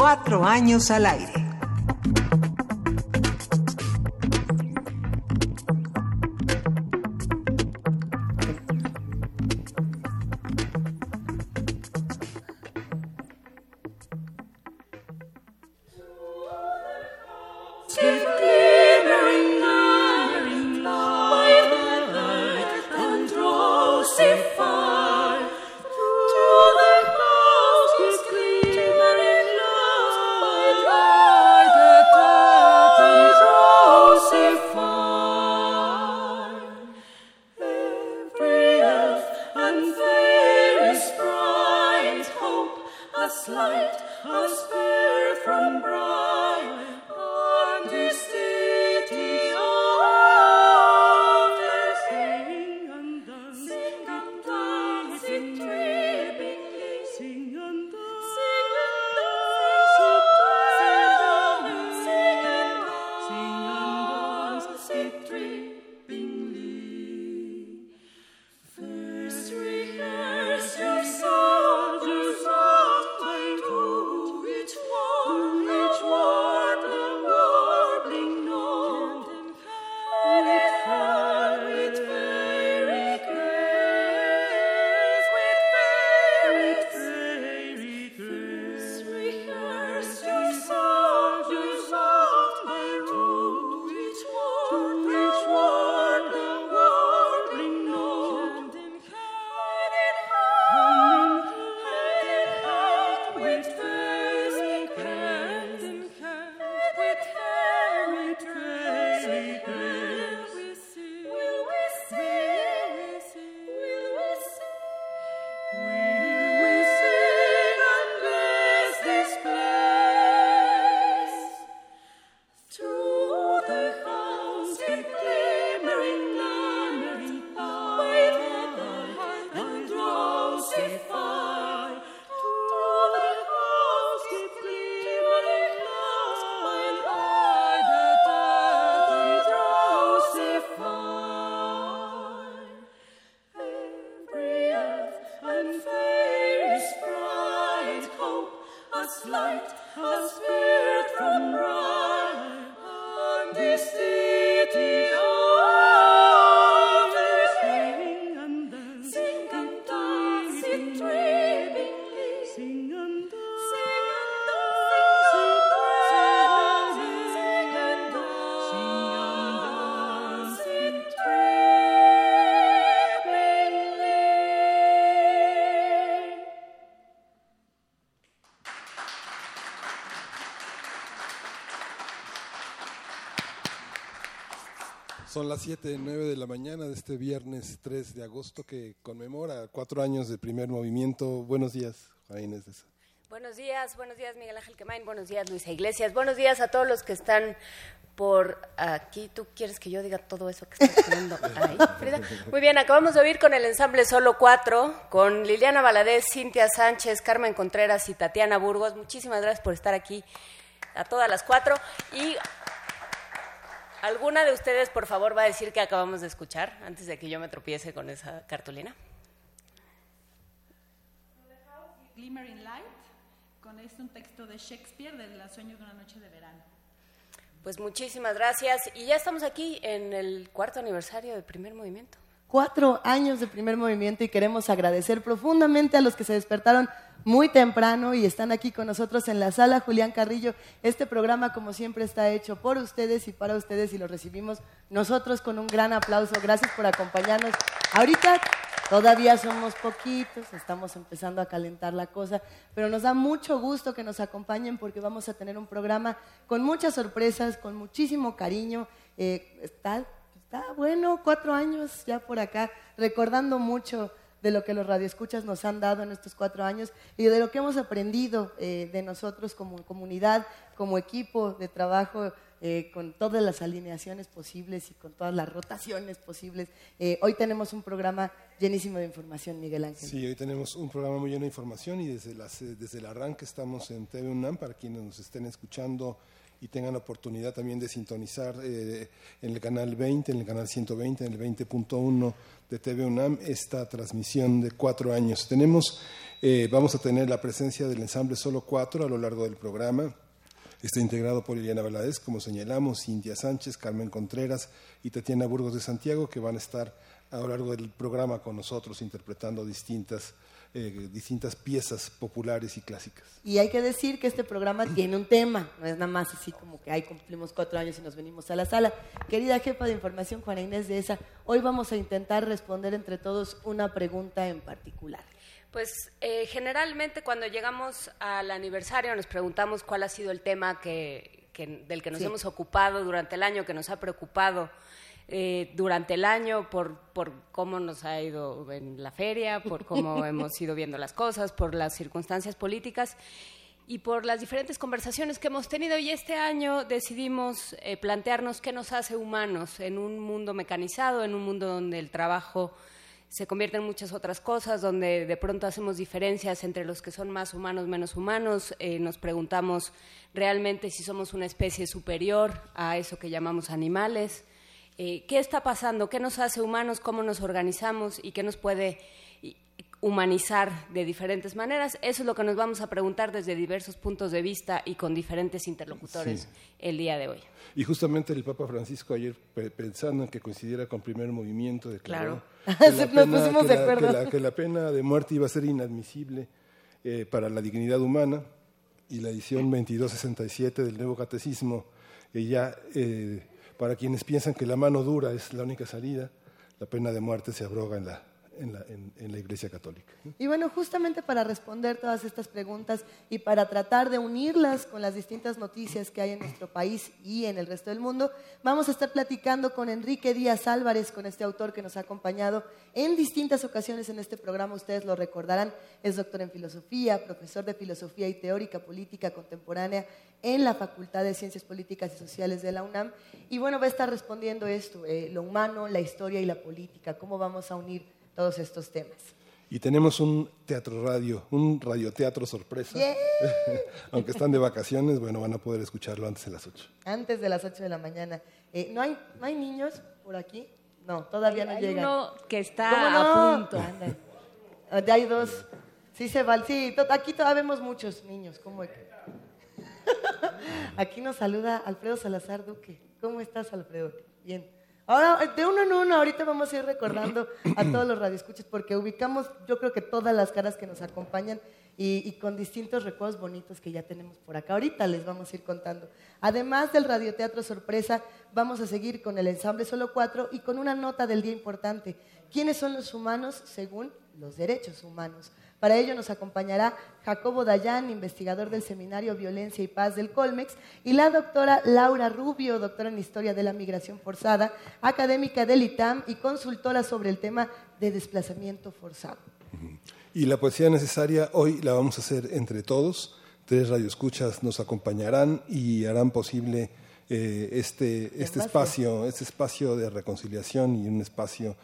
cuatro años al aire. Son las 7, 9 de la mañana de este viernes 3 de agosto que conmemora cuatro años del primer movimiento. Buenos días, Inés. Buenos días, buenos días Miguel Ángel Quemain, buenos días Luisa Iglesias, buenos días a todos los que están por aquí. ¿Tú quieres que yo diga todo eso que estás poniendo ahí, Frida? Muy bien, acabamos de oír con el ensamble Solo Cuatro, con Liliana Valadez, Cintia Sánchez, Carmen Contreras y Tatiana Burgos. Muchísimas gracias por estar aquí a todas las cuatro. Y ¿Alguna de ustedes, por favor, va a decir que acabamos de escuchar antes de que yo me tropiece con esa cartulina? Glimmering Light, con este un texto de Shakespeare de Los sueños de una noche de verano. Pues muchísimas gracias. Y ya estamos aquí en el cuarto aniversario del primer movimiento. Cuatro años de primer movimiento y queremos agradecer profundamente a los que se despertaron muy temprano y están aquí con nosotros en la sala Julián Carrillo. Este programa, como siempre, está hecho por ustedes y para ustedes y lo recibimos nosotros con un gran aplauso. Gracias por acompañarnos. Ahorita todavía somos poquitos, estamos empezando a calentar la cosa, pero nos da mucho gusto que nos acompañen porque vamos a tener un programa con muchas sorpresas, con muchísimo cariño. Eh, está, está bueno, cuatro años ya por acá, recordando mucho de lo que los radioescuchas nos han dado en estos cuatro años y de lo que hemos aprendido eh, de nosotros como comunidad, como equipo de trabajo eh, con todas las alineaciones posibles y con todas las rotaciones posibles. Eh, hoy tenemos un programa llenísimo de información, Miguel Ángel. Sí, hoy tenemos un programa muy lleno de información y desde, las, desde el arranque estamos en TV UNAM para quienes nos estén escuchando y tengan la oportunidad también de sintonizar en el canal 20, en el canal 120, en el 20.1 de TV UNAM esta transmisión de cuatro años. Tenemos, vamos a tener la presencia del ensamble Solo Cuatro a lo largo del programa Está integrado por Liliana Valadez, como señalamos, Cintia Sánchez, Carmen Contreras y Tatiana Burgos de Santiago, que van a estar a lo largo del programa con nosotros interpretando distintas, eh, distintas piezas populares y clásicas. Y hay que decir que este programa tiene un tema, no es nada más así como que ahí cumplimos cuatro años y nos venimos a la sala. Querida jefa de información, Juana Inés de esa, hoy vamos a intentar responder entre todos una pregunta en particular. Pues eh, generalmente cuando llegamos al aniversario nos preguntamos cuál ha sido el tema que, del que nos hemos ocupado durante el año, que nos ha preocupado eh, durante el año por, por cómo nos ha ido en la feria, por cómo hemos ido viendo las cosas, por las circunstancias políticas y por las diferentes conversaciones que hemos tenido. Y este año decidimos eh, plantearnos qué nos hace humanos en un mundo mecanizado, en un mundo donde el trabajo se convierte en muchas otras cosas, donde de pronto hacemos diferencias entre los que son más humanos, menos humanos. Eh, nos preguntamos realmente si somos una especie superior a eso que llamamos animales. Eh, ¿Qué está pasando? ¿Qué nos hace humanos? ¿Cómo nos organizamos? ¿Y qué nos puede humanizar de diferentes maneras. Eso es lo que nos vamos a preguntar desde diversos puntos de vista y con diferentes interlocutores el día de hoy. Y justamente el Papa Francisco ayer, pensando en que coincidiera con primer movimiento, declaró que, la pena, de muerte iba a ser inadmisible eh, para la dignidad humana y la edición 2267 del Nuevo Catecismo, ya eh, para quienes piensan que la mano dura es la única salida, la pena de muerte se abroga en la en la, Iglesia Católica. Y bueno, justamente para responder todas estas preguntas y para tratar de unirlas con las distintas noticias que hay en nuestro país y en el resto del mundo, vamos a estar platicando con Enrique Díaz Álvarez, con este autor que nos ha acompañado en distintas ocasiones en este programa. Ustedes lo recordarán, es doctor en filosofía, profesor de filosofía y teórica política contemporánea en la Facultad de Ciencias Políticas y Sociales de la UNAM. Y bueno, va a estar respondiendo esto, eh, lo humano, la historia y la política, cómo vamos a unir todos estos temas. Y tenemos un teatro radio, un radioteatro sorpresa. Aunque están de vacaciones, bueno, van a poder escucharlo antes de las 8. Antes de las 8 de la mañana. Eh, ¿no, hay, ¿No hay niños por aquí? No, todavía no hay llegan. uno que está a punto. Ah, ya hay dos. Sí, se va. Sí, aquí todavía vemos muchos niños. ¿Cómo? aquí nos saluda Alfredo Salazar Duque. ¿Cómo estás, Alfredo? Bien. Ahora, de uno en uno, ahorita vamos a ir recordando a todos los radioescuchas porque ubicamos, yo creo que todas las caras que nos acompañan y, con distintos recuerdos bonitos que ya tenemos por acá. Ahorita les vamos a ir contando. Además del radioteatro sorpresa, vamos a seguir con el ensamble Solo Cuatro y con una nota del día importante. ¿Quiénes son los humanos según los derechos humanos? Para ello nos acompañará Jacobo Dayan, investigador del Seminario Violencia y Paz del Colmex, y la doctora Laura Rubio, doctora en Historia de la Migración Forzada, académica del ITAM y consultora sobre el tema de desplazamiento forzado. Y la poesía necesaria hoy la vamos a hacer entre todos. Tres radioescuchas nos acompañarán y harán posible eh, este, este espacio, este espacio de reconciliación y un espacio,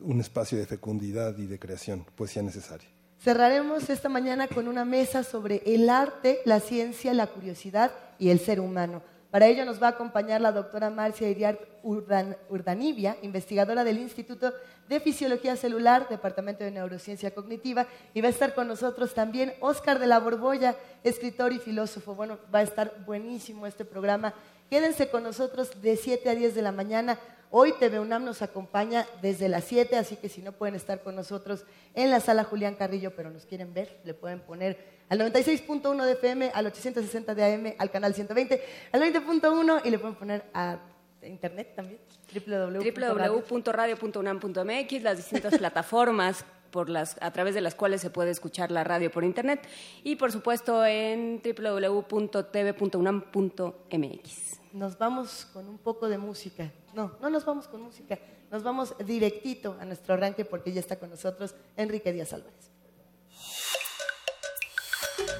un espacio de fecundidad y de creación, poesía necesaria. Cerraremos esta mañana con una mesa sobre el arte, la ciencia, la curiosidad y el ser humano. Para ello nos va a acompañar la doctora Marcia Iriart Urdanibia, investigadora del Instituto de Fisiología Celular, Departamento de Neurociencia Cognitiva, y va a estar con nosotros también Oscar de la Borbolla, escritor y filósofo. Bueno, va a estar buenísimo este programa. Quédense con nosotros de 7 a 10 de la mañana. Hoy TV UNAM nos acompaña desde las 7, así que si no pueden estar con nosotros en la sala Julián Carrillo, pero nos quieren ver, le pueden poner al 96.1 de FM, al 860 de AM, al canal 120, al 20.1 y le pueden poner a internet también, www.radio.unam.mx, las distintas plataformas por las, a través de las cuales se puede escuchar la radio por internet y por supuesto en www.tv.unam.mx nos vamos con un poco de música. No, no nos vamos con música, nos vamos directito a nuestro arranque porque ya está con nosotros Enrique Díaz Álvarez.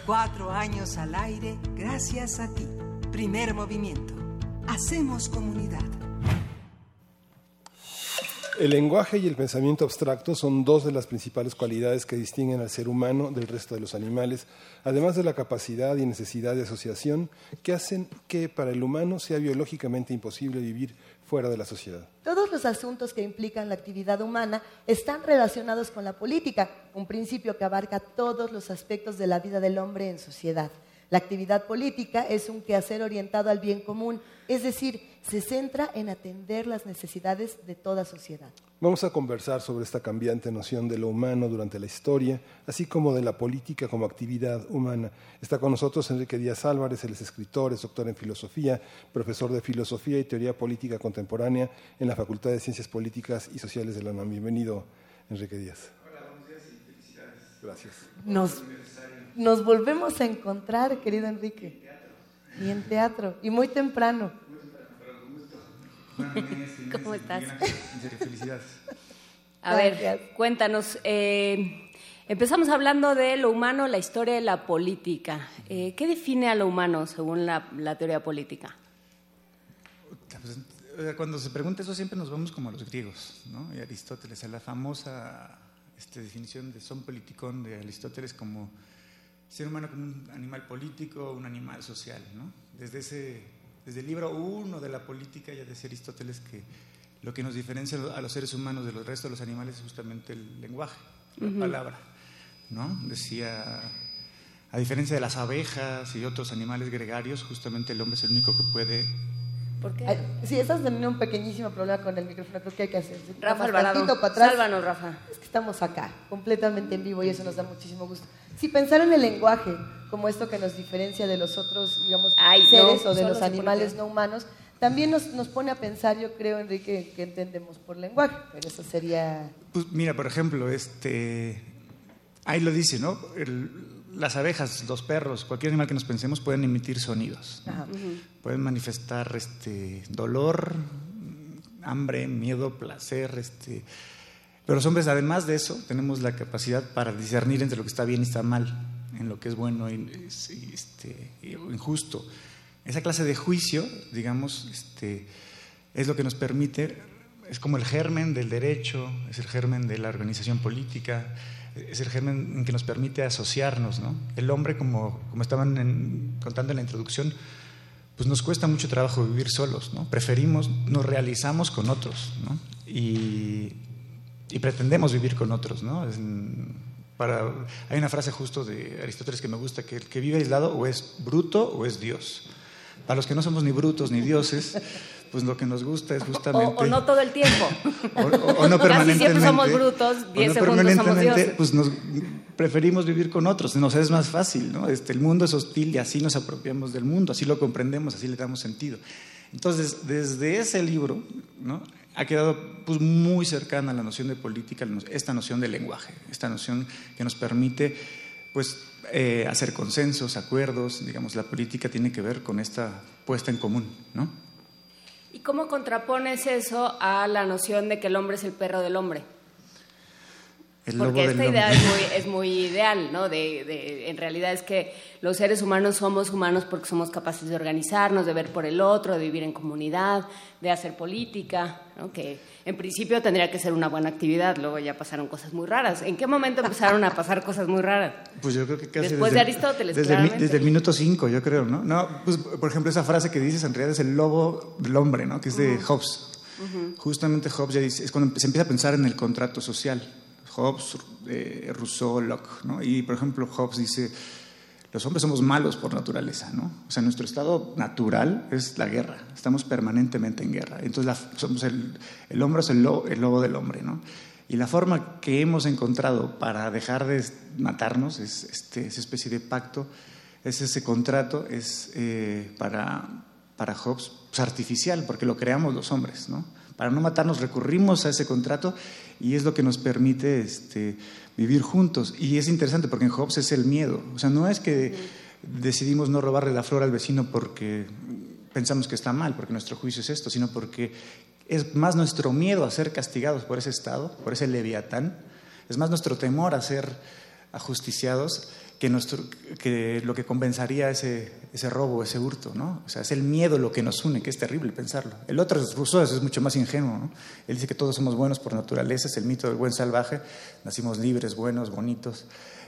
Cuatro años al aire gracias a ti. Primer movimiento. Hacemos comunidad. El lenguaje y el pensamiento abstracto son dos de las principales cualidades que distinguen al ser humano del resto de los animales, además de la capacidad y necesidad de asociación que hacen que para el humano sea biológicamente imposible vivir fuera de la. Todos los asuntos que implican la actividad humana están relacionados con la política, un principio que abarca todos los aspectos de la vida del hombre en sociedad. La actividad política es un quehacer orientado al bien común, es decir, se centra en atender las necesidades de toda sociedad. Vamos a conversar sobre esta cambiante noción de lo humano durante la historia, así como de la política como actividad humana. Está con nosotros Enrique Díaz Álvarez, él es escritor, es doctor en filosofía, profesor de filosofía y teoría política contemporánea en la Facultad de Ciencias Políticas y Sociales de la UNAM. Bienvenido, Enrique Díaz. Hola, buenos días y felicidades. Gracias. Nos, nos volvemos a encontrar, querido Enrique. Y en teatro, y muy temprano. ¿Cómo estás? Felicidades. A ver, cuéntanos. eh, empezamos hablando de lo humano, la historia de la política. Eh, ¿Qué define a lo humano según la, la teoría política? Pues, cuando se pregunta eso siempre nos vamos como a los griegos, ¿no? Y Aristóteles, a la famosa este, definición de son politicón de Aristóteles como ser humano como un animal político, un animal social, ¿no? Desde, ese, desde el libro uno de la política ya decía Aristóteles que lo que nos diferencia a los seres humanos de los restos de los animales es justamente el lenguaje, la palabra, ¿no? Decía, a diferencia de las abejas y otros animales gregarios, justamente el hombre es el único que puede ¿Por qué? Ay, Sí, estás teniendo un pequeñísimo problema con el micrófono, creo que hay que hacer. Rafa Alvarado, para atrás. sálvanos, Rafa. Es que estamos acá, completamente en vivo y eso nos da muchísimo gusto. Si pensar en el lenguaje como esto que nos diferencia de los otros, digamos, Ay, seres no, o de los animales no humanos, también nos, nos pone a pensar, yo creo, Enrique, que entendemos por lenguaje, pero eso sería... Pues mira, por ejemplo, este, ahí lo dice, ¿no? El- las abejas, los perros, cualquier animal que nos pensemos pueden emitir sonidos, pueden manifestar este, dolor, hambre, miedo, placer, este. Pero los hombres, además de eso, tenemos la capacidad para discernir entre lo que está bien y está mal, en lo que es bueno y, y, este, y injusto. Esa clase de juicio, digamos, este, es lo que nos permite, es como el germen del derecho, es el germen de la organización política, es el germen en que nos permite asociarnos. ¿no? El hombre, como, como estaban en- contando en la introducción, pues nos cuesta mucho trabajo vivir solos, ¿no? Preferimos, nos realizamos con otros, ¿no? Y, pretendemos vivir con otros, ¿no? Hay una frase justo de Aristóteles que me gusta, que el que vive aislado o es bruto o es Dios. Para los que no somos ni brutos ni dioses, pues lo que nos gusta es justamente... o no todo el tiempo. O, no Casi permanentemente. siempre somos brutos, o 10 no segundos somos permanentemente, dioses. Pues nos preferimos vivir con otros, nos es más fácil, ¿no? Este, el mundo es hostil y así nos apropiamos del mundo, así lo comprendemos, así le damos sentido. Entonces, desde ese libro, ¿no? Ha quedado pues, muy cercana a la noción de política, esta noción de lenguaje, esta noción que nos permite pues, eh, hacer consensos, acuerdos, digamos, la política tiene que ver con esta puesta en común, ¿no? ¿Y cómo contrapones eso a la noción de que el hombre es el perro del hombre? El Porque esta idea es muy, es muy ideal, ¿no? De, de- en realidad es que los seres humanos somos humanos porque somos capaces de organizarnos, de ver por el otro, de vivir en comunidad, de hacer política, ¿no? Que en principio tendría que ser una buena actividad, luego ya pasaron cosas muy raras. ¿En qué momento empezaron a pasar cosas muy raras? Pues yo creo que casi Después desde, de Aristóteles, desde, mi- desde el minuto 5, yo creo, ¿no? No, pues por ejemplo esa frase que dices en realidad es el lobo del hombre, ¿no? Que es de Hobbes. Justamente Hobbes ya dice, es cuando se empieza a pensar en el contrato social. Hobbes, eh, Rousseau, Locke, ¿no? Y por ejemplo Hobbes dice, los hombres somos malos por naturaleza, ¿no? O sea, nuestro estado natural es la guerra, estamos permanentemente en guerra. Entonces, somos el, hombre es el lobo, el lobo del hombre, ¿no? Y la forma que hemos encontrado para dejar de matarnos es este, esa especie de pacto, es ese contrato, es eh, para, para Hobbes pues, artificial, porque lo creamos los hombres, ¿no? Para no matarnos recurrimos a ese contrato y es lo que nos permite este, vivir juntos. Y es interesante porque en Hobbes es el miedo. O sea, no es que decidimos no robarle la flor al vecino porque pensamos que está mal, porque nuestro juicio es esto, sino porque es más nuestro miedo a ser castigados por ese estado, por ese leviatán, es más nuestro temor a ser ajusticiados que, nuestro, que lo que compensaría ese, ese robo, ese hurto, ¿no? O sea, es el miedo lo que nos une, que es terrible pensarlo. El otro, es Rousseau, es mucho más ingenuo, ¿no? Él dice que todos somos buenos por naturaleza, es el mito del buen salvaje, nacimos libres, buenos, bonitos,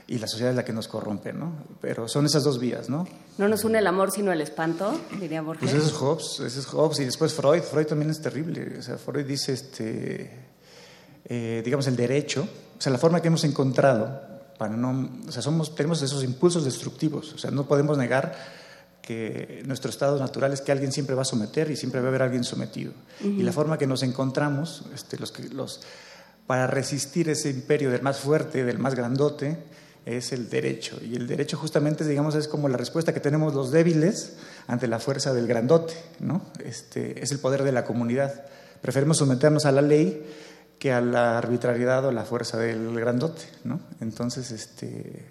y la sociedad es la que nos corrompe, ¿no? Pero son esas dos vías, ¿no? No nos une el amor, sino el espanto, diría Borges. Pues eso es Hobbes, eso es Hobbes, y después Freud, Freud también es terrible, o sea, Freud dice, este, eh, digamos, el derecho, o sea, la forma que hemos encontrado para no, o sea, somos, tenemos esos impulsos destructivos, o sea, no podemos negar que nuestro estado natural es que alguien siempre va a someter y siempre va a haber alguien sometido. Y la forma que nos encontramos, este, los, los, para resistir ese imperio del más fuerte, del más grandote, es el derecho. Y el derecho justamente, digamos, es como la respuesta que tenemos los débiles ante la fuerza del grandote, ¿no? Este, es el poder de la comunidad. Preferimos someternos a la ley que a la arbitrariedad o la fuerza del grandote, ¿no? Entonces, este,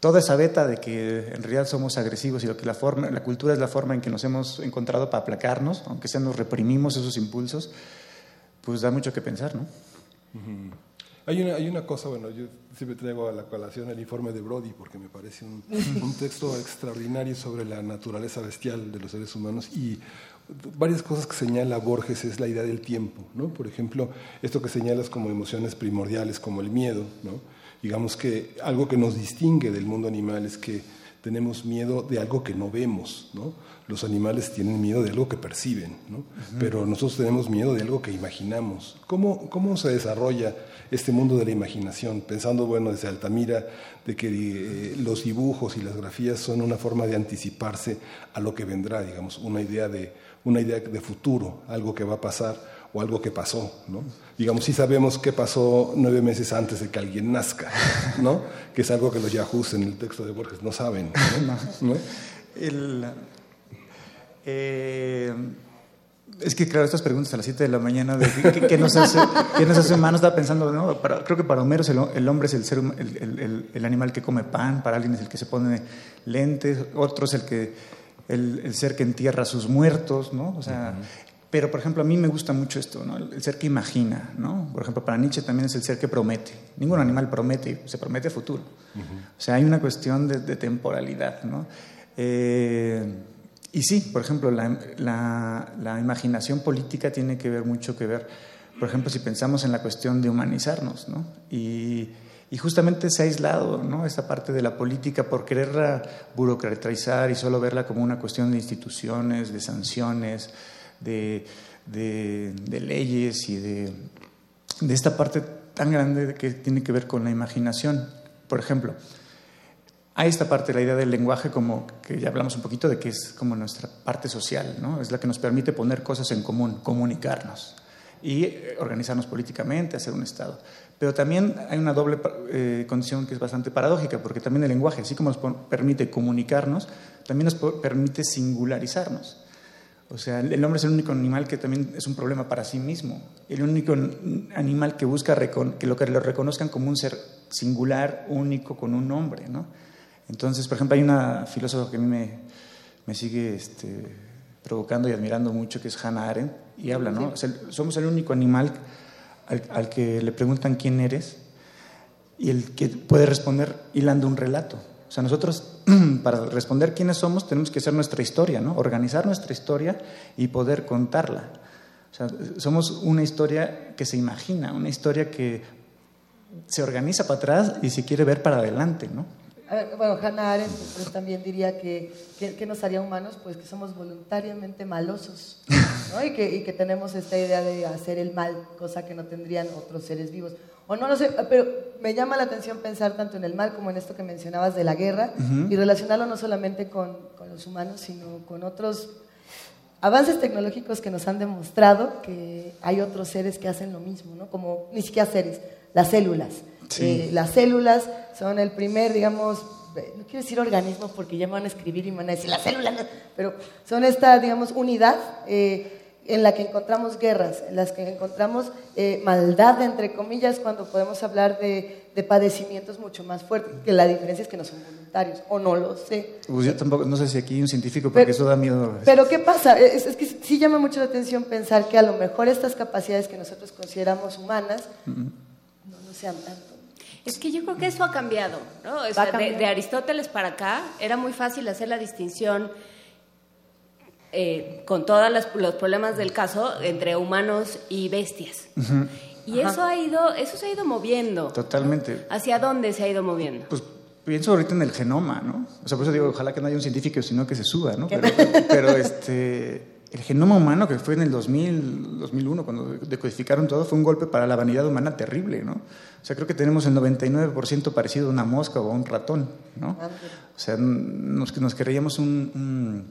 toda esa beta de que en realidad somos agresivos y lo que la forma, la cultura es la forma en que nos hemos encontrado para aplacarnos, aunque sea nos reprimimos esos impulsos, pues da mucho que pensar, ¿no? Hay una, hay una cosa, bueno, yo siempre traigo a la colación el informe de Brody porque me parece un, un texto extraordinario sobre la naturaleza bestial de los seres humanos y varias cosas que señala Borges es la idea del tiempo, ¿no? Por ejemplo, esto que señalas como emociones primordiales, como el miedo, ¿no? Digamos que algo que nos distingue del mundo animal es que tenemos miedo de algo que no vemos, ¿no? Los animales tienen miedo de algo que perciben, ¿no? Pero nosotros tenemos miedo de algo que imaginamos. ¿Cómo, ¿Cómo se desarrolla este mundo de la imaginación? Pensando, bueno, desde Altamira, de que eh, los dibujos y las grafías son una forma de anticiparse a lo que vendrá, digamos, una idea de una idea de futuro, algo que va a pasar o algo que pasó, ¿no? Digamos, si sabemos qué pasó nueve meses antes de que alguien nazca, ¿no? Que es algo que los yahoos en el texto de Borges no saben, ¿no? Eh, es que, claro, estas preguntas a las 7 de la mañana, de ¿qué, nos hace, qué nos hace? Estaba pensando, ¿no? creo que para Homero el, el, hombre es el, ser, el, el, el, animal que come pan, para alguien es el que se pone lentes, otro es el que el, ser que entierra a sus muertos, ¿no? O sea, pero, por ejemplo, a mí me gusta mucho esto, ¿no? El, ser que imagina, ¿no? Por ejemplo, para Nietzsche también es el ser que promete. Ningún animal promete, se promete futuro. O sea, hay una cuestión de, temporalidad, ¿no? Eh, y sí, por ejemplo, la, la, la, imaginación política tiene que ver mucho que ver, por ejemplo, si pensamos en la cuestión de humanizarnos, ¿no? Y y justamente se ha aislado ¿no? esa parte de la política por quererla burocratizar y solo verla como una cuestión de instituciones, de sanciones, de, leyes y de, de esta parte tan grande que tiene que ver con la imaginación. Por ejemplo, hay esta parte, la idea del lenguaje, como que ya hablamos un poquito de que es como nuestra parte social, ¿no? es la que nos permite poner cosas en común, comunicarnos y eh, organizarnos políticamente, hacer un Estado. Pero también hay una doble eh, condición que es bastante paradójica, porque también el lenguaje, así como nos permite comunicarnos, también nos permite singularizarnos. O sea, el hombre es el único animal que también es un problema para sí mismo. El único animal que busca que lo que lo reconozcan como un ser singular, único, con un nombre, ¿no? Entonces, por ejemplo, hay una filósofa que a mí me, me sigue este, provocando y admirando mucho, que es Hannah Arendt, y habla, ¿no? somos el único animal al, que le preguntan quién eres y el que puede responder hilando un relato. O sea, nosotros para responder quiénes somos tenemos que hacer nuestra historia, ¿no? Organizar nuestra historia y poder contarla. O sea, somos una historia que se imagina, una historia que se organiza para atrás y se quiere ver para adelante, ¿no? Bueno, Hannah Arendt pues, también diría que, que, nos haría humanos, pues que somos voluntariamente malosos, ¿no? y, que, y que tenemos esta idea de hacer el mal, cosa que no tendrían otros seres vivos. O no lo sé, pero me llama la atención pensar tanto en el mal como en esto que mencionabas de la guerra y relacionarlo no solamente con, con, los humanos, sino con otros avances tecnológicos que nos han demostrado que hay otros seres que hacen lo mismo, ¿no? como ni siquiera seres, las células. Eh, las células son el primer, digamos, no quiero decir organismo porque ya me van a escribir y me van a decir las células, pero son esta, digamos, unidad eh, en la que encontramos guerras, en las que encontramos eh, maldad, entre comillas, cuando podemos hablar de, padecimientos mucho más fuertes, que la diferencia es que no son voluntarios, o no lo sé. Pues yo tampoco, no sé si aquí hay un científico, porque eso da miedo. Pero ¿qué pasa? Es, que sí llama mucho la atención pensar que a lo mejor estas capacidades que nosotros consideramos humanas no, no sean Es que yo creo que eso ha cambiado, ¿no? O sea, de, Aristóteles para acá era muy fácil hacer la distinción eh, con todos los, problemas del caso entre humanos y bestias. Y eso ha ido, eso se ha ido moviendo. Totalmente. ¿Hacia dónde se ha ido moviendo? Pues pienso ahorita en el genoma, ¿no? O sea, por eso digo, ojalá que no haya un científico, sino que se suba, ¿no? Pero, pero este, el genoma humano, que fue en el 2000, 2001, cuando decodificaron todo, fue un golpe para la vanidad humana terrible, ¿no? O sea, creo que tenemos el 99% parecido a una mosca o a un ratón, ¿no? O sea, nos, nos creíamos un- un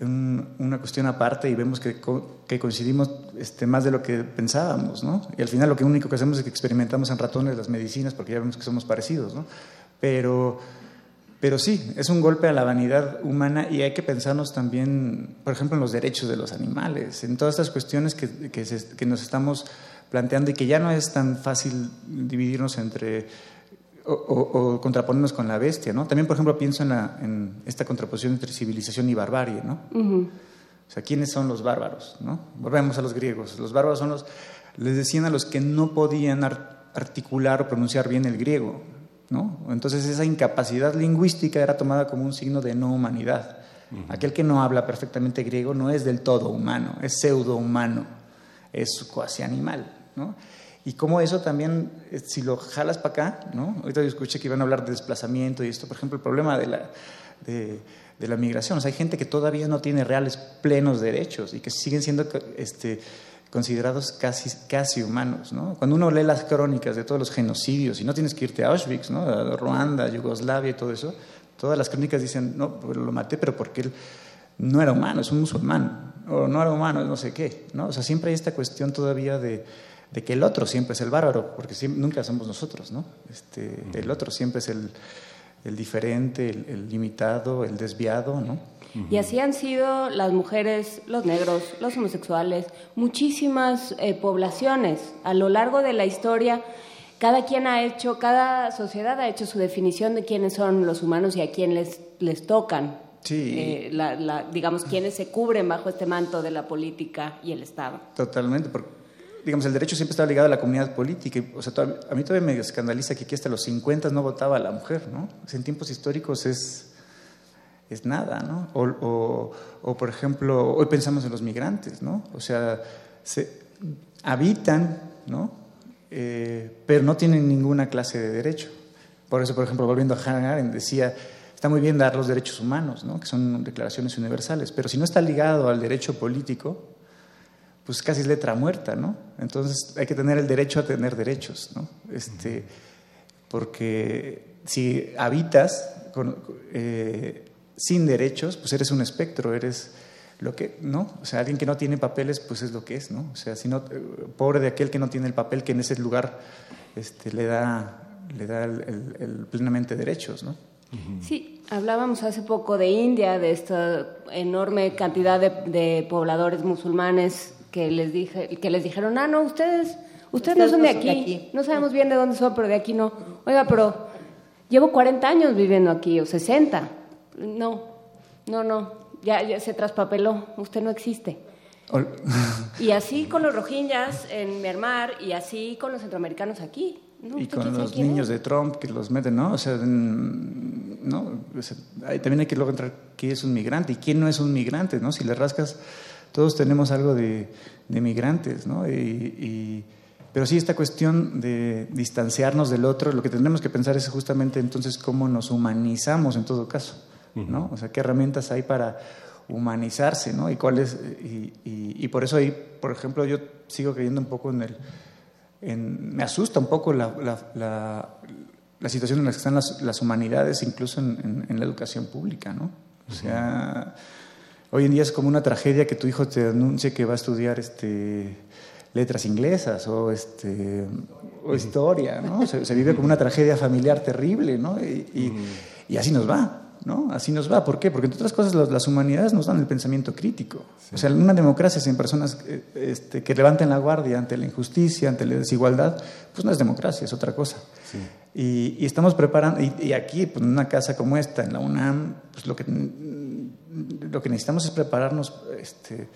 un- una cuestión aparte y vemos que, que coincidimos este, más de lo que pensábamos, ¿no? Y al final lo que único que hacemos es que experimentamos en ratones las medicinas porque ya vemos que somos parecidos, ¿no? Pero, pero sí, es un golpe a la vanidad humana y hay que pensarnos también, por ejemplo, en los derechos de los animales, en todas estas cuestiones que, que, se- que nos estamos planteando y que ya no es tan fácil dividirnos entre o, o- o contraponernos con la bestia, ¿no? También, por ejemplo, pienso en, la- en esta contraposición entre civilización y barbarie, ¿no? O sea, ¿quiénes son los bárbaros, no? Volvemos a los griegos. Los bárbaros son los... Les decían a los que no podían ar- articular o pronunciar bien el griego, ¿no? Entonces esa incapacidad lingüística era tomada como un signo de no humanidad. Aquel que no habla perfectamente griego no es del todo humano, es pseudo humano, es cuasi animal, ¿no? Y como eso también, eh, si lo jalas para acá, ¿no? Ahorita yo escuché que iban a hablar de desplazamiento y esto, por ejemplo, el problema de la, de, de la migración. O sea, hay gente que todavía no tiene reales plenos derechos y que siguen siendo este, considerados casi, casi humanos, ¿no? Cuando uno lee las crónicas de todos los genocidios, y no tienes que irte a Auschwitz, ¿no? A Ruanda, Yugoslavia y todo eso, todas las crónicas dicen, no, pues lo maté, pero porque él no era humano, es un musulmán, o no era humano, no sé qué, ¿no? O sea, siempre hay esta cuestión todavía de, de que el otro siempre es el bárbaro, porque siempre- nunca somos nosotros, ¿no? Este, El otro siempre es el, el diferente, el, el limitado, el desviado, ¿no? Y así han sido las mujeres, los negros, los homosexuales, muchísimas eh, poblaciones a lo largo de la historia. Cada quien ha hecho, cada sociedad ha hecho su definición de quiénes son los humanos y a quién les, les tocan. Sí. Eh, la- la- digamos, quienes se cubren bajo este manto de la política y el Estado. Totalmente, porque digamos, el derecho siempre está ligado a la comunidad política. y, O sea, a mí todavía me escandaliza que aquí hasta los 50 no votaba la mujer, ¿no? O sea, en tiempos históricos es, es nada, ¿no? O, o- o, por ejemplo, hoy pensamos en los migrantes, ¿no? O sea, se habitan, ¿no? Eh, pero no tienen ninguna clase de derecho. Por eso, por ejemplo, volviendo a Hannah Arendt, decía, está muy bien dar los derechos humanos, ¿no? que son declaraciones universales, pero si no está ligado al derecho político, pues casi es letra muerta, ¿no? Entonces hay que tener el derecho a tener derechos, ¿no? Este, porque si habitas con- eh, sin derechos, pues eres un espectro, eres lo que, ¿no? O sea, alguien que no tiene papeles, pues es lo que es, ¿no? O sea, si no, eh, pobre de aquel que no tiene el papel que en ese lugar este, le da, le da el, el- el plenamente derechos, ¿no? Sí, hablábamos hace poco de India, de esta enorme cantidad de, de pobladores musulmanes que les dije, que les dijeron, ah, no, ustedes, ustedes, no son de aquí. no sabemos bien de dónde son, pero de aquí no. Oiga, pero llevo 40 años viviendo aquí, o 60. No, no, no, ya, ya se traspapeló, usted no existe. Ol- Y así con los rohingyas en Myanmar y así con los centroamericanos aquí. No, y ¿usted con quién los quién niños de Trump que los meten, ¿no? O sea, ¿no? O sea, hay- también hay que luego entrar qué es un migrante y quién no es un migrante, ¿no? Si le rascas, todos tenemos algo de, de migrantes, ¿no? Y, y- pero sí, esta cuestión de distanciarnos del otro, lo que tendremos que pensar es justamente entonces cómo nos humanizamos en todo caso, ¿no? O sea, qué herramientas hay para humanizarse, ¿no? Y cuáles, y, y- y por eso ahí, por ejemplo, yo sigo creyendo un poco en el, en- me asusta un poco la, la, la- la situación en la que están las, las humanidades, incluso en, en- en la educación pública, ¿no? O sea, hoy en día es como una tragedia que tu hijo te anuncie que va a estudiar este, letras inglesas o, este, o historia, ¿no? Se, se vive como una tragedia familiar terrible, ¿no? Y, y- y así nos va. ¿No? Así nos va. ¿Por qué? Porque entre otras cosas las, las humanidades nos dan el pensamiento crítico. O sea, una democracia sin personas eh, este, que levanten la guardia ante la injusticia, ante la desigualdad, pues no es democracia, es otra cosa. Y, y estamos preparando, y, y aquí, pues, en una casa como esta, en la UNAM, pues lo que, lo que necesitamos es prepararnos este,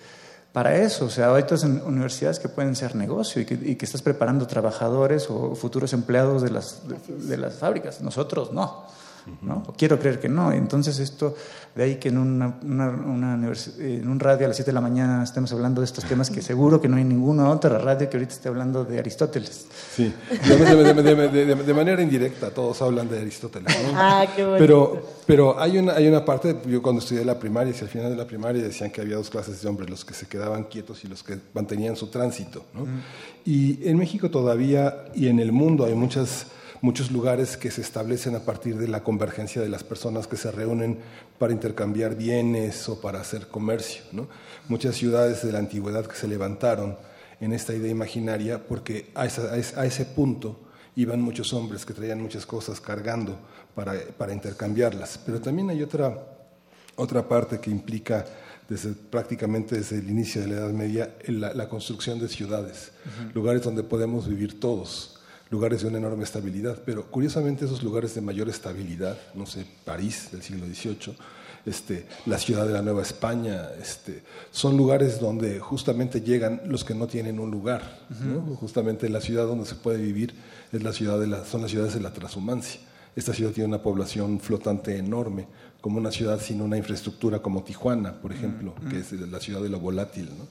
para eso. O sea, ahorita en universidades que pueden ser negocio y que, y que estás preparando trabajadores o futuros empleados de las, de las fábricas. Nosotros no. ¿No? Quiero creer que no. Entonces esto, de ahí que en, una, una, en un radio a las 7 de la mañana estemos hablando de estos temas que seguro que no hay ninguna otra radio que ahorita esté hablando de Aristóteles. Sí, de, manera indirecta todos hablan de Aristóteles. Ah, qué bueno. Pero, pero hay, una, hay una parte, yo cuando estudié la primaria, si al final de la primaria decían que había dos clases de hombres, los que se quedaban quietos y los que mantenían su tránsito. ¿no? Y en México todavía y en el mundo hay muchas muchos lugares que se establecen a partir de la convergencia de las personas que se reúnen para intercambiar bienes o para hacer comercio. ¿no? Muchas ciudades de la antigüedad que se levantaron en esta idea imaginaria porque a, a ese punto iban muchos hombres que traían muchas cosas cargando para, para intercambiarlas. Pero también hay otra, otra parte que implica desde, prácticamente desde el inicio de la Edad Media la, la construcción de ciudades, lugares donde podemos vivir todos lugares de una enorme estabilidad, pero curiosamente esos lugares de mayor estabilidad, no sé, París del siglo XVIII, este, la ciudad de la Nueva España, este, son lugares donde justamente llegan los que no tienen un lugar. Justamente la ciudad donde se puede vivir es la ciudad de la, son las ciudades de la transhumancia. Esta ciudad tiene una población flotante enorme, como una ciudad sin una infraestructura como Tijuana, por ejemplo, que es la ciudad de lo volátil. ¿no?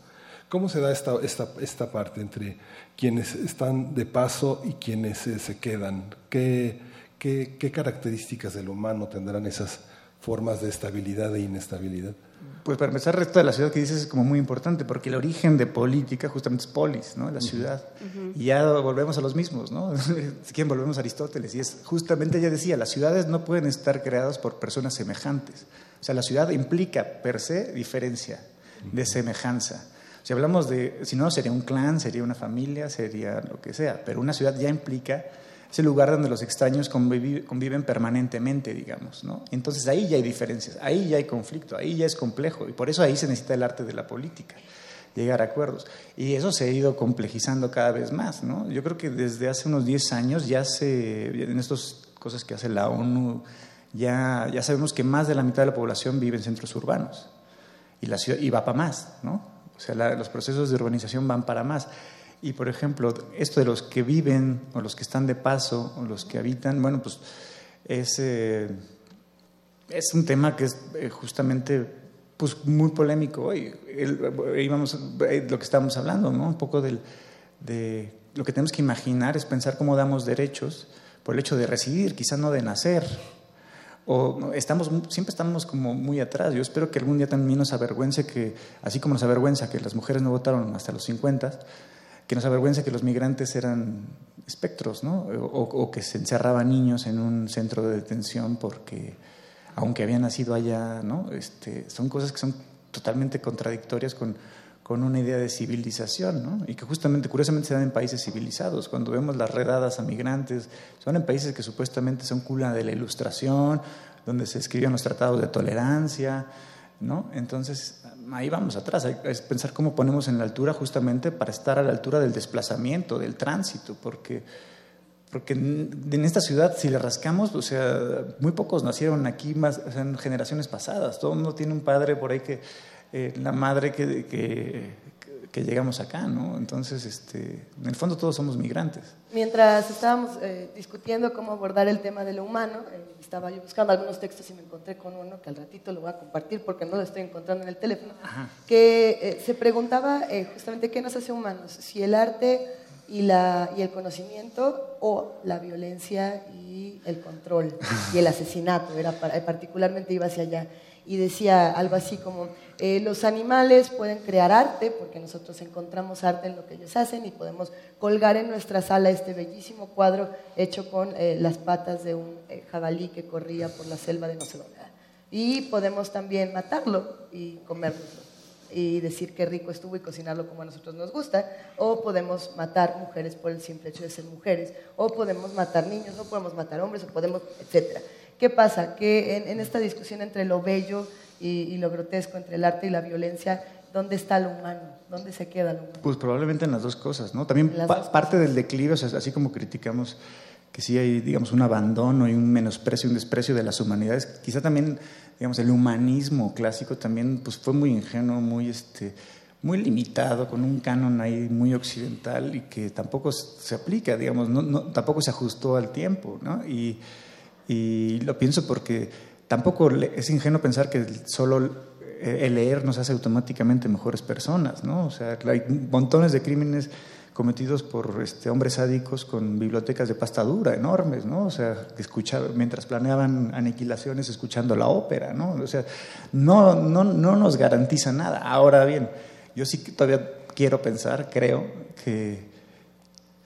¿Cómo se da esta, esta, esta parte entre quienes están de paso y quienes se quedan? ¿Qué, qué, qué características del humano tendrán esas formas de estabilidad e inestabilidad? Pues para empezar, el resto de la ciudad que dices es como muy importante, porque el origen de política justamente es polis, ¿no? La ciudad. Y ya volvemos a los mismos, ¿no? si quieren, volvemos a Aristóteles. Y es justamente, ella decía, las ciudades no pueden estar creadas por personas semejantes. O sea, la ciudad implica per se diferencia de semejanza. Si hablamos de, si no, sería un clan, sería una familia, sería lo que sea, pero una ciudad ya implica ese lugar donde los extraños conviven, permanentemente, digamos, ¿no? Entonces ahí ya hay diferencias, ahí ya hay conflicto, ahí ya es complejo y por eso ahí se necesita el arte de la política, llegar a acuerdos. Y eso se ha ido complejizando cada vez más, ¿no? Yo creo que desde hace unos 10 años ya se, en estas cosas que hace la ONU, ya, ya sabemos que más de la mitad de la población vive en centros urbanos y, la ciudad, y va para más, ¿no? O sea, los procesos de urbanización van para más. Y, por ejemplo, esto de los que viven o los que están de paso o los que habitan, bueno, pues es, eh, es un tema que es eh, justamente pues, muy polémico hoy. íbamos, eh, lo que estábamos hablando, ¿no? Un poco del, de lo que tenemos que imaginar es pensar cómo damos derechos por el hecho de residir, quizás no de nacer o estamos, siempre estamos como muy atrás. Yo espero que algún día también nos avergüence que, así como nos avergüenza que las mujeres no votaron hasta los 50, que nos avergüence que los migrantes eran espectros, ¿no? O, que se encerraban niños en un centro de detención porque, aunque habían nacido allá, ¿no? Este, son cosas que son totalmente contradictorias con, con una idea de civilización, ¿no? y que justamente, curiosamente, se dan en países civilizados. Cuando vemos las redadas a migrantes, son en países que supuestamente son cuna de la ilustración, donde se escribían los tratados de tolerancia, ¿no? Entonces, ahí vamos atrás, es pensar cómo ponemos en la altura justamente para estar a la altura del desplazamiento, del tránsito, porque, porque en esta ciudad, si le rascamos, o sea, muy pocos nacieron aquí más, en generaciones pasadas, todo el mundo tiene un padre por ahí que eh, la madre que, que, llegamos acá, ¿no? Entonces, este, en el fondo todos somos migrantes. Mientras estábamos eh, discutiendo cómo abordar el tema de lo humano, eh, estaba yo buscando algunos textos y me encontré con uno que al ratito lo voy a compartir porque no lo estoy encontrando en el teléfono, que se preguntaba justamente qué nos hace humanos, si el arte y, la, y el conocimiento o la violencia y el control y el asesinato, era particularmente iba hacia allá y decía algo así como, eh, los animales pueden crear arte, porque nosotros encontramos arte en lo que ellos hacen y podemos colgar en nuestra sala este bellísimo cuadro hecho con eh, las patas de un eh, jabalí que corría por la selva de no. Y podemos también matarlo y comerlo y decir qué rico estuvo y cocinarlo como a nosotros nos gusta, o podemos matar mujeres por el simple hecho de ser mujeres, o podemos matar niños, o podemos matar hombres, o podemos, etcétera. ¿Qué pasa? Que en, esta discusión entre lo bello y, lo grotesco, entre el arte y la violencia, ¿dónde está lo humano? ¿Dónde se queda lo humano? Pues probablemente en las dos cosas, ¿no? También parte del declive, o sea, así como criticamos que sí hay, digamos, un abandono y un menosprecio, un desprecio de las humanidades, quizá también, digamos, el humanismo clásico también pues, fue muy ingenuo, muy, este, muy limitado, con un canon ahí muy occidental y que tampoco se aplica, digamos, no, tampoco se ajustó al tiempo, ¿no? Y, y lo pienso porque tampoco es ingenuo pensar que solo eh, el leer nos hace automáticamente mejores personas, ¿no? O sea, hay montones de crímenes cometidos por este, hombres sádicos con bibliotecas de pasta dura enormes, ¿no? O sea, que escuchaban, mientras planeaban aniquilaciones escuchando la ópera, ¿no? O sea, no, no, no nos garantiza nada. Ahora bien, yo sí que todavía quiero pensar, creo, que,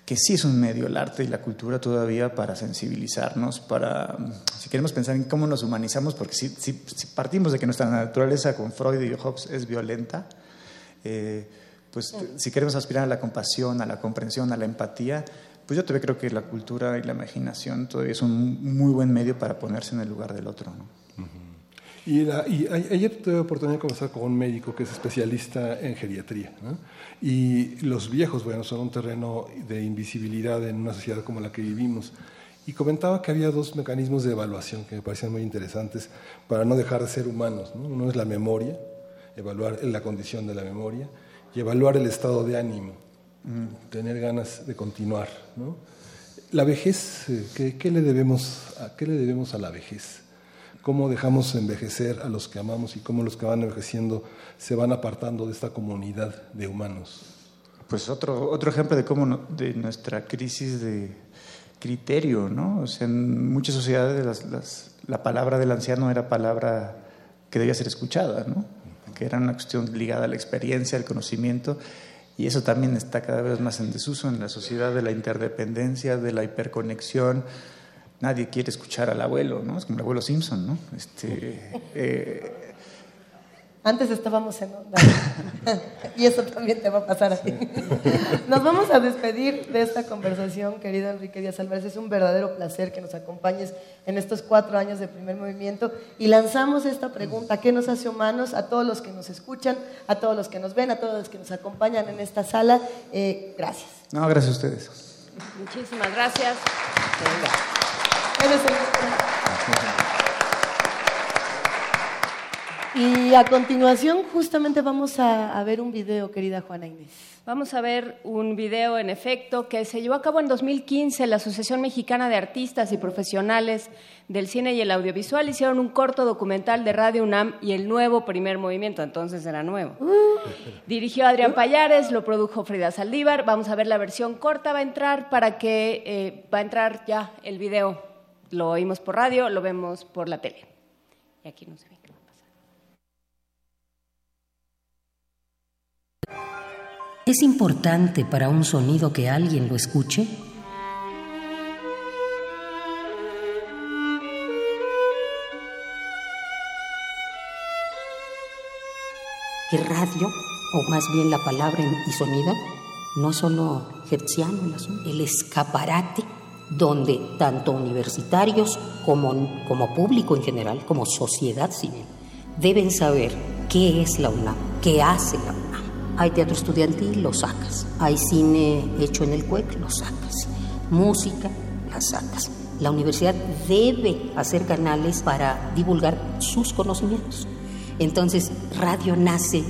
que sí es un medio el arte y la cultura todavía para sensibilizarnos, para, si queremos pensar en cómo nos humanizamos, porque si, si, partimos de que nuestra naturaleza con Freud y Hobbes es violenta, eh, pues si queremos aspirar a la compasión, a la comprensión, a la empatía, pues yo todavía creo que la cultura y la imaginación todavía es un muy buen medio para ponerse en el lugar del otro. ¿no? Y, ayer tuve la oportunidad de conversar con un médico que es especialista en geriatría. Y los viejos, bueno, son un terreno de invisibilidad en una sociedad como la que vivimos. Y comentaba que había dos mecanismos de evaluación que me parecían muy interesantes para no dejar de ser humanos. Uno es la memoria, evaluar la condición de la memoria, y evaluar el estado de ánimo, tener ganas de continuar. ¿no? La vejez, eh, ¿qué, le debemos, ¿qué le debemos a la vejez? ¿Cómo dejamos envejecer a los que amamos y cómo los que van envejeciendo se van apartando de esta comunidad de humanos? Pues otro, otro ejemplo de cómo de nuestra crisis de criterio, ¿no? O sea, en muchas sociedades la palabra del anciano era palabra que debía ser escuchada, ¿no? que era una cuestión ligada a la experiencia, al conocimiento, y eso también está cada vez más en desuso en la sociedad de la interdependencia, de la hiperconexión. Nadie quiere escuchar al abuelo, ¿no? Es como el abuelo Simpson, ¿no? Este, eh, antes estábamos en onda. y eso también te va a pasar a ti. Nos vamos a despedir de esta conversación, querido Enrique Díaz Álvarez. Es un verdadero placer que nos acompañes en estos cuatro años de primer movimiento. Y lanzamos esta pregunta, ¿qué nos hace humanos? A todos los que nos escuchan, a todos los que nos ven, a todos los que nos acompañan en esta sala. Eh, gracias. No, gracias a ustedes. Muchísimas gracias. Y a continuación justamente vamos a, ver un video, querida Juana Inés. Vamos a ver un video, en efecto, que se llevó a cabo en 2015. La Asociación Mexicana de Artistas y Profesionales del Cine y el Audiovisual hicieron un corto documental de Radio UNAM y el nuevo primer movimiento, entonces era nuevo. Uh. Dirigió Adrián Payares, lo produjo Frida Saldívar. Vamos a ver la versión corta, va a entrar para que eh, va a entrar ya el video. Lo oímos por radio, lo vemos por la tele. Y aquí no se ve. ¿Es importante para un sonido que alguien lo escuche? Que radio, o más bien la palabra y sonido, no solo hertziano el escaparate donde tanto universitarios como, como público en general, como sociedad civil, deben saber qué es la UNAM, qué hace la UNAM hay teatro estudiantil, lo sacas. Hay cine hecho en el CUEC, lo sacas. Música, la sacas. La universidad debe hacer canales para divulgar sus conocimientos. Entonces, radio nace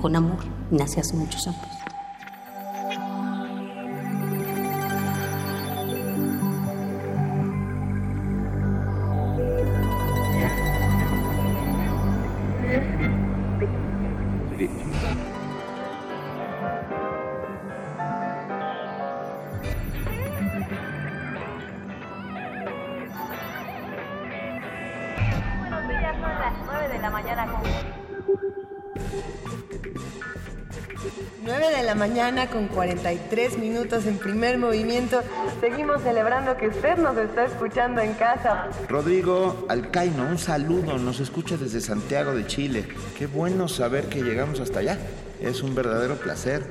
con amor, nace hace muchos años. Con 43 minutos en primer movimiento. Seguimos celebrando que usted nos está escuchando en casa. Rodrigo Alcaino, un saludo. Nos escucha desde Santiago de Chile. Qué bueno saber que llegamos hasta allá. Es un verdadero placer.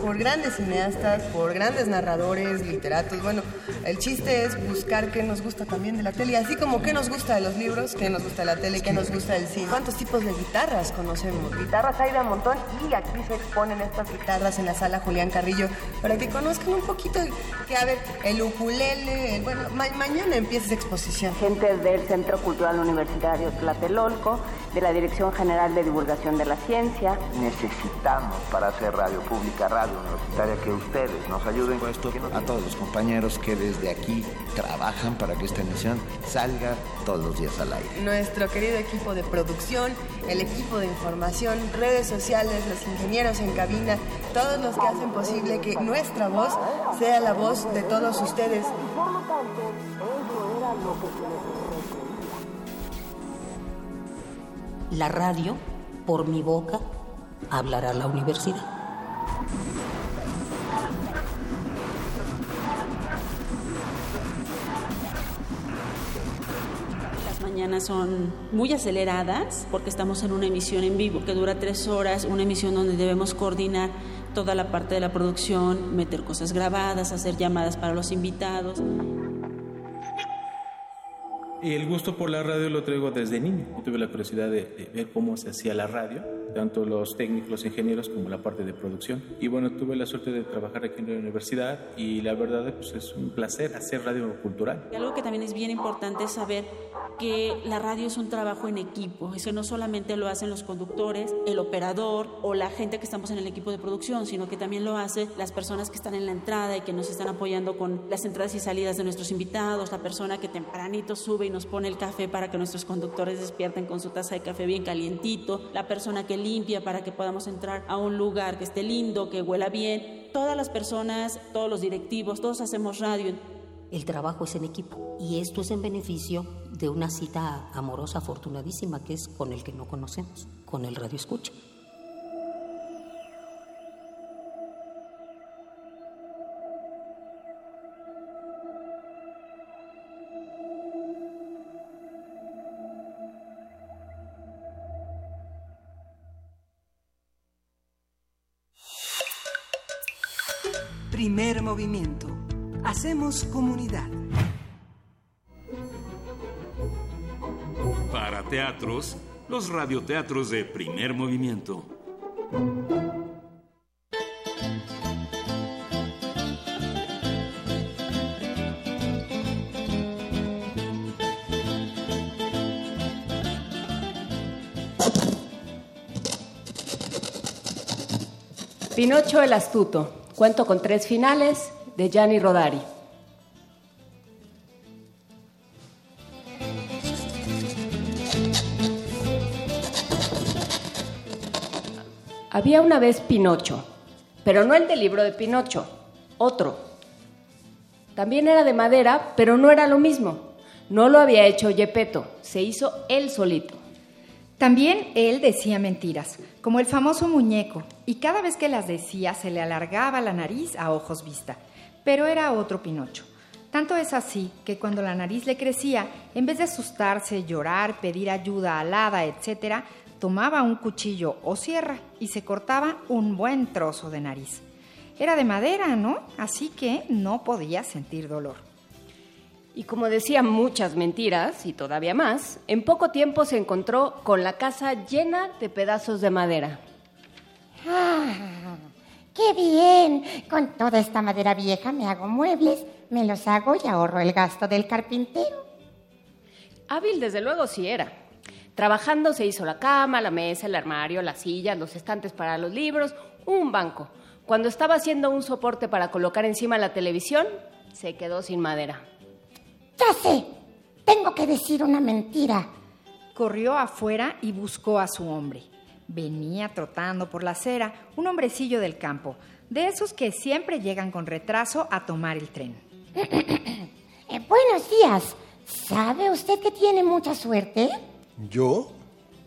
Por grandes cineastas, por grandes narradores, literatos. Bueno, el chiste es buscar qué nos gusta también de la tele, así como qué nos gusta de los libros, qué nos gusta de la tele, qué nos gusta del cine. ¿Cuántos tipos de guitarras conocemos? Guitarras hay de un montón y aquí se exponen estas guitarras en la sala Julián Carrillo para que conozcan un poquito que, a ver, el ukulele, bueno, mañana empieza esa exposición. Gente del Centro Cultural Universitario Tlatelolco, de la Dirección General de Divulgación de la Ciencia. Necesitamos para hacer radio pública, radio universitaria, que ustedes nos ayuden con esto. A todos los compañeros que desde aquí trabajan para que esta emisión salga todos los días al aire. Nuestro querido equipo de producción, el equipo de información, redes sociales, los ingenieros en cabina, todos los que hacen posible que nuestra voz sea la voz de todos ustedes. La radio, por mi boca, hablará la universidad. Las mañanas son muy aceleradas porque estamos en una emisión en vivo que dura tres horas, una emisión donde debemos coordinar toda la parte de la producción, meter cosas grabadas, hacer llamadas para los invitados. Y el gusto por la radio lo traigo desde niño. tuve la curiosidad de, ver cómo se hacía la radio, tanto los técnicos, los ingenieros, como la parte de producción. Y bueno, tuve la suerte de trabajar aquí en la universidad y la verdad pues, es un placer hacer radio cultural. Y algo que también es bien importante es saber que la radio es un trabajo en equipo. Eso no solamente lo hacen los conductores, el operador o la gente que estamos en el equipo de producción, sino que también lo hacen las personas que están en la entrada y que nos están apoyando con las entradas y salidas de nuestros invitados, la persona que tempranito sube y nos pone el café para que nuestros conductores despierten con su taza de café bien calientito, la persona que limpia para que podamos entrar a un lugar que esté lindo, que huela bien. Todas las personas, todos los directivos, todos hacemos radio. El trabajo es en equipo y esto es en beneficio de una cita amorosa afortunadísima que es con el que no conocemos, con el radio escucha. Primer movimiento. Hacemos comunidad. Para teatros, los radioteatros de primer movimiento. Pinocho el Astuto. Cuento con tres finales de Gianni Rodari. Había una vez Pinocho, pero no el del libro de Pinocho, otro. También era de madera, pero no era lo mismo. No lo había hecho Yepeto, se hizo él solito. También él decía mentiras, como el famoso muñeco, y cada vez que las decía se le alargaba la nariz a ojos vista. Pero era otro Pinocho. Tanto es así que cuando la nariz le crecía, en vez de asustarse, llorar, pedir ayuda alada, etc., tomaba un cuchillo o sierra y se cortaba un buen trozo de nariz. Era de madera, ¿no? Así que no podía sentir dolor. Y como decía muchas mentiras y todavía más, en poco tiempo se encontró con la casa llena de pedazos de madera. ¡Ah! ¡Qué bien! Con toda esta madera vieja me hago muebles, me los hago y ahorro el gasto del carpintero. Hábil desde luego sí era. Trabajando se hizo la cama, la mesa, el armario, las sillas, los estantes para los libros, un banco. Cuando estaba haciendo un soporte para colocar encima la televisión, se quedó sin madera. Ya sé, tengo que decir una mentira. Corrió afuera y buscó a su hombre. Venía trotando por la acera un hombrecillo del campo, de esos que siempre llegan con retraso a tomar el tren. Eh, buenos días. ¿Sabe usted que tiene mucha suerte? ¿Yo?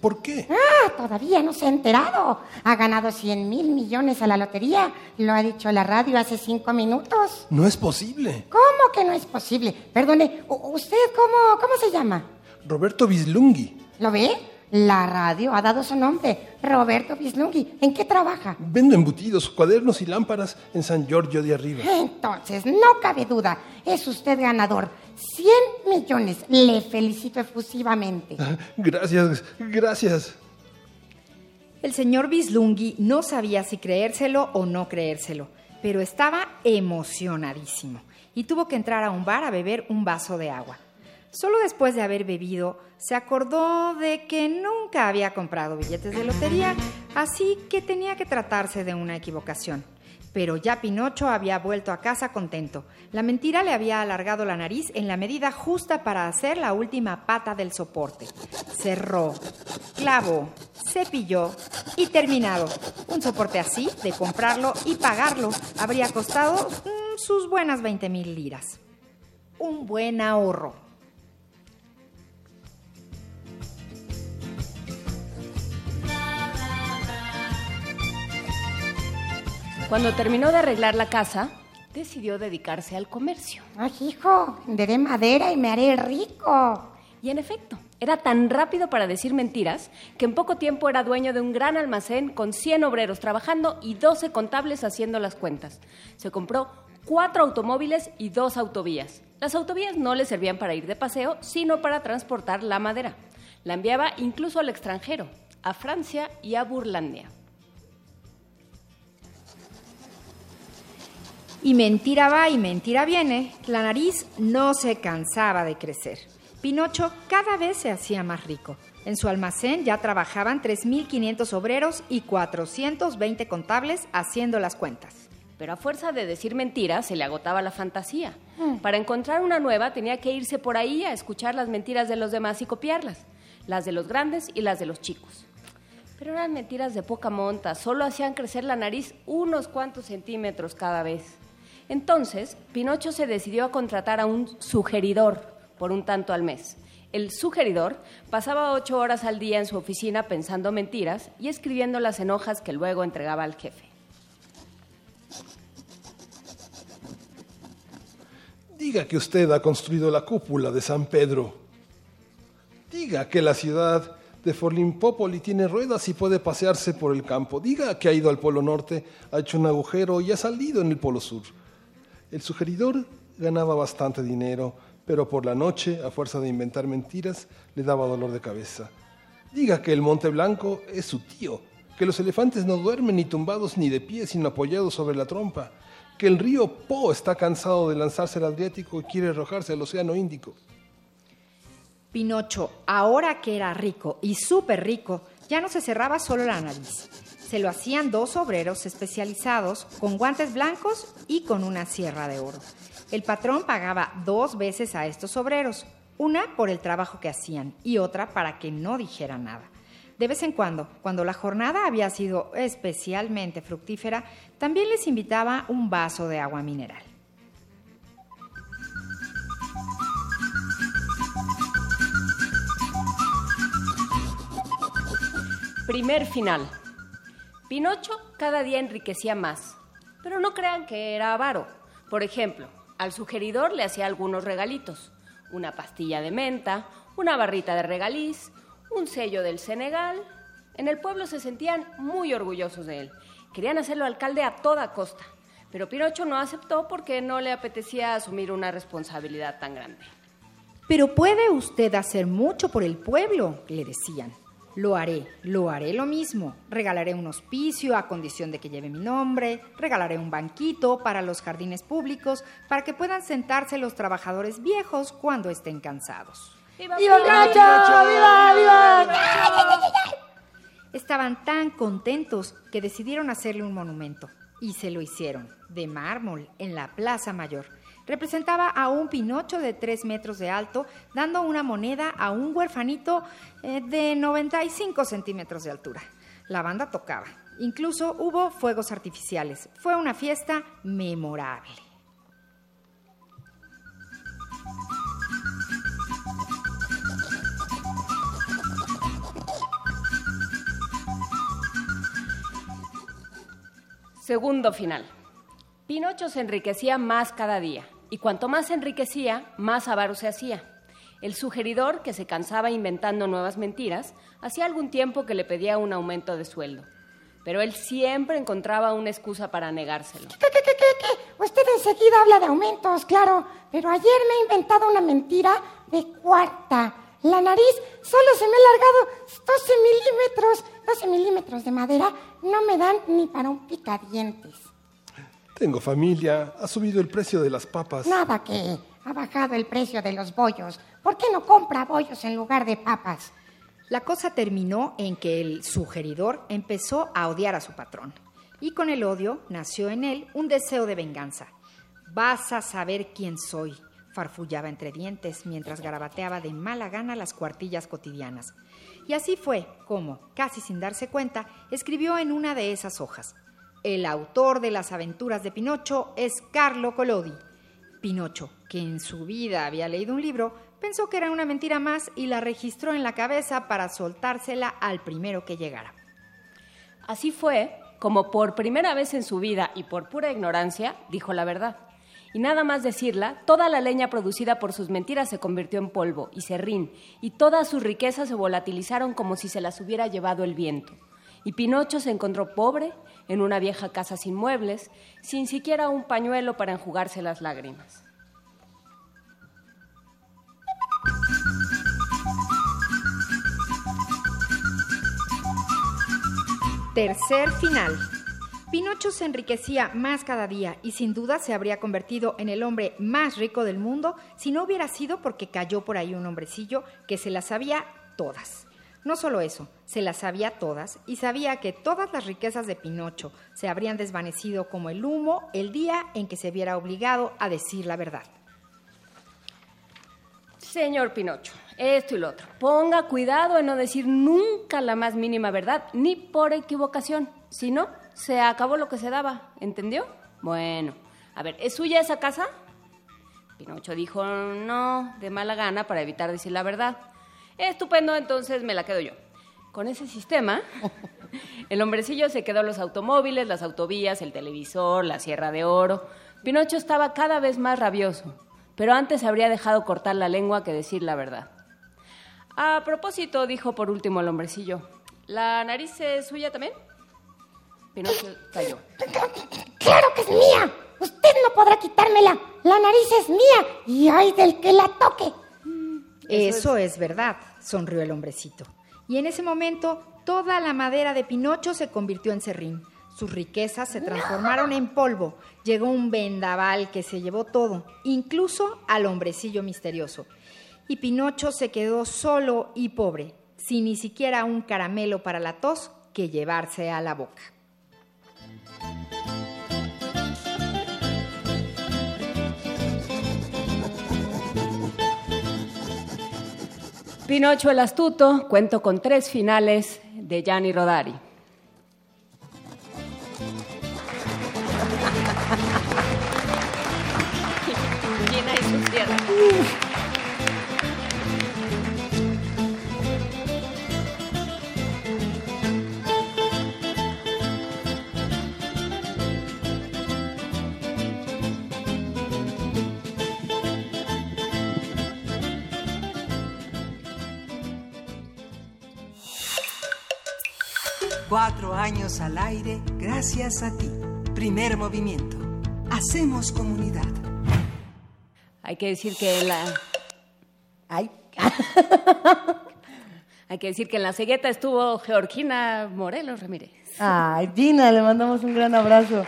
¿Por qué? Ah, todavía no se ha enterado. Ha ganado 100 mil millones a la lotería. Lo ha dicho la radio hace cinco minutos. No es posible. ¿Cómo que no es posible? Perdone, ¿usted cómo, cómo se llama? Roberto Bislunghi. ¿Lo ve? La radio ha dado su nombre, Roberto Bislunghi. ¿En qué trabaja? Vendo embutidos, cuadernos y lámparas en San Giorgio de Arriba. Entonces, no cabe duda, es usted ganador. 100 millones. Le felicito efusivamente. Gracias, gracias. El señor Bislunghi no sabía si creérselo o no creérselo, pero estaba emocionadísimo y tuvo que entrar a un bar a beber un vaso de agua. Solo después de haber bebido, se acordó de que nunca había comprado billetes de lotería, así que tenía que tratarse de una equivocación. Pero ya Pinocho había vuelto a casa contento. La mentira le había alargado la nariz en la medida justa para hacer la última pata del soporte. Cerró, clavó, cepilló y terminado. Un soporte así, de comprarlo y pagarlo, habría costado mm, sus buenas 20 mil liras. Un buen ahorro. Cuando terminó de arreglar la casa, decidió dedicarse al comercio. Ay, hijo, venderé madera y me haré rico. Y en efecto, era tan rápido para decir mentiras que en poco tiempo era dueño de un gran almacén con 100 obreros trabajando y 12 contables haciendo las cuentas. Se compró cuatro automóviles y dos autovías. Las autovías no le servían para ir de paseo, sino para transportar la madera. La enviaba incluso al extranjero, a Francia y a Burlandia. Y mentira va y mentira viene, la nariz no se cansaba de crecer. Pinocho cada vez se hacía más rico. En su almacén ya trabajaban 3.500 obreros y 420 contables haciendo las cuentas. Pero a fuerza de decir mentiras se le agotaba la fantasía. Para encontrar una nueva tenía que irse por ahí a escuchar las mentiras de los demás y copiarlas, las de los grandes y las de los chicos. Pero eran mentiras de poca monta, solo hacían crecer la nariz unos cuantos centímetros cada vez. Entonces, Pinocho se decidió a contratar a un sugeridor por un tanto al mes. El sugeridor pasaba ocho horas al día en su oficina pensando mentiras y escribiendo las enojas que luego entregaba al jefe. Diga que usted ha construido la cúpula de San Pedro. Diga que la ciudad de Forlimpópoli tiene ruedas y puede pasearse por el campo. Diga que ha ido al Polo Norte, ha hecho un agujero y ha salido en el Polo Sur. El sugeridor ganaba bastante dinero, pero por la noche, a fuerza de inventar mentiras, le daba dolor de cabeza. Diga que el Monte Blanco es su tío, que los elefantes no duermen ni tumbados ni de pie, sino apoyados sobre la trompa, que el río Po está cansado de lanzarse al Adriático y quiere arrojarse al Océano Índico. Pinocho, ahora que era rico y súper rico, ya no se cerraba solo la nariz se lo hacían dos obreros especializados con guantes blancos y con una sierra de oro. El patrón pagaba dos veces a estos obreros, una por el trabajo que hacían y otra para que no dijeran nada. De vez en cuando, cuando la jornada había sido especialmente fructífera, también les invitaba un vaso de agua mineral. Primer final. Pinocho cada día enriquecía más, pero no crean que era avaro. Por ejemplo, al sugeridor le hacía algunos regalitos, una pastilla de menta, una barrita de regaliz, un sello del Senegal. En el pueblo se sentían muy orgullosos de él. Querían hacerlo alcalde a toda costa, pero Pinocho no aceptó porque no le apetecía asumir una responsabilidad tan grande. Pero puede usted hacer mucho por el pueblo, le decían. Lo haré, lo haré lo mismo. Regalaré un hospicio a condición de que lleve mi nombre, regalaré un banquito para los jardines públicos para que puedan sentarse los trabajadores viejos cuando estén cansados. ¡Viva, ¡Viva, ¡Viva, viva! Estaban tan contentos que decidieron hacerle un monumento y se lo hicieron, de mármol, en la Plaza Mayor representaba a un Pinocho de 3 metros de alto, dando una moneda a un huerfanito eh, de 95 centímetros de altura. La banda tocaba. Incluso hubo fuegos artificiales. Fue una fiesta memorable. Segundo final. Pinocho se enriquecía más cada día y cuanto más se enriquecía, más avaro se hacía. El sugeridor, que se cansaba inventando nuevas mentiras, hacía algún tiempo que le pedía un aumento de sueldo. Pero él siempre encontraba una excusa para negárselo. ¿Qué, qué, qué, qué? Usted enseguida habla de aumentos, claro, pero ayer me he inventado una mentira de cuarta. La nariz solo se me ha alargado 12 milímetros. 12 milímetros de madera no me dan ni para un picadientes. Tengo familia, ha subido el precio de las papas. Nada que ha bajado el precio de los bollos. ¿Por qué no compra bollos en lugar de papas? La cosa terminó en que el sugeridor empezó a odiar a su patrón. Y con el odio nació en él un deseo de venganza. Vas a saber quién soy, farfullaba entre dientes mientras garabateaba de mala gana las cuartillas cotidianas. Y así fue como, casi sin darse cuenta, escribió en una de esas hojas. El autor de las aventuras de Pinocho es Carlo Collodi. Pinocho, que en su vida había leído un libro, pensó que era una mentira más y la registró en la cabeza para soltársela al primero que llegara. Así fue como por primera vez en su vida y por pura ignorancia dijo la verdad. Y nada más decirla, toda la leña producida por sus mentiras se convirtió en polvo y serrín, y todas sus riquezas se volatilizaron como si se las hubiera llevado el viento. Y Pinocho se encontró pobre, en una vieja casa sin muebles, sin siquiera un pañuelo para enjugarse las lágrimas. Tercer final. Pinocho se enriquecía más cada día y sin duda se habría convertido en el hombre más rico del mundo si no hubiera sido porque cayó por ahí un hombrecillo que se las sabía todas. No solo eso, se las sabía todas y sabía que todas las riquezas de Pinocho se habrían desvanecido como el humo el día en que se viera obligado a decir la verdad. Señor Pinocho, esto y lo otro. Ponga cuidado en no decir nunca la más mínima verdad, ni por equivocación. Si no, se acabó lo que se daba. ¿Entendió? Bueno, a ver, ¿es suya esa casa? Pinocho dijo no, de mala gana, para evitar decir la verdad. Estupendo, entonces me la quedo yo. Con ese sistema, el hombrecillo se quedó los automóviles, las autovías, el televisor, la sierra de oro. Pinocho estaba cada vez más rabioso, pero antes habría dejado cortar la lengua que decir la verdad. A propósito, dijo por último el hombrecillo, ¿la nariz es suya también? Pinocho cayó. ¡Claro que es mía! Usted no podrá quitármela. La nariz es mía y hay del que la toque. Eso, es... verdad, sonrió el hombrecito. Y en ese momento, toda la madera de Pinocho se convirtió en serrín. Sus riquezas se transformaron en polvo. Llegó un vendaval que se llevó todo, incluso al hombrecillo misterioso. Y Pinocho se quedó solo y pobre, sin ni siquiera un caramelo para la tos que llevarse a la boca. Pinocho el astuto, cuento con tres finales de Gianni Rodari. Cuatro años al aire gracias a ti. Primer movimiento. Hacemos comunidad. Hay que decir que en la... Ay. Hay que decir que en la cegueta estuvo Georgina Morelos Ramírez. Ay, Gina, le mandamos un gran abrazo.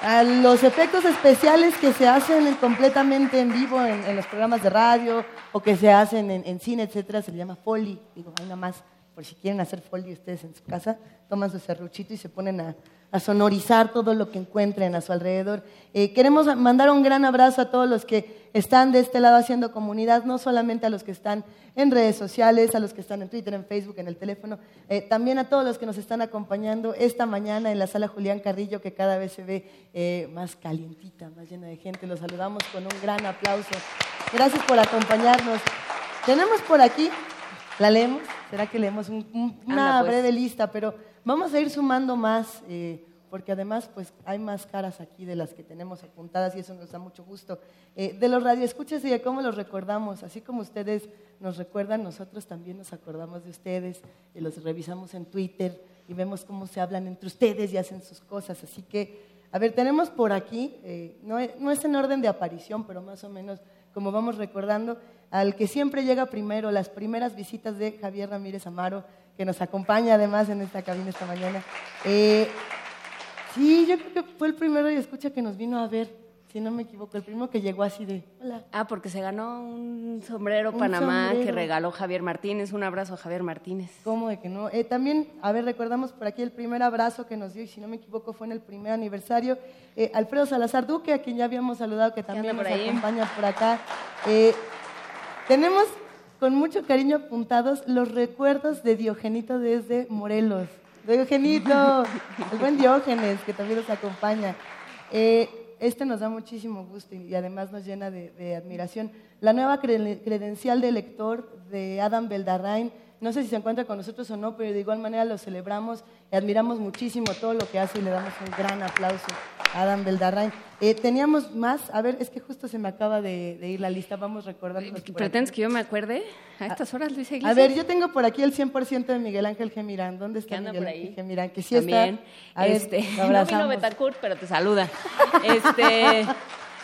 A los efectos especiales que se hacen completamente en vivo en, en los programas de radio o que se hacen en, en cine, etcétera, se le llama Foley. Digo, hay nada más por si quieren hacer folio ustedes en su casa, toman su serruchito y se ponen a, a sonorizar todo lo que encuentren a su alrededor. Eh, queremos mandar un gran abrazo a todos los que están de este lado haciendo comunidad, no solamente a los que están en redes sociales, a los que están en Twitter, en Facebook, en el teléfono, eh, también a todos los que nos están acompañando esta mañana en la sala Julián Carrillo, que cada vez se ve eh, más calientita, más llena de gente. Los saludamos con un gran aplauso. Gracias por acompañarnos. Tenemos por aquí ¿La leemos? ¿Será que leemos un- un- una Anda, pues. breve lista? Pero vamos a ir sumando más eh, porque además pues hay más caras aquí de las que tenemos apuntadas y eso nos da mucho gusto. Eh, de los radioescuchas y de cómo los recordamos, así como ustedes nos recuerdan, nosotros también nos acordamos de ustedes y los revisamos en Twitter y vemos cómo se hablan entre ustedes y hacen sus cosas. Así que, a ver, tenemos por aquí, eh, no, es, en orden de aparición, pero más o menos como vamos recordando, al que siempre llega primero, las primeras visitas de Javier Ramírez Amaro, que nos acompaña además en esta cabina esta mañana. Eh, sí, yo creo que fue el primero y escucha que nos vino a ver, si no me equivoco, el primero que llegó así de, hola. Ah, porque se ganó un sombrero Un Panamá que regaló Javier Martínez. Un abrazo a Javier Martínez. ¿Cómo de que no? Eh, también, a ver, recordamos por aquí el primer abrazo que nos dio, y si no me equivoco fue en el primer aniversario, eh, Alfredo Salazar Duque, a quien ya habíamos saludado, que también nos ahí. acompaña por acá. Eh, tenemos con mucho cariño apuntados los recuerdos de Diogenito desde Morelos. Diogenito, el buen Diógenes, que también nos acompaña. Eh, este nos da muchísimo gusto y además nos llena de, admiración. La nueva cre- credencial de lector de Adam Beldarrain, no sé si se encuentra con nosotros o no, pero de igual manera lo celebramos admiramos muchísimo todo lo que hace y le damos un gran aplauso a Adam Beldarrain. Eh, teníamos más, a ver, es que justo se me acaba de, de ir la lista, vamos recordando. ¿Pretendes que yo me acuerde? A estas horas, Luis A Iglesias. ver, yo tengo por aquí el 100% de Miguel Ángel Gemirán. ¿Dónde está Miguel por Ángel. Gemirán? Que sí También. está. A ver, este, no vino. Betancourt, pero te saluda. Este,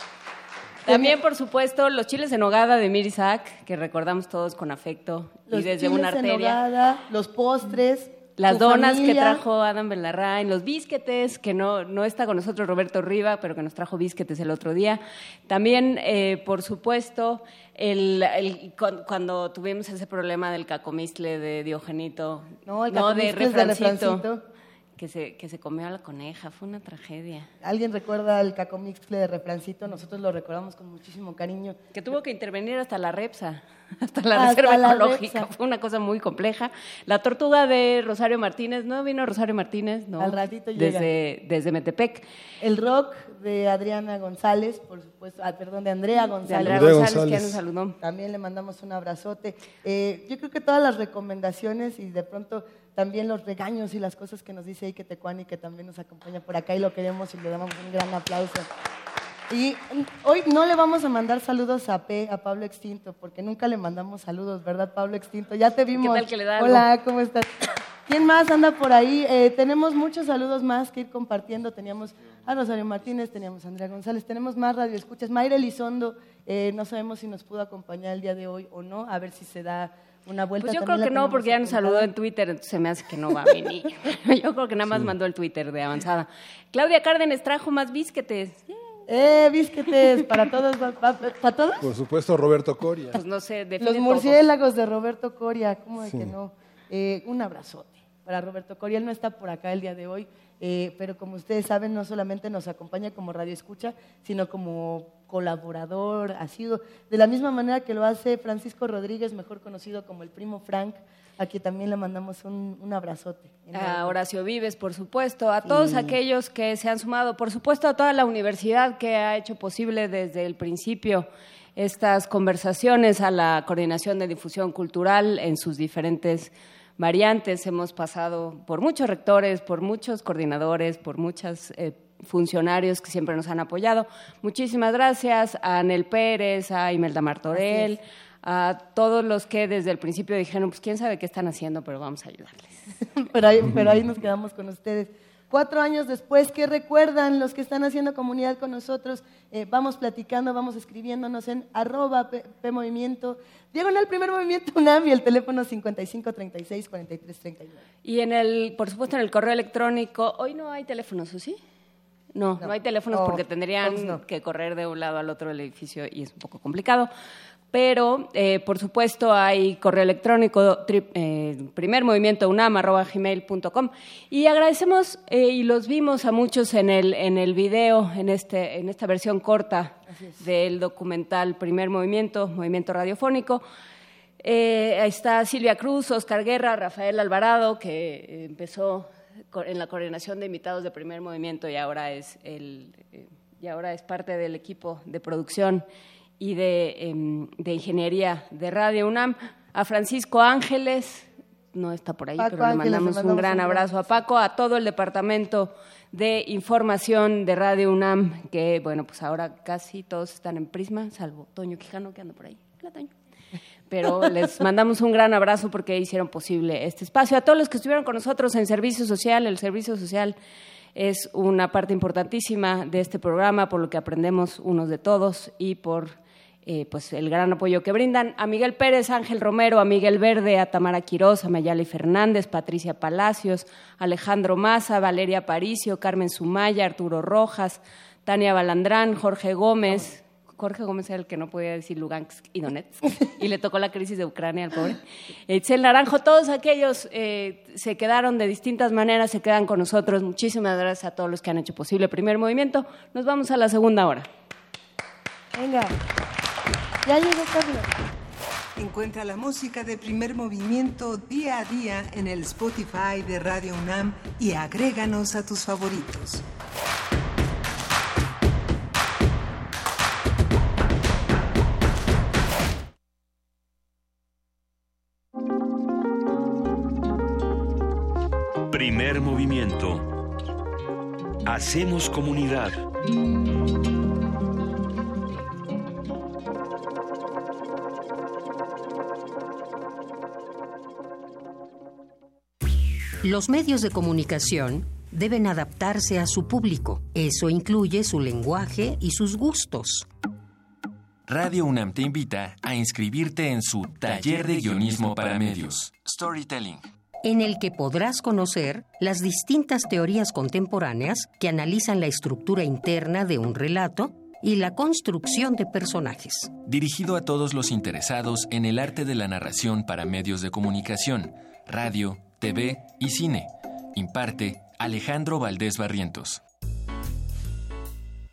también, por supuesto, los chiles en hogada de Mir Isaac, que recordamos todos con afecto Los y desde chiles una en arteria. nogada, los postres. Las donas que trajo Adam Belarrain, los bisquetes, que no, no está con nosotros Roberto Riva, pero que nos trajo bisquetes el otro día. También, eh, por supuesto, el, el- cu- cuando tuvimos ese problema del cacomistle de Diogenito, No, el de cacomistle es de refrancito, Refrancito. Que se, que se comió a la coneja, fue una tragedia. ¿Alguien recuerda el cacomixcle de Refrancito? Nosotros lo recordamos con muchísimo cariño. Que tuvo que intervenir hasta la REPSA, hasta la Hasta Reserva la Ecológica. Repsa. Fue una cosa muy compleja. La tortuga de Rosario Martínez, ¿no vino Rosario Martínez? No. Al ratito llega. Desde, desde Metepec. El rock de Adriana González, por supuesto, ah, perdón, de Andrea González. Andrea Andrea González, González. que ya nos saludó. También le mandamos un abrazote. Eh, yo creo que todas las recomendaciones y de pronto también los regaños y las cosas que nos dice Ike Tecuani, que también nos acompaña por acá y lo queremos y le damos un gran aplauso. Y mm, hoy no le vamos a mandar saludos a P, a Pablo Extinto, porque nunca le mandamos saludos, ¿verdad, Pablo Extinto? Ya te vimos. tal que le da? Hola, ¿cómo estás? ¿Quién más anda por ahí? Eh, tenemos muchos saludos más que ir compartiendo. Teníamos a Rosario Martínez, teníamos a Andrea González, tenemos más radioescuchas. Mayra Elizondo, eh, no sabemos si nos pudo acompañar el día de hoy o no, a ver si se da una vuelta. Pues yo creo que no, porque ya nos saludó en Twitter, entonces se me hace que no va a venir. yo creo que nada más mandó el Twitter de avanzada. Claudia Cárdenas trajo más bisquetes. Eh, bisquetes, para todos, pa- pa- ¿para todos? Por supuesto, Roberto Coria. Pues no sé, Los murciélagos de Roberto Coria, ¿cómo de Sí. que no? Eh, un abrazote para Roberto Coria. Él no está por acá el día de hoy, eh, pero como ustedes saben, no solamente nos acompaña como radio escucha, sino como colaborador, ha sido de la misma manera que lo hace Francisco Rodríguez, mejor conocido como el primo Frank, a quien también le mandamos un, un abrazote. A Horacio Vives, por supuesto, a todos aquellos que se han sumado, por supuesto a toda la universidad que ha hecho posible desde el principio estas conversaciones, a la Coordinación de Difusión Cultural en sus diferentes variantes. Hemos pasado por muchos rectores, por muchos coordinadores, por muchos eh, funcionarios que siempre nos han apoyado. Muchísimas gracias a Anel Pérez, a Imelda Martorell, a todos los que desde el principio dijeron, pues quién sabe qué están haciendo, pero vamos a ayudarles. pero, ahí, pero ahí nos quedamos con ustedes. Cuatro años después, ¿qué recuerdan los que están haciendo comunidad con nosotros? Eh, vamos platicando, vamos escribiéndonos en arroba P, P Movimiento, diagonal primer movimiento UNAM y el teléfono 55 36 43 39. Y en el, por supuesto, en el correo electrónico, hoy no hay teléfonos, ¿o sí? No, no, hay teléfonos No, porque tendrían todos no. que correr de un lado al otro del edificio y es un poco complicado. Pero, eh, por supuesto, hay correo electrónico tri- eh, primermovimientounam.gmail.com y agradecemos eh, y los vimos a muchos en el, en el video, en, este, en esta versión corta del documental Primer Movimiento, Movimiento Radiofónico. Eh, ahí está Silvia Cruz, Oscar Guerra, Rafael Alvarado, que eh, empezó en la coordinación de invitados de primer movimiento y ahora es, el, eh, y ahora es parte del equipo de producción y de, em, de ingeniería de Radio UNAM. A Francisco Ángeles, no está por ahí, Paco pero le Ángeles, mandamos, un gran un abrazo a Paco, a todo el departamento de información de Radio UNAM, que bueno, pues ahora casi todos están en Prisma, salvo Toño Quijano que anda por ahí. Hola, Toño. Pero les mandamos un gran abrazo porque hicieron posible este espacio. A todos los que estuvieron con nosotros en Servicio Social, el Servicio Social es una parte importantísima de este programa, por lo que aprendemos unos de todos y por eh, pues el gran apoyo que brindan a Miguel Pérez, Ángel Romero, a Miguel Verde, a Tamara Quiroz, a Mayali Fernández, Patricia Palacios, Alejandro Maza, Valeria Paricio, Carmen Sumaya, Arturo Rojas, Tania Balandrán, Jorge Gómez. Jorge Gómez era el que no podía decir Lugansk y Donetsk, y le tocó la crisis de Ucrania al pobre. Itzel Naranjo, todos aquellos eh, se quedaron de distintas maneras, se quedan con nosotros. Muchísimas gracias a todos los que han hecho posible el primer movimiento. Nos vamos a la segunda hora. Venga. Ya llegó Carlos. Encuentra la música de primer movimiento día a día en el Spotify de Radio UNAM y agréganos a tus favoritos. Primer movimiento. Hacemos comunidad. Los medios de comunicación deben adaptarse a su público. Eso incluye su lenguaje y sus gustos. Radio UNAM te invita a inscribirte en su taller de guionismo para medios, Storytelling, en el que podrás conocer las distintas teorías contemporáneas que analizan la estructura interna de un relato y la construcción de personajes. dirigido a todos los interesados en el arte de la narración para medios de comunicación, radio, TV y cine. Imparte Alejandro Valdés Barrientos.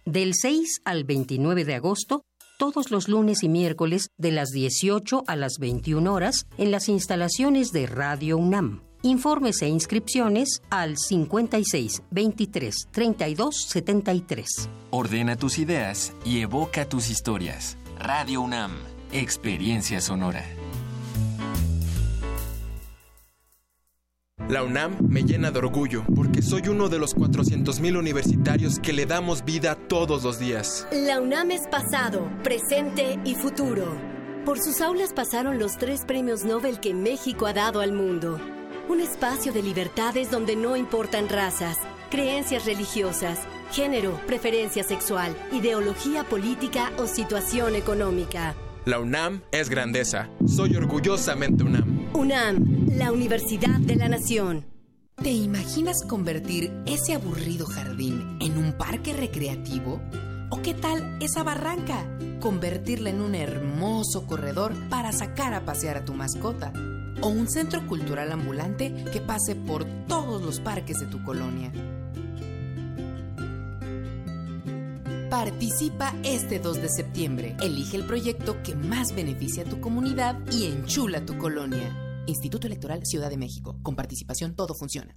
Del 6 al 29 de agosto, todos los lunes y miércoles de las 18 a las 21 horas en las instalaciones de Radio UNAM. Informes e inscripciones al 56 23 32 73. Ordena tus ideas y evoca tus historias. Radio UNAM, experiencia sonora. La UNAM me llena de orgullo porque soy uno de los 400.000 universitarios que le damos vida todos los días. La UNAM es pasado, presente y futuro. Por sus aulas pasaron los tres premios Nobel que México ha dado al mundo. Un espacio de libertades donde no importan razas, creencias religiosas, género, preferencia sexual, ideología política o situación económica. La UNAM es grandeza. Soy orgullosamente UNAM. UNAM, la Universidad de la Nación. ¿Te imaginas convertir ese aburrido jardín en un parque recreativo? ¿O qué tal esa barranca? Convertirla en un hermoso corredor para sacar a pasear a tu mascota. O un centro cultural ambulante que pase por todos los parques de tu colonia. Participa este 2 de septiembre. Elige el proyecto que más beneficia a tu comunidad y enchula tu colonia. Instituto Electoral Ciudad de México. Con participación todo funciona.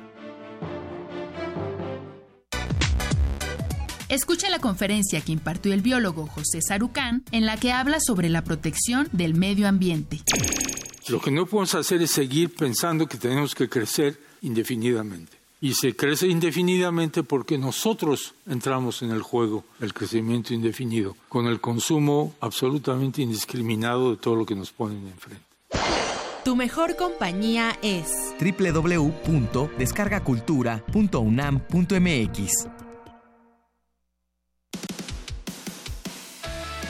Escucha la conferencia que impartió el biólogo José Sarucán, en la que habla sobre la protección del medio ambiente. Lo que no podemos hacer es seguir pensando que tenemos que crecer indefinidamente. Y se crece indefinidamente porque nosotros entramos en el juego del crecimiento indefinido, con el consumo absolutamente indiscriminado de todo lo que nos ponen enfrente. Tu mejor compañía es www.descargacultura.unam.mx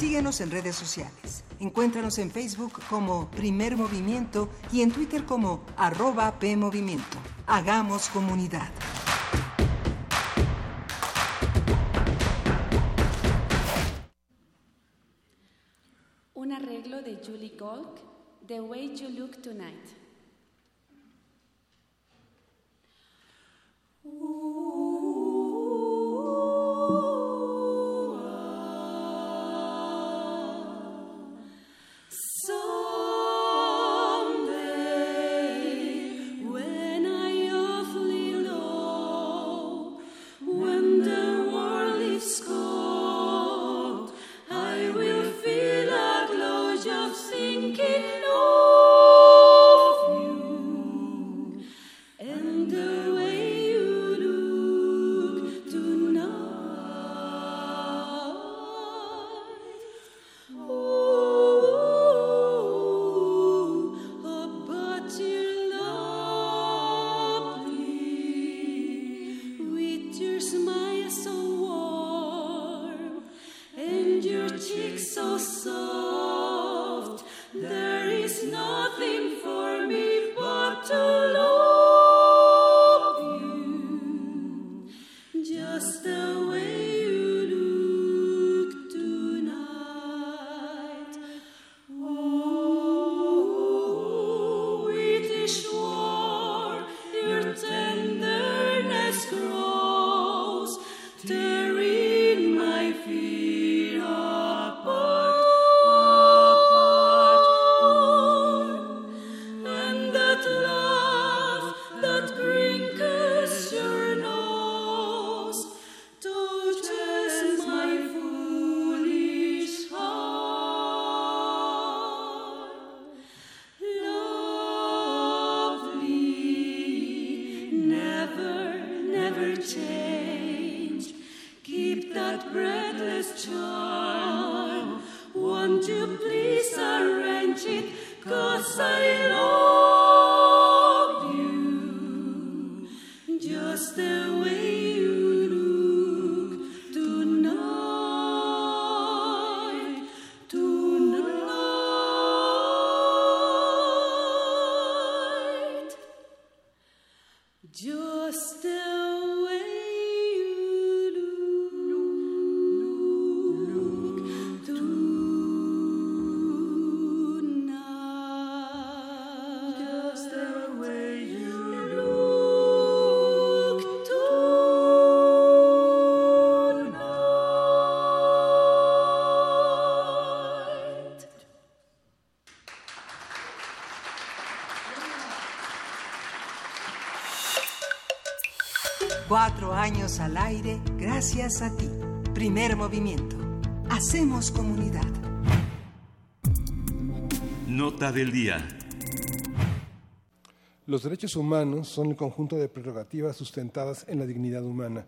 Síguenos en redes sociales. Encuéntranos en Facebook como Primer Movimiento y en Twitter como arroba PMovimiento. Hagamos comunidad. Un arreglo de Julie Golk, The Way You Look Tonight. Años al aire gracias a ti. Primer movimiento. Hacemos comunidad. Nota del día. Los derechos humanos son el conjunto de prerrogativas sustentadas en la dignidad humana.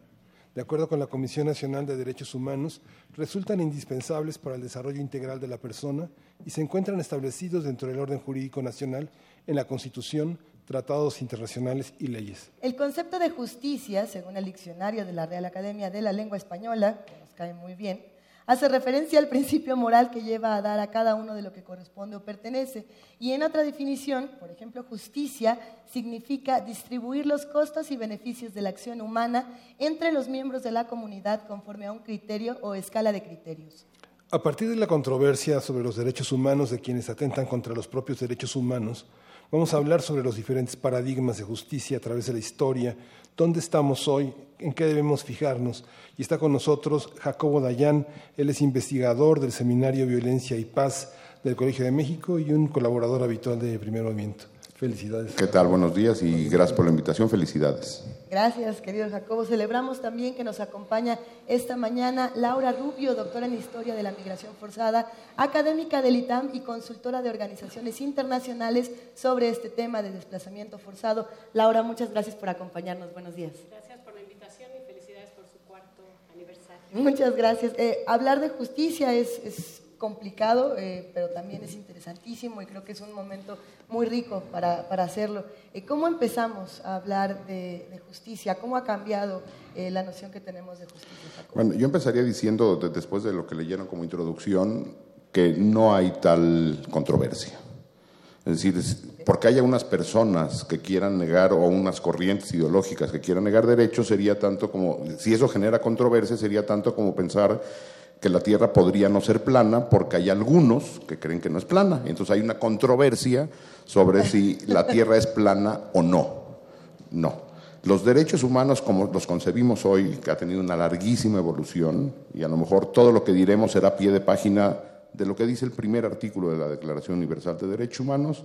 De acuerdo con la Comisión Nacional de Derechos Humanos, resultan indispensables para el desarrollo integral de la persona y se encuentran establecidos dentro del orden jurídico nacional en la Constitución, tratados internacionales y leyes. El concepto de justicia, según el diccionario de la Real Academia de la Lengua Española, que nos cae muy bien, hace referencia al principio moral que lleva a dar a cada uno de lo que corresponde o pertenece. Y en otra definición, por ejemplo, justicia significa distribuir los costos y beneficios de la acción humana entre los miembros de la comunidad conforme a un criterio o escala de criterios. A partir de la controversia sobre los derechos humanos de quienes atentan contra los propios derechos humanos, vamos a hablar sobre los diferentes paradigmas de justicia a través de la historia, dónde estamos hoy, en qué debemos fijarnos. Y está con nosotros Jacobo Dayan, él es investigador del Seminario Violencia y Paz del Colegio de México y un colaborador habitual de Primer Movimiento. Felicidades. ¿Qué tal? Buenos días y gracias por la invitación. Felicidades. Gracias, querido Jacobo. Celebramos también que nos acompaña esta mañana Laura Rubio, doctora en Historia de la Migración Forzada, académica del ITAM y consultora de organizaciones internacionales sobre este tema de desplazamiento forzado. Laura, muchas gracias por acompañarnos. Buenos días. Gracias por la invitación y felicidades por su cuarto aniversario. Muchas gracias. Eh, hablar de justicia es, es complicado, eh, pero también es interesantísimo y creo que es un momento muy rico para, para hacerlo. Eh, ¿Cómo empezamos a hablar de, justicia? ¿Cómo ha cambiado eh, la noción que tenemos de justicia? Bueno, yo empezaría diciendo, de- después de lo que leyeron como introducción, que no hay tal controversia. Es decir, porque haya unas personas que quieran negar o unas corrientes ideológicas que quieran negar derechos, sería tanto como, si eso genera controversia, sería tanto como pensar que la Tierra podría no ser plana porque hay algunos que creen que no es plana. Entonces hay una controversia sobre si la Tierra es plana o no. No. Los derechos humanos, como los concebimos hoy, que ha tenido una larguísima evolución, y a lo mejor todo lo que diremos será pie de página de lo que dice el primer artículo de la Declaración Universal de Derechos Humanos,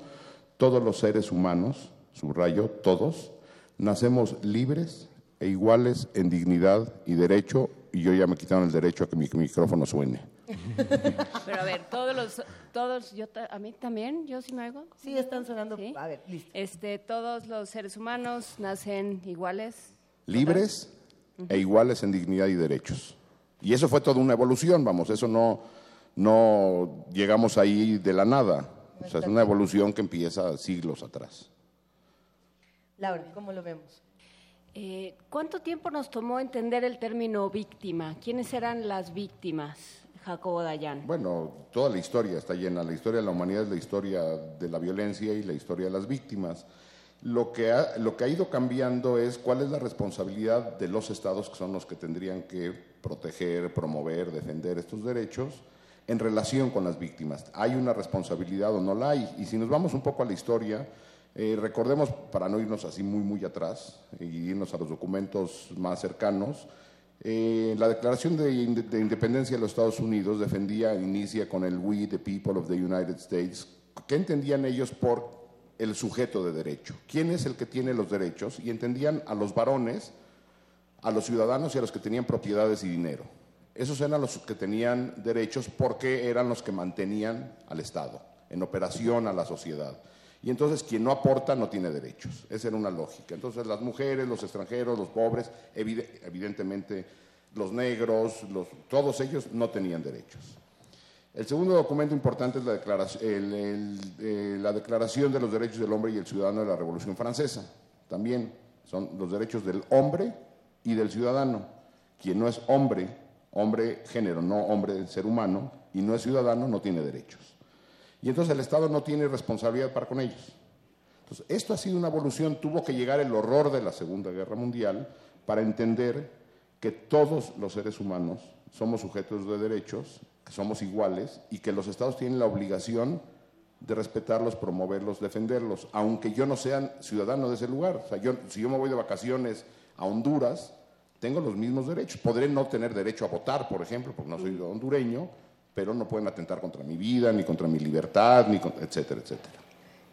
todos los seres humanos, subrayo, todos, nacemos libres e iguales en dignidad y derecho, y yo ya me quitaron el derecho a que mi micrófono suene. Pero a ver, todos los, todos, yo, a mí también, yo sí me oigo. Sí, están sonando. A ver, listo. Este, todos los seres humanos nacen iguales. libres e iguales en dignidad y derechos. Y eso fue toda una evolución, vamos, eso no, no llegamos ahí de la nada. O sea, es una evolución que empieza siglos atrás. Laura, ¿cómo lo vemos? Eh, ¿Cuánto tiempo nos tomó entender el término víctima? ¿Quiénes eran las víctimas, Jacobo Dayan? Bueno, toda la historia está llena. La historia de la humanidad es la historia de la violencia y la historia de las víctimas. Lo que ha, lo que ha ido cambiando es cuál es la responsabilidad de los estados, que son los que tendrían que proteger, promover, defender estos derechos, en relación con las víctimas. ¿Hay una responsabilidad o no la hay? Y si nos vamos un poco a la historia, eh, recordemos, para no irnos así muy, muy atrás y irnos a los documentos más cercanos, eh, la Declaración de, de Independencia de los Estados Unidos defendía, inicia con el We, the people of the United States. ¿Qué entendían ellos por el sujeto de derecho? ¿Quién es el que tiene los derechos? Y entendían a los varones, a los ciudadanos y a los que tenían propiedades y dinero. Esos eran los que tenían derechos porque eran los que mantenían al Estado, en operación a la sociedad. Y entonces quien no aporta no tiene derechos. Esa era una lógica. Entonces las mujeres, los extranjeros, los pobres, evide- evidentemente los negros, todos ellos no tenían derechos. El segundo documento importante es la declaración, eh, la declaración de los Derechos del Hombre y el Ciudadano de la Revolución Francesa. También son los derechos del hombre y del ciudadano. Quien no es hombre, hombre género, no hombre ser humano, y no es ciudadano, no tiene derechos. Y entonces el Estado no tiene responsabilidad para con ellos. Entonces, esto ha sido una evolución, tuvo que llegar el horror de la Segunda Guerra Mundial para entender que todos los seres humanos somos sujetos de derechos, que somos iguales y que los estados tienen la obligación de respetarlos, promoverlos, defenderlos, aunque yo no sea ciudadano de ese lugar. O sea, yo, si yo me voy de vacaciones a Honduras, tengo los mismos derechos. Podré no tener derecho a votar, por ejemplo, porque no soy hondureño, pero no pueden atentar contra mi vida, ni contra mi libertad, ni con- etcétera, etcétera.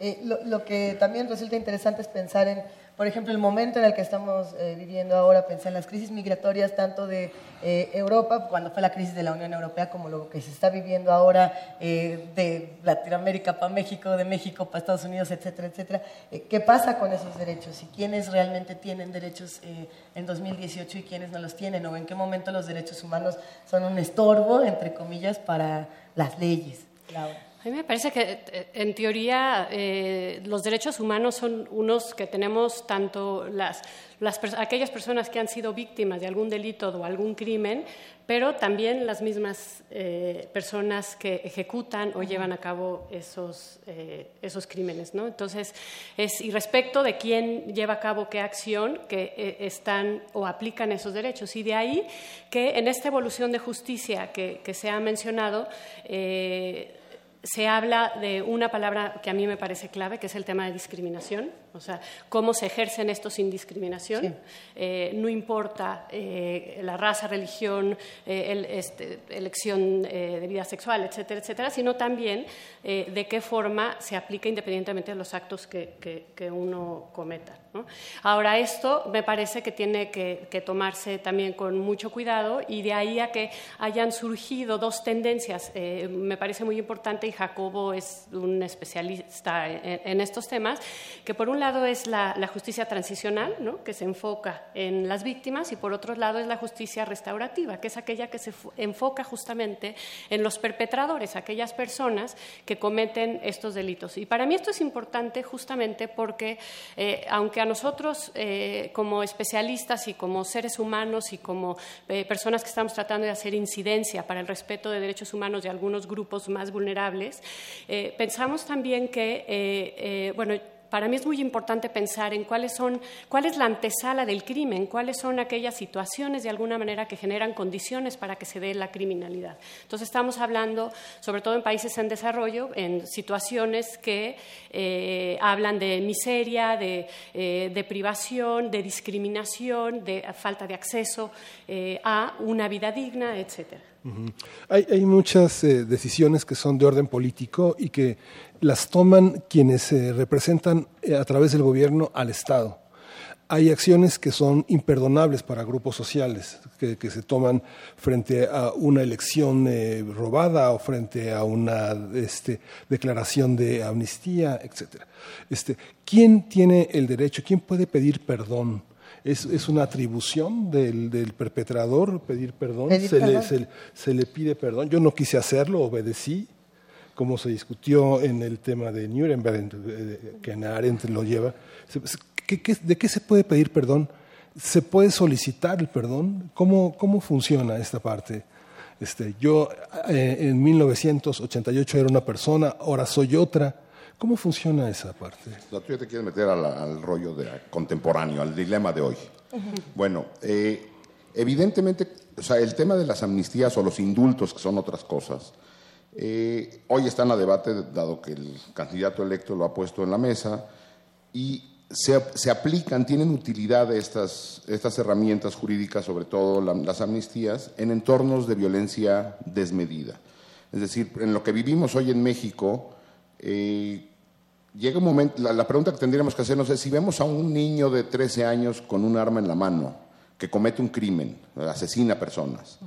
Eh, lo, lo que también resulta interesante es pensar en, por ejemplo, el momento en el que estamos eh, viviendo ahora, pensar en las crisis migratorias tanto de eh, Europa, cuando fue la crisis de la Unión Europea, como lo que se está viviendo ahora de Latinoamérica para México, de México para Estados Unidos, etcétera, etcétera. ¿Qué pasa con esos derechos? ¿Y quiénes realmente tienen derechos en 2018 y quiénes no los tienen? ¿O en qué momento los derechos humanos son un estorbo, entre comillas, para las leyes? Laura. A mí me parece que, eh, en teoría, eh, los derechos humanos son unos que tenemos tanto las, las aquellas personas que han sido víctimas de algún delito o algún crimen, pero también las mismas eh, personas que ejecutan o llevan a cabo esos, eh, esos crímenes. ¿no? Entonces, es y respecto de quién lleva a cabo qué acción que eh, están o aplican esos derechos. Y de ahí que en esta evolución de justicia que, que se ha mencionado, se habla de una palabra que a mí me parece clave, que es el tema de discriminación, o sea, cómo se ejercen estos sin discriminación. Eh, no importa eh, la raza, religión, eh, el- este, elección de vida sexual, etcétera, etcétera, sino también de qué forma se aplica independientemente de los actos que, que- que uno cometa. ¿no? Ahora, esto me parece que tiene que, que tomarse también con mucho cuidado y de ahí a que hayan surgido dos tendencias, eh, me parece muy importante y Jacobo es un especialista en, en estos temas, que por un lado es la, la justicia transicional, ¿no? que se enfoca en las víctimas, y por otro lado es la justicia restaurativa, que es aquella que se enfoca justamente en los perpetradores, aquellas personas que cometen estos delitos. Y para mí esto es importante justamente porque, eh, aunque a nosotros eh, como especialistas y como seres humanos y como eh, personas que estamos tratando de hacer incidencia para el respeto de derechos humanos de algunos grupos más vulnerables, eh, pensamos también que, eh, eh, bueno, para mí es muy importante pensar en cuáles son, cuál es la antesala del crimen, cuáles son aquellas situaciones de alguna manera que generan condiciones para que se dé la criminalidad. Entonces estamos hablando, sobre todo en países en desarrollo, en situaciones que eh, hablan de miseria, de, eh, de privación, de discriminación, de falta de acceso eh, a una vida digna, etcétera. Ujú. Hay, hay muchas eh, decisiones que son de orden político y que las toman quienes eh, representan eh, a través del gobierno al Estado. Hay acciones que son imperdonables para grupos sociales, que, que se toman frente a una elección eh, robada o frente a una este, declaración de amnistía, etc. Este, ¿Quién tiene el derecho? ¿Quién puede pedir perdón? ¿Es, es una atribución del, del perpetrador pedir perdón? Pedir se, Le, se, se le pide perdón. Yo no quise hacerlo, obedecí, como se discutió en el tema de Nuremberg, eh, que Arendt lo lleva. Se- se- ¿qué- qué- de qué se puede pedir perdón? ¿Se puede solicitar el perdón? ¿Cómo, cómo funciona esta parte? Este, yo eh, en 1988 era una persona, ahora soy otra. ¿Cómo funciona esa parte? O sea, tú ya te quieres meter al, al rollo de, contemporáneo, al dilema de hoy. Bueno, eh, evidentemente, o sea, el tema de las amnistías o los indultos, que son otras cosas, eh, hoy están a debate, dado que el candidato electo lo ha puesto en la mesa, y se, se aplican, tienen utilidad estas, estas herramientas jurídicas, sobre todo la- las amnistías, en entornos de violencia desmedida. Es decir, en lo que vivimos hoy en México, eh, llega un momento, la, la pregunta que tendríamos que hacernos es si vemos a un niño de 13 años con un arma en la mano que comete un crimen, asesina personas,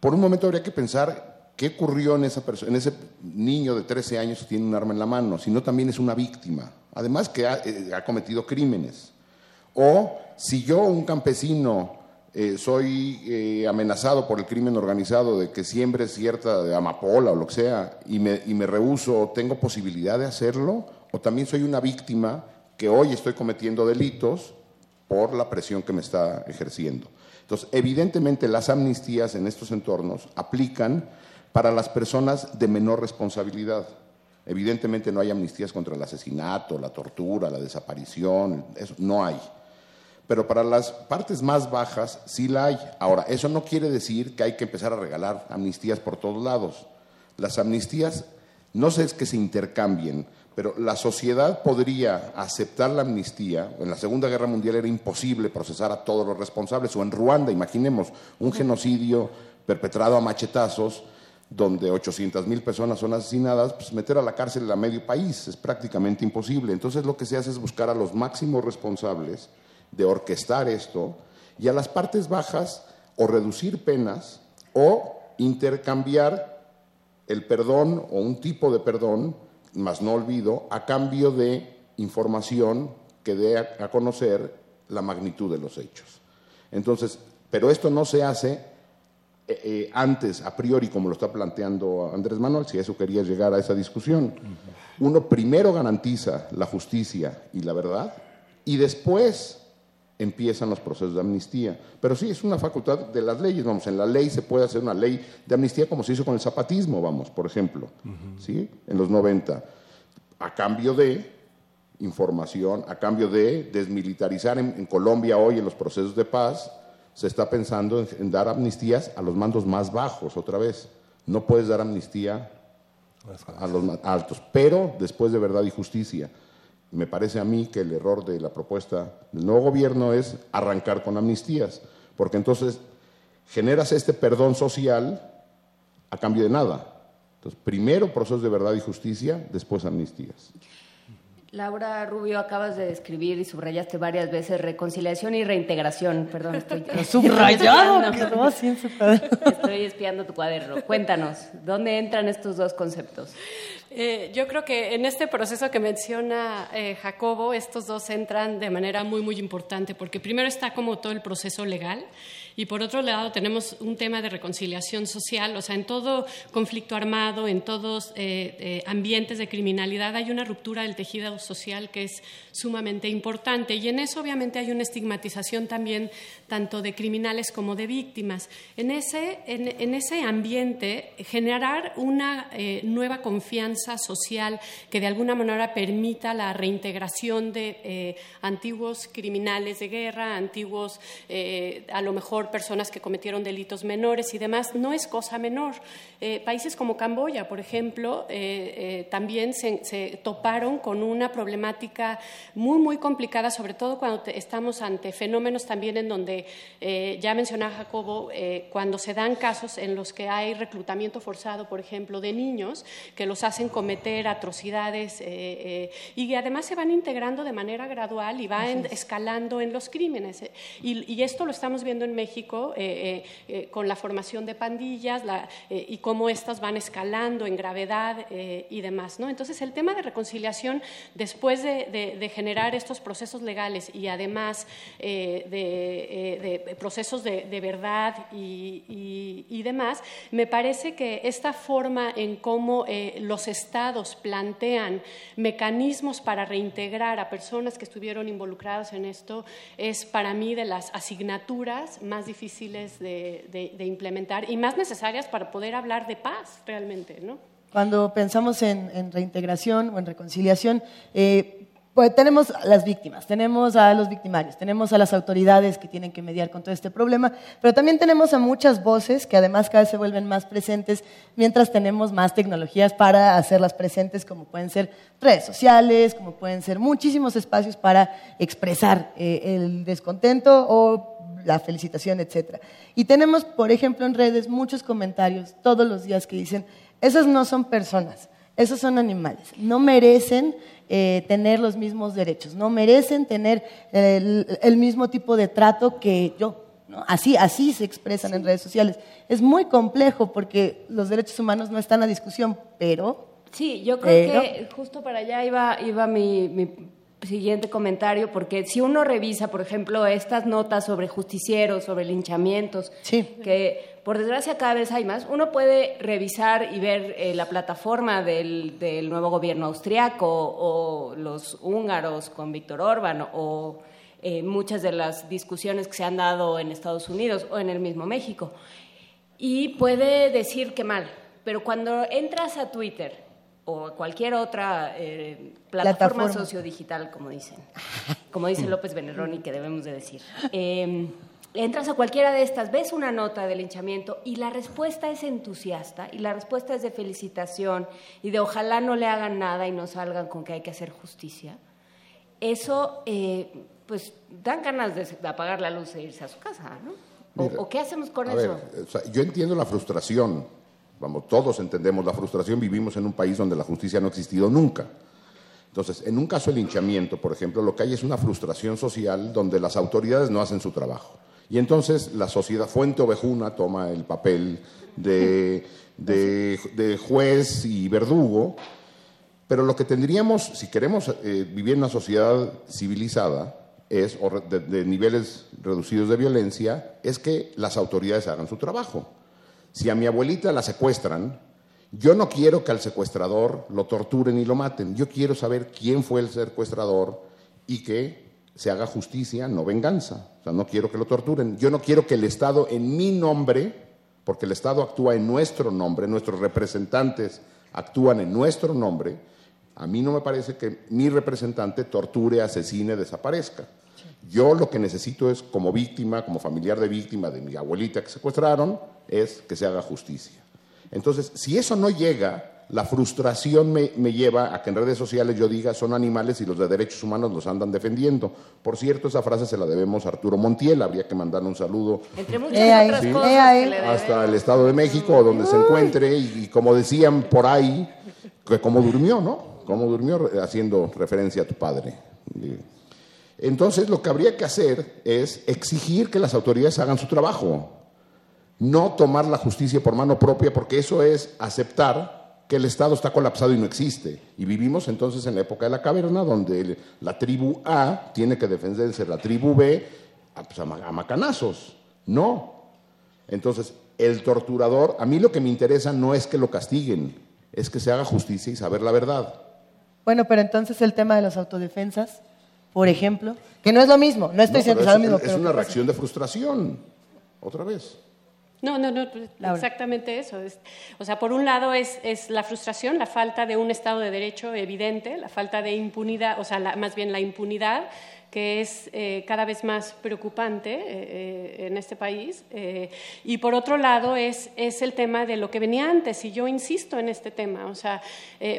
por un momento habría que pensar qué ocurrió en, esa perso- en ese niño de 13 años que tiene un arma en la mano, si no también es una víctima, además que ha, eh, ha cometido crímenes. O si yo, un campesino, eh, soy eh, amenazado por el crimen organizado de que siembre cierta de amapola o lo que sea y me, y me rehuso, ¿tengo posibilidad de hacerlo? O también soy una víctima que hoy estoy cometiendo delitos por la presión que me está ejerciendo. Entonces, evidentemente las amnistías en estos entornos aplican para las personas de menor responsabilidad. Evidentemente no hay amnistías contra el asesinato, la tortura, la desaparición, eso no hay. Pero para las partes más bajas sí la hay. Ahora, eso no quiere decir que hay que empezar a regalar amnistías por todos lados. Las amnistías no sé es que se intercambien, pero la sociedad podría aceptar la amnistía. En la Segunda Guerra Mundial era imposible procesar a todos los responsables. O en Ruanda, imaginemos, un genocidio perpetrado a machetazos, donde 800 mil personas son asesinadas, pues meter a la cárcel a medio país es prácticamente imposible. Entonces lo que se hace es buscar a los máximos responsables de orquestar esto y a las partes bajas o reducir penas o intercambiar el perdón o un tipo de perdón, más no olvido, a cambio de información que dé a, conocer la magnitud de los hechos. Entonces, pero esto no se hace eh, eh, antes, a priori, como lo está planteando Andrés Manuel, si eso quería llegar a esa discusión. Uno primero garantiza la justicia y la verdad y después empiezan los procesos de amnistía. Pero sí, es una facultad de las leyes. Vamos, en la ley se puede hacer una ley de amnistía como se hizo con el zapatismo, vamos, por ejemplo, ¿sí? En los 90. A cambio de información, a cambio de desmilitarizar en, en Colombia hoy en los procesos de paz, se está pensando en, en dar amnistías a los mandos más bajos otra vez. No puedes dar amnistía a los más altos, pero después de verdad y justicia. Me parece a mí que el error de la propuesta del nuevo gobierno es arrancar con amnistías, porque entonces generas este perdón social a cambio de nada. Entonces, primero procesos de verdad y justicia, después amnistías. Laura Rubio, acabas de describir y subrayaste varias veces reconciliación y reintegración. Perdón, estoy. Subrayado, estoy. Estoy espiando tu cuaderno. Cuéntanos, ¿dónde entran estos dos conceptos? Eh, yo creo que en este proceso que menciona eh, Jacobo, estos dos entran de manera muy, muy importante, porque primero está como todo el proceso legal y por otro lado tenemos un tema de reconciliación social, o sea, en todo conflicto armado, en todos eh, eh, ambientes de criminalidad hay una ruptura del tejido social que es sumamente importante y en eso obviamente hay una estigmatización también tanto de criminales como de víctimas. En ese, en, ese ambiente generar una eh, nueva confianza social que de alguna manera permita la reintegración de antiguos criminales de guerra, antiguos a lo mejor personas que cometieron delitos menores y demás, no es cosa menor. Eh, países como Camboya, por ejemplo, eh, eh, también se, se toparon con una problemática muy, muy complicada, sobre todo cuando te- estamos ante fenómenos también en donde, eh, ya mencionaba Jacobo, eh, cuando se dan casos en los que hay reclutamiento forzado, por ejemplo, de niños que los hacen cometer atrocidades y que además se van integrando de manera gradual y va en- escalando en los crímenes. Y, y esto lo estamos viendo en México eh, eh, eh, con la formación de pandillas la- y cómo estas van escalando en gravedad y demás. Entonces, el tema de reconciliación, después de, generar estos procesos legales y además de, procesos de, verdad y, demás, me parece que esta forma en cómo los estados plantean mecanismos para reintegrar a personas que estuvieron involucradas en esto es para mí de las asignaturas más difíciles de, de- de implementar y más necesarias para poder hablar de paz realmente, ¿no? Cuando pensamos en, en reintegración o en reconciliación, eh, pues tenemos a las víctimas, tenemos a los victimarios, tenemos a las autoridades que tienen que mediar con todo este problema, pero también tenemos a muchas voces que además cada vez se vuelven más presentes mientras tenemos más tecnologías para hacerlas presentes, como pueden ser redes sociales, como pueden ser muchísimos espacios para expresar eh, el descontento o la felicitación, etcétera. Y tenemos, por ejemplo, en redes muchos comentarios todos los días que dicen, esas no son personas, esos son animales, no merecen eh, tener los mismos derechos, no merecen tener el, el mismo tipo de trato que yo. ¿no? Así, así se expresan en redes sociales. Es muy complejo porque los derechos humanos no están a discusión, pero... Sí, yo creo pero- que justo para allá iba, iba mi, mi siguiente comentario, porque si uno revisa, por ejemplo, estas notas sobre justicieros, sobre linchamientos, que por desgracia cada vez hay más, uno puede revisar y ver eh, la plataforma del, del nuevo gobierno austriaco o los húngaros con Víctor Orban o eh, muchas de las discusiones que se han dado en Estados Unidos o en el mismo México. Y puede decir que mal, pero cuando entras a Twitter o cualquier otra eh, plataforma, Plataforma. sociodigital, como dicen, como dice López Benerroni, que debemos de decir, eh, entras a cualquiera de estas, ves una nota de linchamiento y la respuesta es entusiasta y la respuesta es de felicitación y de ojalá no le hagan nada y no salgan con que hay que hacer justicia. Eso, eh, pues, dan ganas de apagar la luz e irse a su casa, ¿no? O, Mira, o qué hacemos con eso? ver, o sea, yo entiendo la frustración. Vamos, todos entendemos la frustración. Vivimos en un país donde la justicia no ha existido nunca. Entonces, en un caso de linchamiento, por ejemplo, lo que hay es una frustración social donde las autoridades no hacen su trabajo. Y entonces la sociedad fuente ovejuna toma el papel de, de- de juez y verdugo. Pero lo que tendríamos, si queremos eh, vivir en una sociedad civilizada, es, o de niveles reducidos de violencia, es que las autoridades hagan su trabajo. Si a mi abuelita la secuestran, yo no quiero que al secuestrador lo torturen y lo maten. Yo quiero saber quién fue el secuestrador y que se haga justicia, no venganza. O sea, no quiero que lo torturen. Yo no quiero que el Estado, en mi nombre, porque el Estado actúa en nuestro nombre, nuestros representantes actúan en nuestro nombre, a mí no me parece que mi representante torture, asesine, desaparezca. Yo lo que necesito es, como víctima, como familiar de víctima de mi abuelita que secuestraron, es que se haga justicia. Entonces, si eso no llega, la frustración me, me lleva a que en redes sociales yo diga son animales y los de derechos humanos los andan defendiendo. Por cierto, esa frase se la debemos a Arturo Montiel, habría que mandarle un saludo Entre muchas Eh, ahí, otras sí. cosas Eh, hasta el Estado de México, donde se encuentre, y, y como decían por ahí, que como durmió, ¿no? ¿Cómo durmió? Haciendo referencia a tu padre. Entonces, lo que habría que hacer es exigir que las autoridades hagan su trabajo, no tomar la justicia por mano propia, porque eso es aceptar que el Estado está colapsado y no existe. Y vivimos entonces en la época de la caverna, donde la tribu A tiene que defenderse la tribu B a, pues, a macanazos. No. Entonces, el torturador, a mí lo que me interesa no es que lo castiguen, es que se haga justicia y saber la verdad. Bueno, pero entonces el tema de las autodefensas, por ejemplo, que no es lo mismo, no estoy diciendo que es, lo mismo. Es pero una reacción de frustración, otra vez. No, no, no, exactamente eso. Es- o sea, por un lado es, es la frustración, la falta de un Estado de Derecho evidente, la falta de impunidad, o sea, la- más bien la impunidad, que es eh, cada vez más preocupante eh, eh, en este país. eh, y por otro lado es, es el tema de lo que venía antes, y yo insisto en este tema, o sea,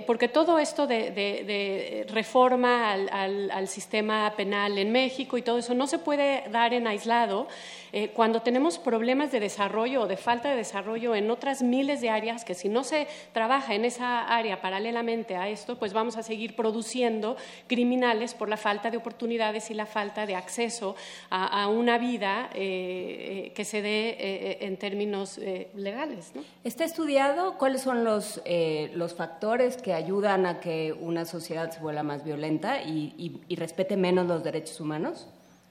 porque todo esto de, de- reforma al- al sistema penal en México y todo eso no se puede dar en aislado eh, cuando tenemos problemas de desarrollo o de falta de desarrollo en otras miles de áreas que si no se trabaja en esa área paralelamente a esto, pues vamos a seguir produciendo criminales por la falta de oportunidades y la falta de acceso a, una vida eh, eh, que se dé en términos legales. ¿Está estudiado cuáles son los, los factores que ayudan a que una sociedad se vuelva más violenta y, y- y respete menos los derechos humanos?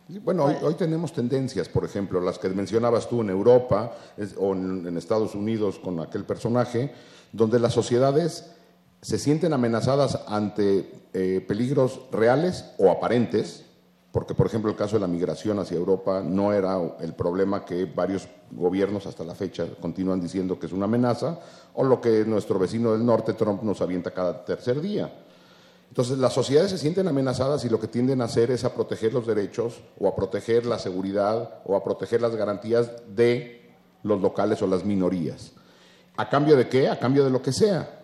Bueno, hoy, hoy tenemos tendencias, por ejemplo, las que mencionabas tú en Europa o en, en Estados Unidos con aquel personaje, donde las sociedades se sienten amenazadas ante eh, peligros reales o aparentes, porque, por ejemplo, el caso de la migración hacia Europa no era el problema que varios gobiernos hasta la fecha continúan diciendo que es una amenaza, o lo que nuestro vecino del norte, Trump, nos avienta cada tercer día. Entonces, las sociedades se sienten amenazadas y lo que tienden a hacer es a proteger los derechos o a proteger la seguridad o a proteger las garantías de los locales o las minorías. ¿A cambio de qué? A cambio de lo que sea.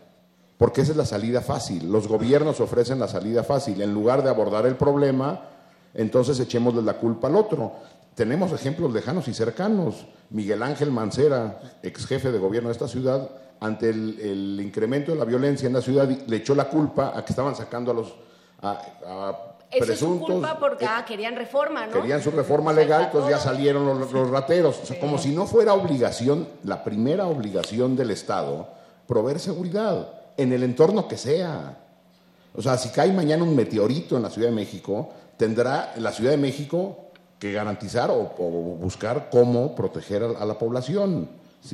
Porque esa es la salida fácil. Los gobiernos ofrecen la salida fácil. En lugar de abordar el problema, entonces echémosle la culpa al otro. Tenemos ejemplos lejanos y cercanos. Miguel Ángel Mancera, ex jefe de gobierno de esta ciudad, ante el, el incremento de la violencia en la ciudad, le echó la culpa a que estaban sacando a los a, a Esa es presuntos. culpa porque ah, querían reforma, ¿no? Querían su reforma legal, entonces ya salieron los, los rateros. O sea, como si no fuera obligación, la primera obligación del Estado, proveer seguridad en el entorno que sea. O sea, si cae mañana un meteorito en la Ciudad de México, tendrá la Ciudad de México que garantizar o, o buscar cómo proteger a, a la población.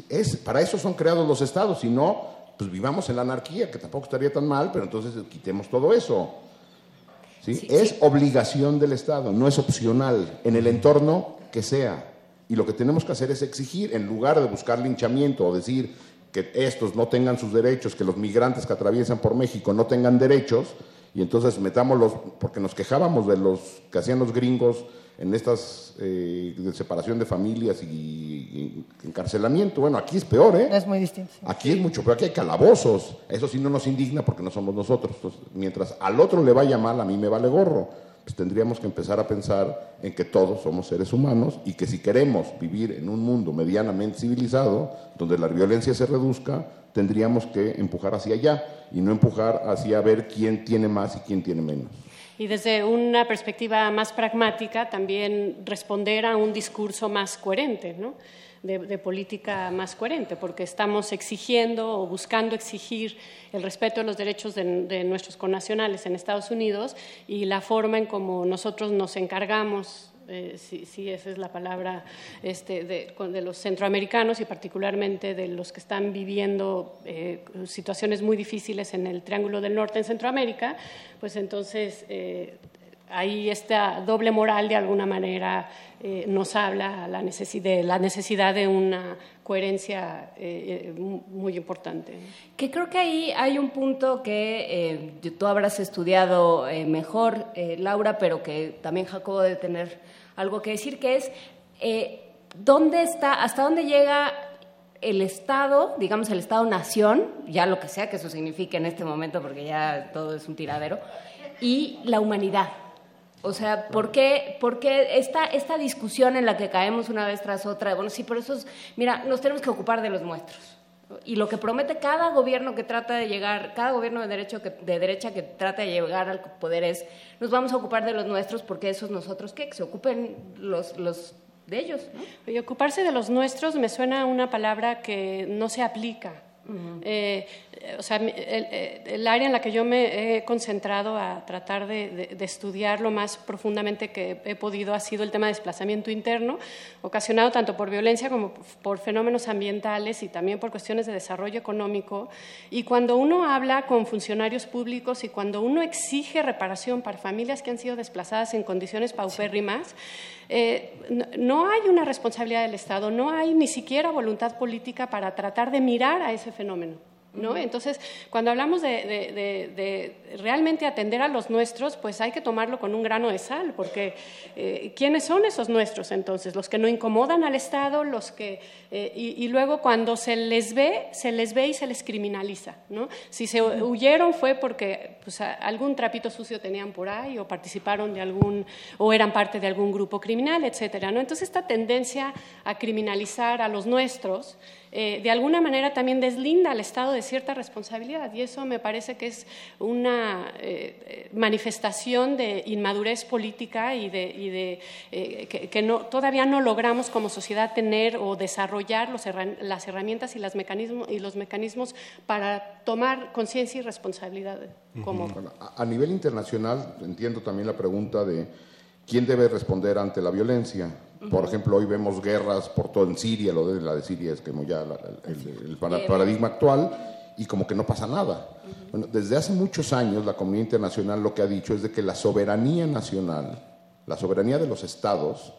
Es, para eso son creados los estados, si no, pues vivamos en la anarquía, que tampoco estaría tan mal, pero entonces quitemos todo eso. ¿sí? es obligación del Estado, no es opcional, en el entorno que sea. Y lo que tenemos que hacer es exigir, en lugar de buscar linchamiento o decir que estos no tengan sus derechos, que los migrantes que atraviesan por México no tengan derechos, y entonces metámoslos, porque nos quejábamos de los que hacían los gringos en estas eh, de separación de familias y, y encarcelamiento. Bueno, aquí es peor, ¿eh? Es muy distinto. sí. Aquí es mucho peor, aquí hay calabozos. Eso sí no nos indigna porque no somos nosotros. Entonces, mientras al otro le vaya mal, a mí me vale gorro. Pues tendríamos que empezar a pensar en que todos somos seres humanos y que si queremos vivir en un mundo medianamente civilizado, donde la violencia se reduzca, tendríamos que empujar hacia allá y no empujar hacia ver quién tiene más y quién tiene menos. Y desde una perspectiva más pragmática, también responder a un discurso más coherente, ¿no? de, política más coherente, porque estamos exigiendo o buscando exigir el respeto de los derechos de, de nuestros connacionales en Estados Unidos y la forma en como nosotros nos encargamos eh, si, esa es la palabra, este, de, de los centroamericanos y particularmente de los que están viviendo eh, situaciones muy difíciles en el Triángulo del Norte en Centroamérica, pues entonces eh, ahí esta doble moral de alguna manera eh, nos habla la de la necesidad de una coherencia eh, eh, mu- muy importante. Que creo que ahí hay un punto que tú habrás estudiado mejor, Laura, pero que también Jacobo debe tener algo que decir, que es dónde está, hasta dónde llega el Estado, digamos el Estado-nación, ya lo que sea que eso signifique en este momento, porque ya todo es un tiradero, y la humanidad. O sea, ¿por qué, por qué esta, esta discusión en la que caemos una vez tras otra? Bueno, sí, por eso, es- mira, nos tenemos que ocupar de los nuestros. Y lo que promete cada gobierno que trata de llegar, cada gobierno de, derecho que- de derecha que trata de llegar al poder es, nos vamos a ocupar de los nuestros porque esos nosotros, ¿qué? Que se ocupen los, los de ellos, ¿no? Y ocuparse de los nuestros me suena a una palabra que no se aplica. Eh, o sea, mi- el, área en la que yo me he concentrado a tratar de, de- estudiar lo más profundamente que he podido ha sido el tema de desplazamiento interno, ocasionado tanto por violencia como por fenómenos ambientales y también por cuestiones de desarrollo económico. Y cuando uno habla con funcionarios públicos y cuando uno exige reparación para familias que han sido desplazadas en condiciones paupérrimas, eh, no hay una responsabilidad del Estado, no hay ni siquiera voluntad política para tratar de mirar a ese fenómeno. ¿No? Entonces, cuando hablamos de, de- de- de realmente atender a los nuestros, pues hay que tomarlo con un grano de sal, porque eh, ¿quiénes son esos nuestros entonces? Los que no incomodan al Estado, los que... eh, y, y luego cuando se les ve, se les ve y se les criminaliza, ¿no? Si se huyeron fue porque pues, algún trapito sucio tenían por ahí o participaron de algún... o eran parte de algún grupo criminal, etcétera, ¿no? Entonces, esta tendencia a criminalizar a los nuestros eh, de alguna manera también deslinda al Estado de cierta responsabilidad y eso me parece que es una eh, manifestación de inmadurez política y de, y de, eh, que, no, todavía no logramos como sociedad tener o desarrollar los las herramientas y, las mecanismos, y los mecanismos para tomar conciencia y responsabilidad como a nivel internacional, entiendo también la pregunta de quién debe responder ante la violencia. Por ejemplo, hoy vemos guerras por todo en Siria, lo de la de Siria es como ya la- el, el paradigma actual, y como que no pasa nada. Bueno, desde hace muchos años la comunidad internacional lo que ha dicho es de que la soberanía nacional, la soberanía de los estados,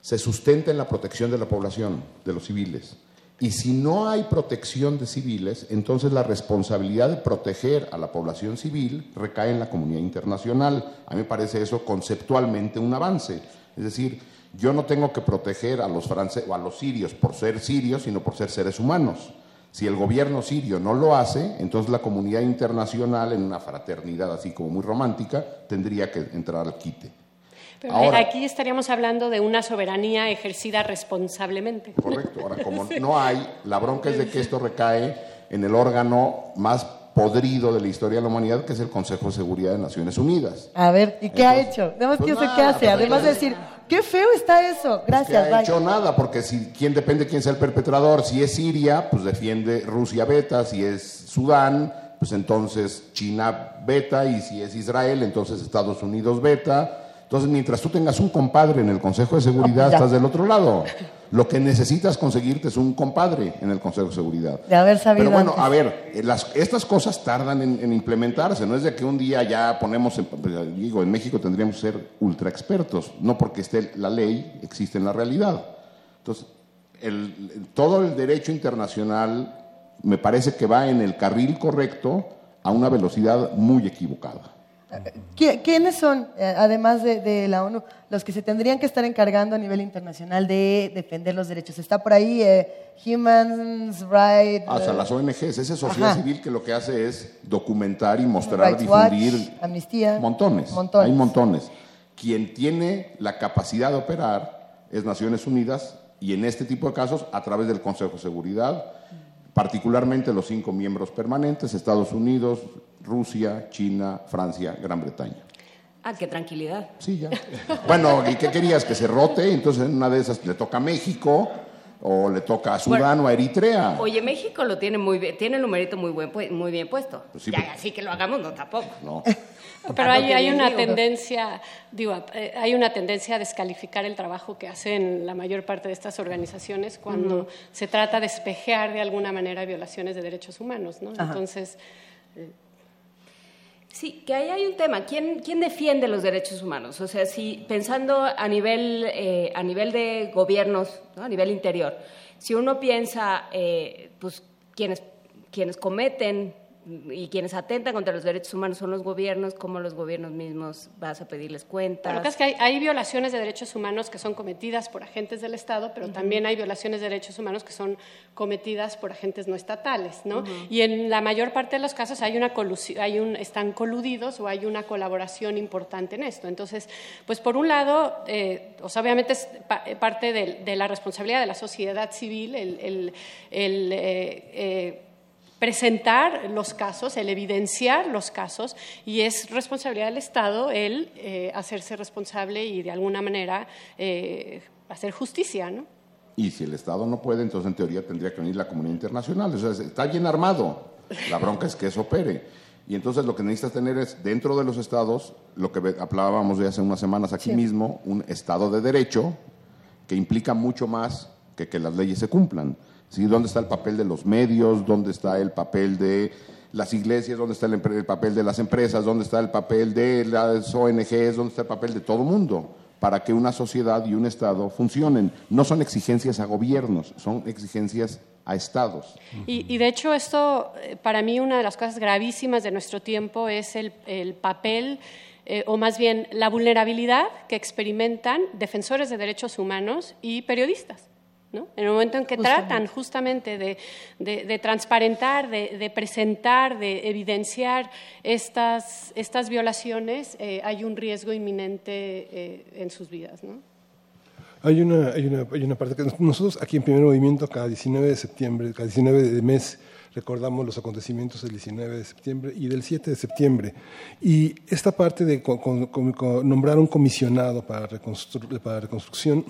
se sustenta en la protección de la población, de los civiles. Y si no hay protección de civiles, entonces la responsabilidad de proteger a la población civil recae en la comunidad internacional. A mí me parece eso conceptualmente un avance. Es decir, yo no tengo que proteger a los franceses o a los sirios por ser sirios, sino por ser seres humanos. Si el gobierno sirio no lo hace, entonces la comunidad internacional, en una fraternidad así como muy romántica, tendría que entrar al quite. Pero Ahora- aquí estaríamos hablando de una soberanía ejercida responsablemente. Correcto. Ahora, como no hay, la bronca es de que esto recae en el órgano más podrido de la historia de la humanidad, que es el Consejo de Seguridad de Naciones Unidas. A ver, ¿y qué ha hecho? Además, Pues ¿qué sé nada, qué hace? Además de decir, qué feo está eso. que Gracias, ha bye. hecho nada, porque si quién depende quién sea el perpetrador, si es Siria, pues defiende Rusia beta, si es Sudán, pues entonces China beta, y si es Israel, entonces Estados Unidos beta. Entonces, mientras tú tengas un compadre en el Consejo de Seguridad, Ya. estás del otro lado. Lo que necesitas conseguirte es un compadre en el Consejo de Seguridad. De haber sabido Pero bueno, antes. a ver, eh, las- estas cosas tardan en, en implementarse, no es de que un día ya ponemos, en, pues, digo, en México tendríamos que ser ultra expertos, no porque esté la ley, existe en la realidad. Entonces, el- todo el derecho internacional me parece que va en el carril correcto a una velocidad muy equivocada. ¿Qui- ¿Quiénes son, eh, además de, de la ONU, los que se tendrían que estar encargando a nivel internacional de defender los derechos? Está por ahí eh, Human Rights. Hasta eh, las ONGs, esa sociedad Ajá. civil que lo que hace es documentar y mostrar, Rights Watch, difundir Amnistía. Montones, Montones. Hay montones. Quien tiene la capacidad de operar es Naciones Unidas y en este tipo de casos a través del Consejo de Seguridad, particularmente los cinco miembros permanentes, Estados Unidos, Rusia, China, Francia, Gran Bretaña. Ah, qué tranquilidad. Sí, ya. Bueno, ¿y qué querías? Que se rote, entonces en una de esas le toca a México o le toca a Sudán o a Eritrea. Oye, México lo tiene muy bien, tiene el numerito muy, buen, muy bien puesto. Pues sí, ya, pero- así que lo hagamos, no tampoco. No. Pero hay, una tendencia, digo, eh, hay una tendencia a descalificar el trabajo que hacen la mayor parte de estas organizaciones cuando se trata de espejear de alguna manera violaciones de derechos humanos, ¿no? Ajá. Entonces, Sí, que ahí hay un tema. ¿Quién, quién defiende los derechos humanos? O sea, si pensando a nivel, eh, a nivel de gobiernos, ¿no? a nivel interior, si uno piensa, eh, pues, quienes, quienes cometen y quienes atentan contra los derechos humanos son los gobiernos, cómo los gobiernos mismos vas a pedirles cuentas. Lo que es que hay, hay violaciones de derechos humanos que son cometidas por agentes del Estado, pero también hay violaciones de derechos humanos que son cometidas por agentes no estatales, ¿no? Ujú. Y en la mayor parte de los casos hay una hay un, están coludidos o hay una colaboración importante en esto. Entonces, pues por un lado, eh, o sea, obviamente es pa- eh, parte del- de, la responsabilidad de la sociedad civil el, el- el, eh, eh, presentar los casos, el evidenciar los casos, y es responsabilidad del Estado el eh, hacerse responsable y de alguna manera eh, hacer justicia, ¿no? Y si el Estado no puede, entonces en teoría tendría que venir la comunidad internacional. O sea, está bien armado. La bronca es que eso opere. Y entonces lo que necesitas tener es, dentro de los estados, lo que hablábamos de hace unas semanas aquí Sí. mismo, un Estado de Derecho que implica mucho más que que las leyes se cumplan. ¿Sí? ¿Dónde está el papel de los medios? ¿Dónde está el papel de las iglesias? ¿Dónde está el, papel de las empresas? ¿Dónde está el papel de las ONGs? ¿Dónde está el papel de todo el mundo? Para que una sociedad y un Estado funcionen. No son exigencias a gobiernos, son exigencias a Estados. Y, y de hecho esto, eh, para mí, una de las cosas gravísimas de nuestro tiempo es el, el papel, eh, o más bien la vulnerabilidad que experimentan defensores de derechos humanos y periodistas. ¿No? En el momento en que Justamente. tratan justamente de, de- de transparentar, de, de presentar, de evidenciar estas, estas violaciones, eh, hay un riesgo inminente eh, en sus vidas. ¿no? Hay una, hay, una, hay una parte que nosotros aquí en Primer Movimiento, cada 19 de septiembre, cada 19 de mes, recordamos los acontecimientos del 19 de septiembre y del 7 de septiembre. Y esta parte de co- co- co- co- nombrar un comisionado para, reconstru- para reconstrucción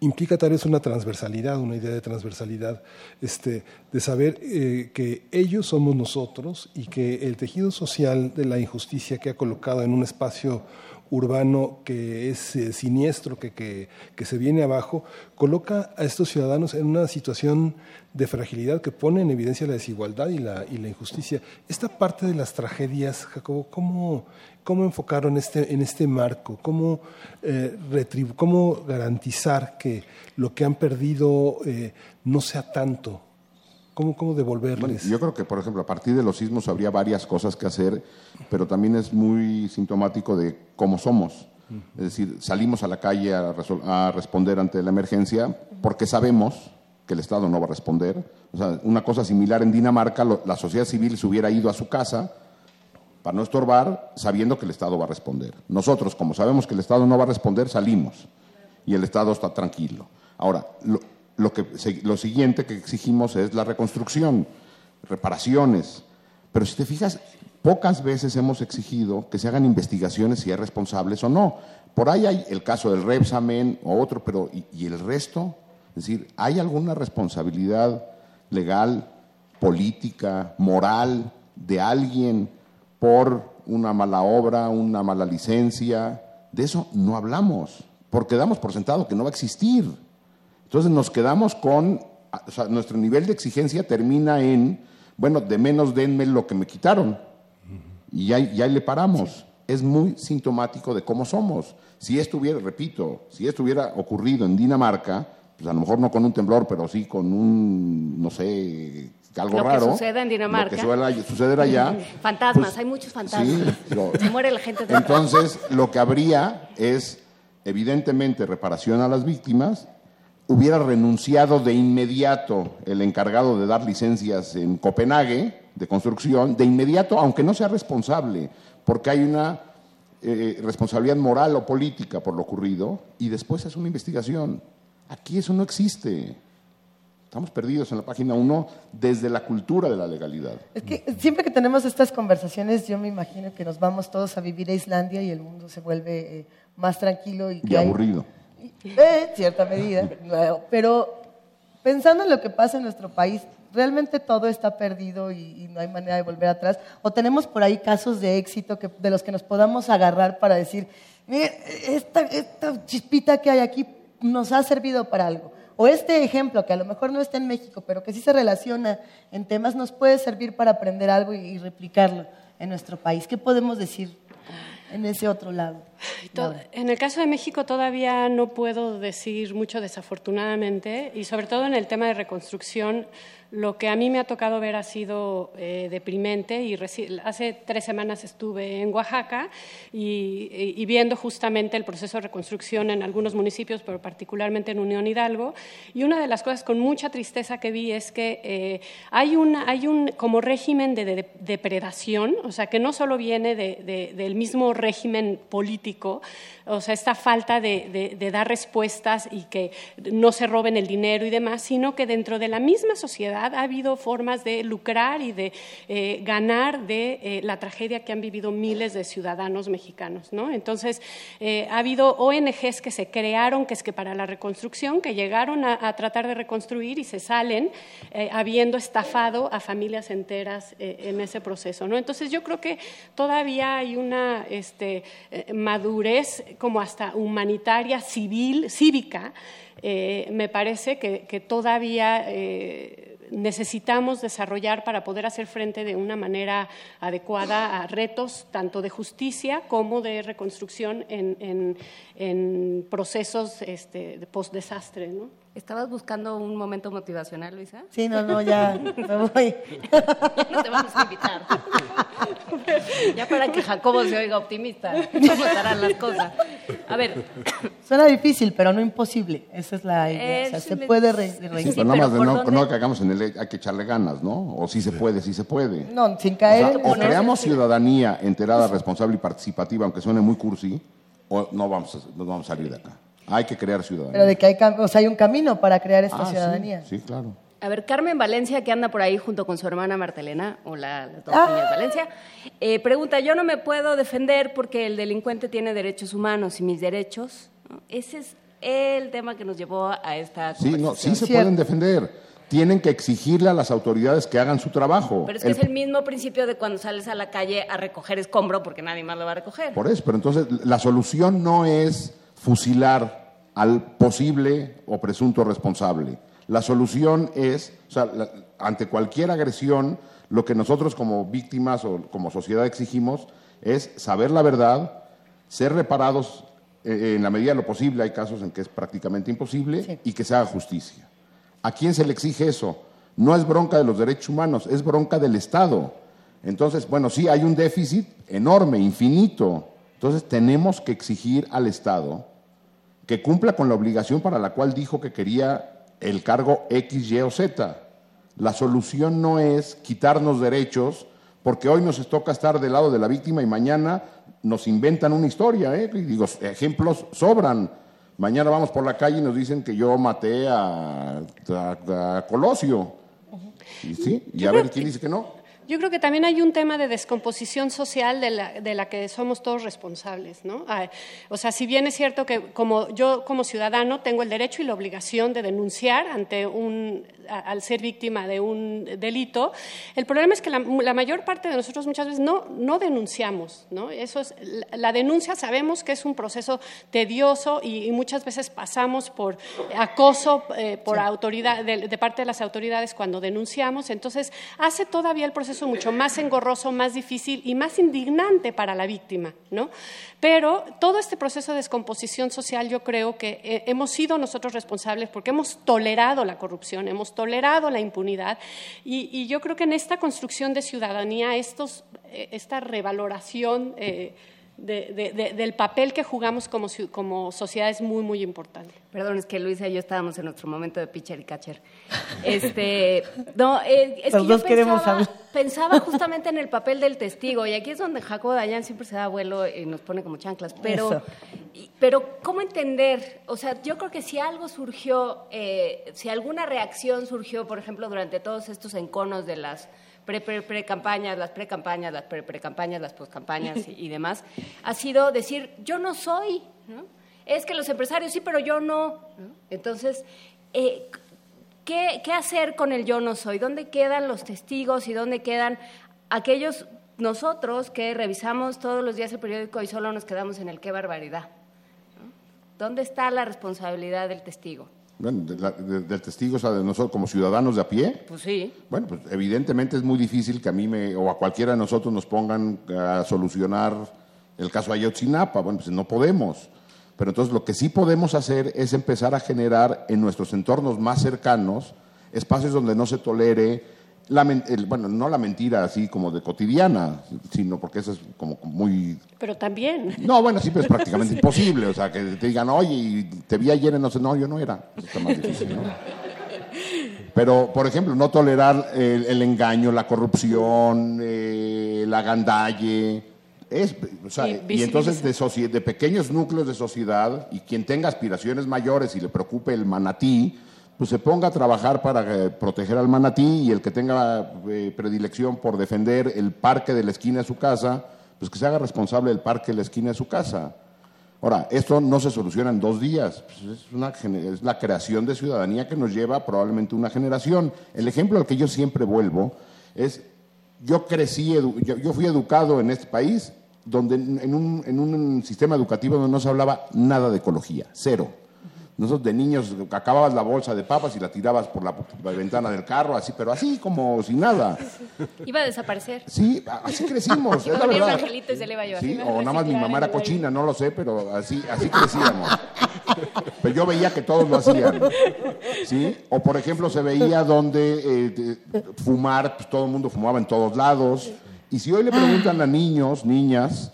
implica tal vez una transversalidad, una idea de transversalidad, este, de saber eh, que ellos somos nosotros y que el tejido social de la injusticia que ha colocado en un espacio urbano que es eh, siniestro, que, que, que se viene abajo, coloca a estos ciudadanos en una situación de fragilidad que pone en evidencia la desigualdad y la, y la injusticia. Esta parte de las tragedias, Jacobo, ¿cómo, cómo enfocaron este, en este marco? ¿Cómo, eh, retribu- ¿Cómo garantizar que lo que han perdido eh, no sea tanto? ¿Cómo, cómo devolverles? Bueno, yo creo que, por ejemplo, a partir de los sismos habría varias cosas que hacer, pero también es muy sintomático de cómo somos. Es decir, salimos a la calle a, a responder ante la emergencia porque sabemos que el Estado no va a responder. O sea, una cosa similar en Dinamarca, lo- la sociedad civil se hubiera ido a su casa para no estorbar, sabiendo que el Estado va a responder. Nosotros, como sabemos que el Estado no va a responder, salimos y el Estado está tranquilo. Ahora, lo, que, lo siguiente que exigimos es la reconstrucción, reparaciones. Pero si te fijas, pocas veces hemos exigido que se hagan investigaciones si hay responsables o no. Por ahí hay el caso del Repsamen o otro, pero ¿y, y el resto? Es decir, ¿hay alguna responsabilidad legal, política, moral de alguien por una mala obra, una mala licencia? De eso no hablamos, porque damos por sentado que no va a existir. Entonces nos quedamos con, nuestro nivel de exigencia termina en, bueno, de menos denme lo que me quitaron. Y ya le paramos. Es muy sintomático de cómo somos. Si esto hubiera, repito, si esto hubiera ocurrido en Dinamarca, pues a lo mejor no con un temblor, pero sí con un, no sé, algo Lo que raro. suceda en Dinamarca. Lo que suele suceder allá. Fantasmas, pues, hay muchos fantasmas. sí, lo- Se muere la gente de entonces, lo que habría es, evidentemente, reparación a las víctimas. Hubiera renunciado de inmediato el encargado de dar licencias en Copenhague de construcción, de inmediato, aunque no sea responsable, porque hay una eh, responsabilidad moral o política por lo ocurrido, y después es una investigación. Aquí eso no existe. Estamos perdidos en la página 1 desde la cultura de la legalidad. Es que siempre que tenemos estas conversaciones, yo me imagino que nos vamos todos a vivir a Islandia y el mundo se vuelve eh, más tranquilo y, Y hay- aburrido. Eh, cierta medida. Pero pensando en lo que pasa en nuestro país, ¿realmente todo está perdido y, y no hay manera de volver atrás? ¿O tenemos por ahí casos de éxito que, de los que nos podamos agarrar para decir, "Mire, esta, esta chispita que hay aquí nos ha servido para algo? O este ejemplo, que a lo mejor no está en México, pero que sí se relaciona en temas, nos puede servir para aprender algo y, replicarlo en nuestro país. ¿Qué podemos decir en ese otro lado? En el caso de México todavía no puedo decir mucho desafortunadamente y sobre todo en el tema de reconstrucción lo que a mí me ha tocado ver ha sido eh, deprimente y hace tres semanas estuve en Oaxaca y, y- y viendo justamente el proceso de reconstrucción en algunos municipios, pero particularmente en Unión Hidalgo. Y una de las cosas con mucha tristeza que vi es que eh, hay, una, hay un como régimen de, de- depredación, o sea, que no solo viene de- de- del mismo régimen político, o sea, esta falta de, dar respuestas y que no se roben el dinero y demás, sino que dentro de la misma sociedad ha habido formas de lucrar y de eh, ganar de eh, la tragedia que han vivido miles de ciudadanos mexicanos. ¿no? Entonces, eh, ha habido ONGs que se crearon, que es que para la reconstrucción, que llegaron a, tratar de reconstruir y se salen habiendo estafado a familias enteras en ese proceso. ¿no? Entonces, yo creo que todavía hay una este, madurez como hasta humanitaria, civil, cívica, eh, me parece que, todavía eh, necesitamos desarrollar para poder hacer frente de una manera adecuada a retos tanto de justicia como de reconstrucción en, procesos este, de post-desastre. ¿Estabas buscando un momento motivacional, Luisa? Sí, no, no, ya me voy. No te vamos a invitar. ya para que Jacobo se oiga optimista, ¿cómo estarán las cosas? A ver, Suena difícil, pero no imposible. Esa es la idea. O sea, se puede re- Sí, re- pero nada más de no, no que hagamos en el hay que echarle ganas, ¿no? O sí se puede, sí se puede. No, sin O, caer sea, o eso. creamos ciudadanía enterada, responsable y participativa, aunque suene muy cursi, o no vamos a, no vamos a salir de acá. Hay que crear ciudadanía. Pero de que hay, cam- o sea, hay un camino para crear esta Ah, ciudadanía. Sí, claro. a ver, Carmen Valencia, que anda por ahí junto con su hermana Martelena, hola, las dos Ah. niñas Valencia, eh, pregunta, yo no me puedo defender porque el delincuente tiene derechos humanos y mis derechos. ¿no? Ese es el tema que nos llevó a esta Sí, no, sí se pueden defender. Tienen que exigirle a las autoridades que hagan su trabajo. Pero es que El- es el mismo principio de cuando sales a la calle a recoger escombro porque nadie más lo va a recoger. Por eso, pero entonces la solución no es fusilar al posible o presunto responsable. La solución es, o sea, la- ante cualquier agresión, lo que nosotros como víctimas o como sociedad exigimos es saber la verdad, ser reparados eh, en la medida de lo posible, hay casos en que es prácticamente imposible, y que se haga justicia. ¿A quién se le exige eso? No es bronca de los derechos humanos, es bronca del Estado. Entonces, bueno, sí, hay un déficit enorme, infinito. Entonces, tenemos que exigir al Estado que cumpla con la obligación para la cual dijo que quería el cargo X, Y o Z. La solución no es quitarnos derechos, porque hoy nos toca estar del lado de la víctima y mañana nos inventan una historia. ¿eh? Y digo, ejemplos sobran. Mañana vamos por la calle y nos dicen que yo maté a, a- a Colosio. Y sí, y a ver quién que- dice que no. Yo creo que también hay un tema de descomposición social de la, de la que somos todos responsables, ¿no? Ah, o sea, si bien es cierto que como yo como ciudadano tengo el derecho y la obligación de denunciar ante un a- al ser víctima de un delito, el problema es que la, la mayor parte de nosotros muchas veces no no denunciamos, ¿no? Eso es la, la denuncia sabemos que es un proceso tedioso y, y muchas veces pasamos por acoso eh, por autoridad de, de parte de las autoridades cuando denunciamos, entonces hace todavía el proceso mucho más engorroso, más difícil y más indignante para la víctima, ¿no? Pero todo este proceso de descomposición social yo creo que eh, hemos sido nosotros responsables porque hemos tolerado la corrupción, hemos tolerado la impunidad y, yo creo que en esta construcción de ciudadanía, eh, esta revaloración eh, de- de- de- del papel que jugamos como, como sociedad es muy, muy importante. Perdón, es que Luisa y yo estábamos en nuestro momento de pitcher y catcher. Este, no, eh, es Los que dos yo queremos pensaba, hablar. pensaba justamente en el papel del testigo, y aquí es donde Jacobo Dayan siempre se da vuelo y nos pone como chanclas. Pero, y- pero ¿cómo entender? O sea, yo creo que si algo surgió, eh, si alguna reacción surgió, por ejemplo, durante todos estos enconos de las pre, pre, pre campañas, las pre campañas, las pre, pre campañas, las post campañas y, demás, ha sido decir, yo no soy. Es que los empresarios sí, pero yo no. Entonces, eh, ¿qué, ¿qué hacer con el yo no soy? ¿Dónde quedan los testigos y dónde quedan aquellos nosotros que revisamos todos los días el periódico y solo nos quedamos en el qué barbaridad? ¿Dónde está la responsabilidad del testigo? Bueno, de la- de- del testigo, o sea, de nosotros como ciudadanos de a pie. Pues sí. Bueno, pues evidentemente es muy difícil que a mí me, o a cualquiera de nosotros nos pongan a solucionar el caso Ayotzinapa. Bueno, pues no podemos. Pero entonces lo que sí podemos hacer es empezar a generar en nuestros entornos más cercanos espacios donde no se tolere, la men- el- bueno, no la mentira así como de cotidiana, sino porque eso es como muy... Pero también. No, bueno, sí, pero es prácticamente imposible, o sea, que te digan, oye, te vi ayer en no sé, no, yo no era, eso está más difícil, ¿no? Pero, por ejemplo, no tolerar el, el engaño, la corrupción, eh, la gandalle. Es, o sea, Y y, entonces de, de pequeños núcleos de sociedad y quien tenga aspiraciones mayores y le preocupe el manatí, pues se ponga a trabajar para eh, proteger al manatí y el que tenga eh, predilección por defender el parque de la esquina de su casa, pues que se haga responsable del parque de la esquina de su casa. Ahora, esto no se soluciona en dos días, pues es, una, es la creación de ciudadanía que nos lleva probablemente una generación. El ejemplo al que yo siempre vuelvo es, yo crecí, yo, fui educado en este país donde en un, en un sistema educativo donde no se hablaba nada de ecología, cero. Nosotros de niños acababas la bolsa de papas y la tirabas por la, por la ventana del carro, así, pero así como sin nada. Iba a desaparecer. Sí, así crecimos, es la verdad. angelito y se le iba a llevar. Sí, o nada más mi mamá era cochina, no lo sé, pero así, así crecíamos. Pero yo veía que todos lo hacían. ¿Sí? O por ejemplo se veía donde eh, fumar, pues todo el mundo fumaba en todos lados. Y si hoy le preguntan a niños, niñas,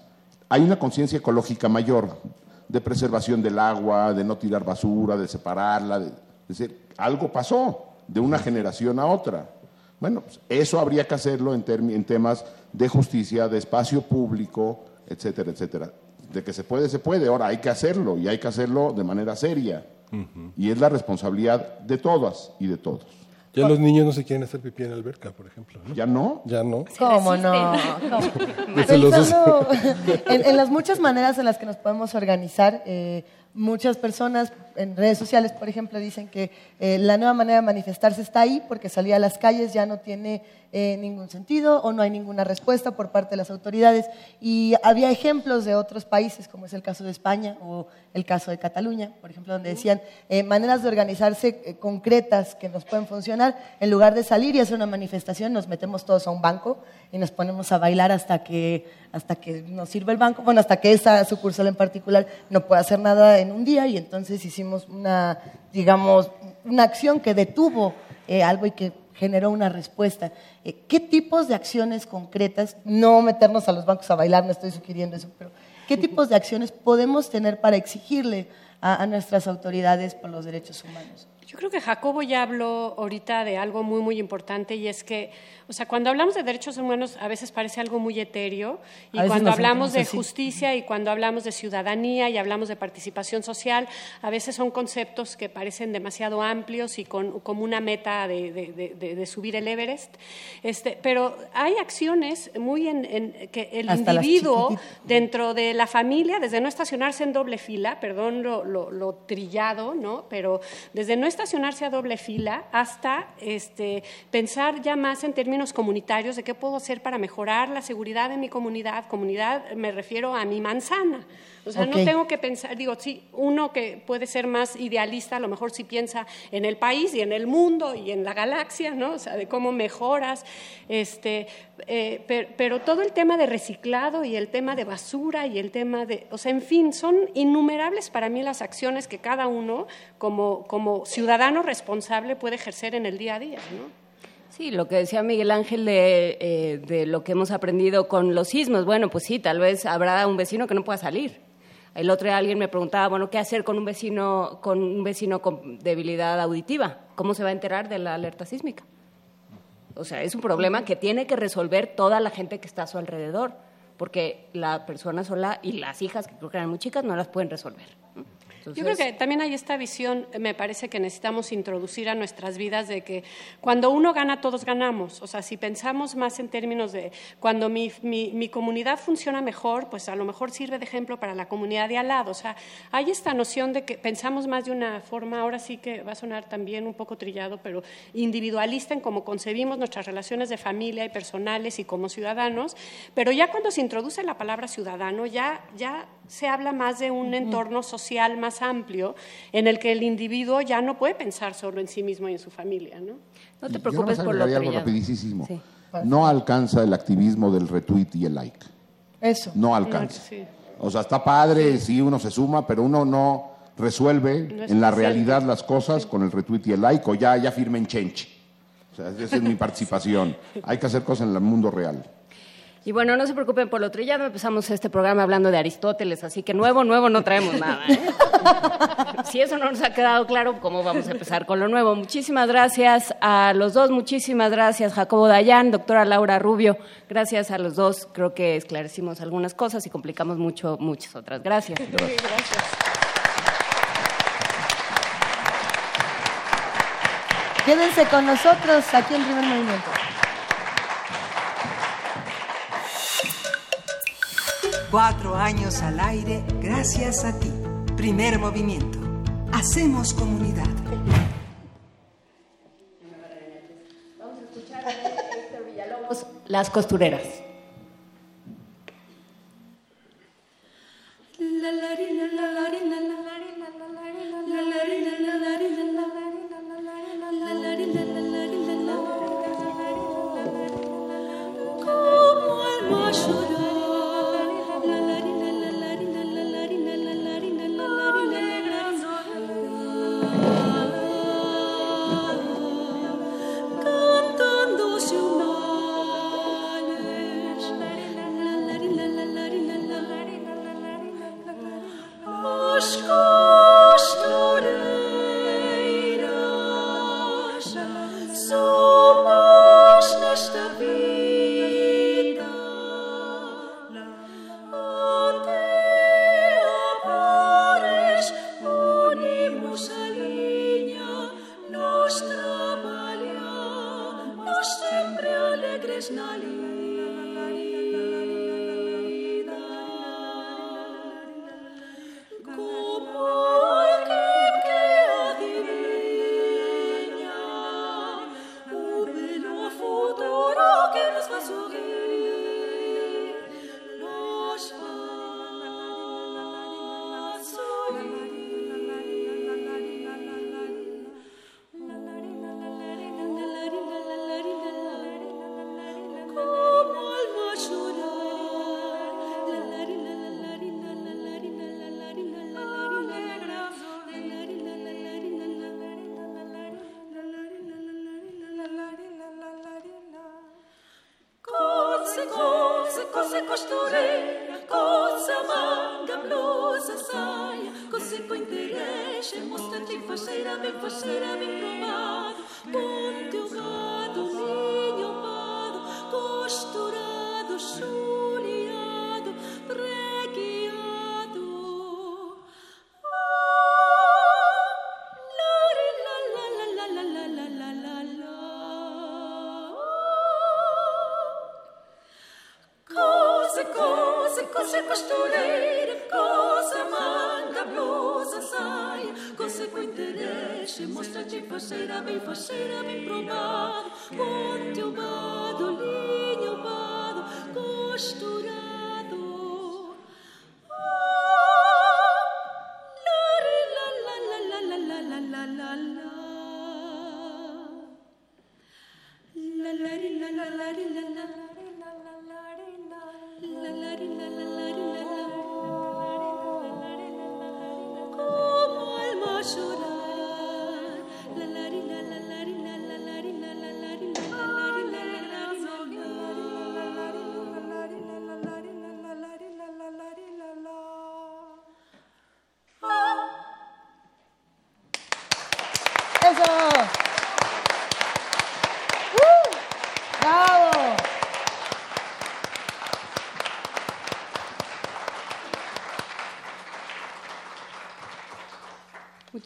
hay una conciencia ecológica mayor de preservación del agua, de no tirar basura, de separarla. de- es decir, algo pasó de una generación a otra. Bueno, pues, eso habría que hacerlo en, temas de justicia, de espacio público, etcétera, etcétera. De que se puede, se puede. Ahora hay que hacerlo y hay que hacerlo de manera seria. Y es la responsabilidad de todas y de todos. Ya los niños no se quieren hacer pipí en la alberca, por ejemplo. ¿no? ¿Ya no? Ya no. ¿Cómo no? En, en las muchas maneras en las que nos podemos organizar, eh, muchas personas en redes sociales, por ejemplo, dicen que eh, la nueva manera de manifestarse está ahí porque salir a las calles ya no tiene eh, ningún sentido o no hay ninguna respuesta por parte de las autoridades. Y había ejemplos de otros países, como es el caso de España o el caso de Cataluña, por ejemplo, donde decían eh, maneras de organizarse eh, concretas que nos pueden funcionar. En lugar de salir y hacer una manifestación, nos metemos todos a un banco y nos ponemos a bailar hasta que, hasta que nos sirva el banco, bueno, hasta que esa sucursal en particular no pueda hacer nada en un día y entonces hicimos una, digamos, una acción que detuvo eh, algo y que generó una respuesta. Eh, ¿Qué tipos de acciones concretas, no meternos a los bancos a bailar, no estoy sugiriendo eso, pero qué tipos de acciones podemos tener para exigirle a, a nuestras autoridades por los derechos humanos? Yo creo que Jacobo ya habló ahorita de algo muy, muy importante y es que, o sea, cuando hablamos de derechos humanos a veces parece algo muy etéreo y cuando hablamos de justicia y cuando hablamos de ciudadanía y hablamos de participación social, a veces son conceptos que parecen demasiado amplios y con, como una meta de, de- de- de- de subir el Everest. Este, pero hay acciones muy en, en que el Hasta individuo dentro de la familia, desde no estacionarse en doble fila, perdón lo, lo- lo trillado, ¿no? Pero desde no estacionarse a doble fila hasta este, pensar ya más en términos comunitarios de qué puedo hacer para mejorar la seguridad de mi comunidad. Comunidad me refiero a mi manzana. O sea, no tengo que pensar, digo, sí, uno que puede ser más idealista, a lo mejor sí piensa en el país y en el mundo y en la galaxia, ¿no? O sea, de cómo mejoras, este, eh, pero, pero todo el tema de reciclado y el tema de basura y el tema de, o sea, en fin, son innumerables para mí las acciones que cada uno como, como ciudadano responsable puede ejercer en el día a día, ¿no? Sí, lo que decía Miguel Ángel de, eh, de lo que hemos aprendido con los sismos. Bueno, pues sí, tal vez habrá un vecino que no pueda salir. El otro día alguien me preguntaba, bueno, ¿qué hacer con un vecino con un vecino con debilidad auditiva? ¿Cómo se va a enterar de la alerta sísmica? O sea, es un problema que tiene que resolver toda la gente que está a su alrededor, porque la persona sola y las hijas, que creo que eran muy chicas, no las pueden resolver. Yo creo que también hay esta visión, me parece que necesitamos introducir a nuestras vidas de que cuando uno gana, todos ganamos. O sea, si pensamos más en términos de cuando mi, mi, mi comunidad funciona mejor, pues a lo mejor sirve de ejemplo para la comunidad de al lado. O sea, hay esta noción de que pensamos más de una forma, ahora sí que va a sonar también un poco trillado, pero individualista en cómo concebimos nuestras relaciones de familia y personales y como ciudadanos. Pero ya cuando se introduce la palabra ciudadano, ya, ya se habla más de un entorno social más amplio en el que el individuo ya no puede pensar solo en sí mismo y en su familia, ¿no? No te Yo preocupes por lo algo rapidísimo. Sí. No alcanza el activismo del retweet y el like. Eso. No alcanza. Sí. O sea, está padre si uno se suma, pero uno no resuelve No en la realidad las cosas con el retweet y el like o ya, ya firmen chenche. O sea, esa es mi participación. Hay que hacer cosas en el mundo real. Y bueno, no se preocupen por lo trillado, empezamos este programa hablando de Aristóteles, así que nuevo, nuevo no traemos nada. ¿eh? si eso no nos ha quedado claro, ¿cómo vamos a empezar con lo nuevo? Muchísimas gracias a los dos, muchísimas gracias Jacobo Dayan, doctora Laura Rubio, gracias a los dos, creo que esclarecimos algunas cosas y complicamos mucho muchas otras. Gracias. Quédense con nosotros aquí en Primer Movimiento. Cuatro años al aire gracias a ti. Primer movimiento. Hacemos comunidad. Las costureras. Como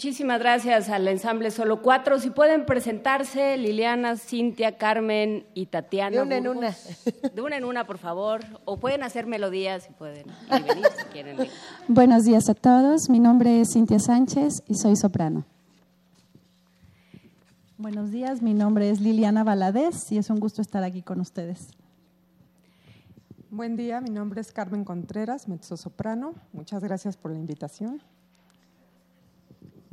Muchísimas gracias al ensamble Solo Cuatro. Si pueden presentarse, Liliana, Cintia, Carmen y Tatiana. De una en Burgos. De una en una, por favor. O pueden hacer melodías si pueden. Y venir si quieren. Buenos días a todos. Mi nombre es Cintia Sánchez y soy soprano. Buenos días, mi nombre es Liliana Valadez y es un gusto estar aquí con ustedes. Buen día, mi nombre es Carmen Contreras, mezzosoprano. Muchas gracias por la invitación.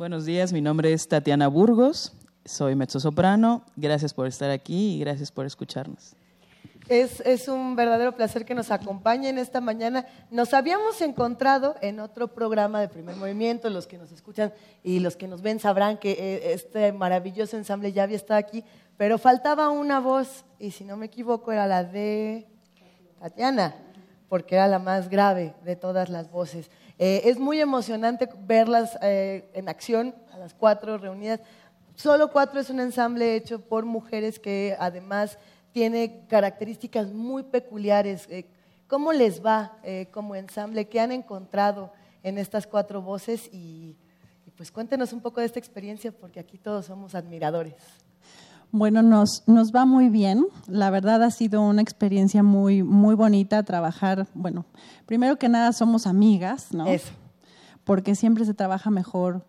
Buenos días, mi nombre es Tatiana Burgos, soy mezzosoprano. Gracias por estar aquí y gracias por escucharnos. Es, es un verdadero placer que nos acompañen esta mañana. Nos habíamos encontrado en otro programa de primer movimiento, los que nos escuchan y los que nos ven sabrán que eh, este maravilloso ensamble ya había estado aquí, pero faltaba una voz y si no me equivoco era la de Tatiana, porque era la más grave de todas las voces. Eh, es muy emocionante verlas eh, en acción, a las cuatro reunidas. Solo Cuatro es un ensamble hecho por mujeres que además tiene características muy peculiares. Eh, ¿Cómo les va eh, como ensamble? ¿Qué han encontrado en estas cuatro voces? Y, y pues cuéntenos un poco de esta experiencia porque aquí todos somos admiradores. Bueno, nos, nos va muy bien. La verdad ha sido una experiencia muy, muy bonita trabajar. Bueno, primero que nada somos amigas, ¿no? Eso. Porque siempre se trabaja mejor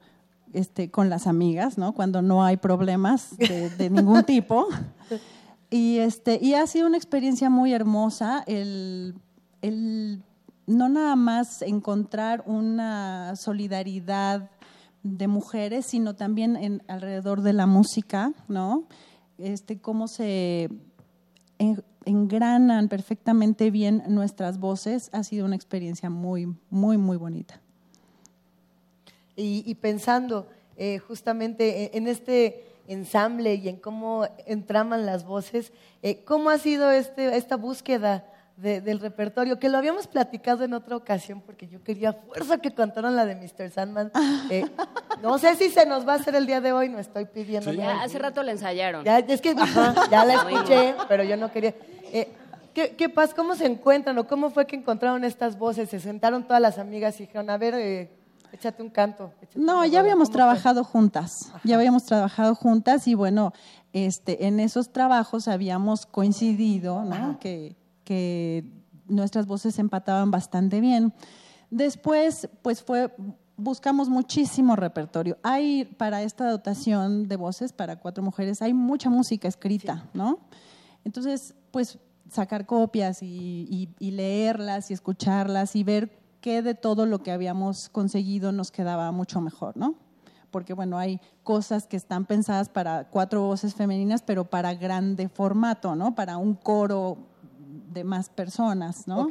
este, con las amigas, ¿no? Cuando no hay problemas de, de ningún tipo. Y, este, y ha sido una experiencia muy hermosa el, el no nada más encontrar una solidaridad de mujeres, sino también en, alrededor de la música, ¿no? Este, cómo se en- engranan perfectamente bien nuestras voces, ha sido una experiencia muy, muy, muy bonita. Y, pensando eh, justamente en, en este ensamble y en cómo entraman las voces, eh, ¿cómo ha sido este, esta búsqueda de- del repertorio? Que lo habíamos platicado en otra ocasión porque yo quería a fuerza que cantaran la de Mr. Sandman. Eh, no sé si se nos va a hacer el día de hoy, no estoy pidiendo Ya, nada. hace rato la ensayaron. Ya, es que ajá, ya la escuché, pero yo no quería. Eh, ¿qué, ¿Qué pasa? ¿Cómo se encuentran o cómo fue que encontraron estas voces? Se sentaron todas las amigas y dijeron, a ver, eh, échate un canto. échate No, ya rola". habíamos trabajado juntas, ya habíamos trabajado juntas y bueno, este, en esos trabajos habíamos coincidido, ¿no? Que, que nuestras voces empataban bastante bien. Después, pues fue, buscamos muchísimo repertorio. Hay para esta dotación de voces para cuatro mujeres, hay mucha música escrita, ¿no? Entonces, pues sacar copias y, y- y leerlas y escucharlas y ver qué de todo lo que habíamos conseguido nos quedaba mucho mejor, ¿no? Porque, bueno, hay cosas que están pensadas para cuatro voces femeninas, pero para grande formato, ¿no? Para un coro de más personas, ¿no?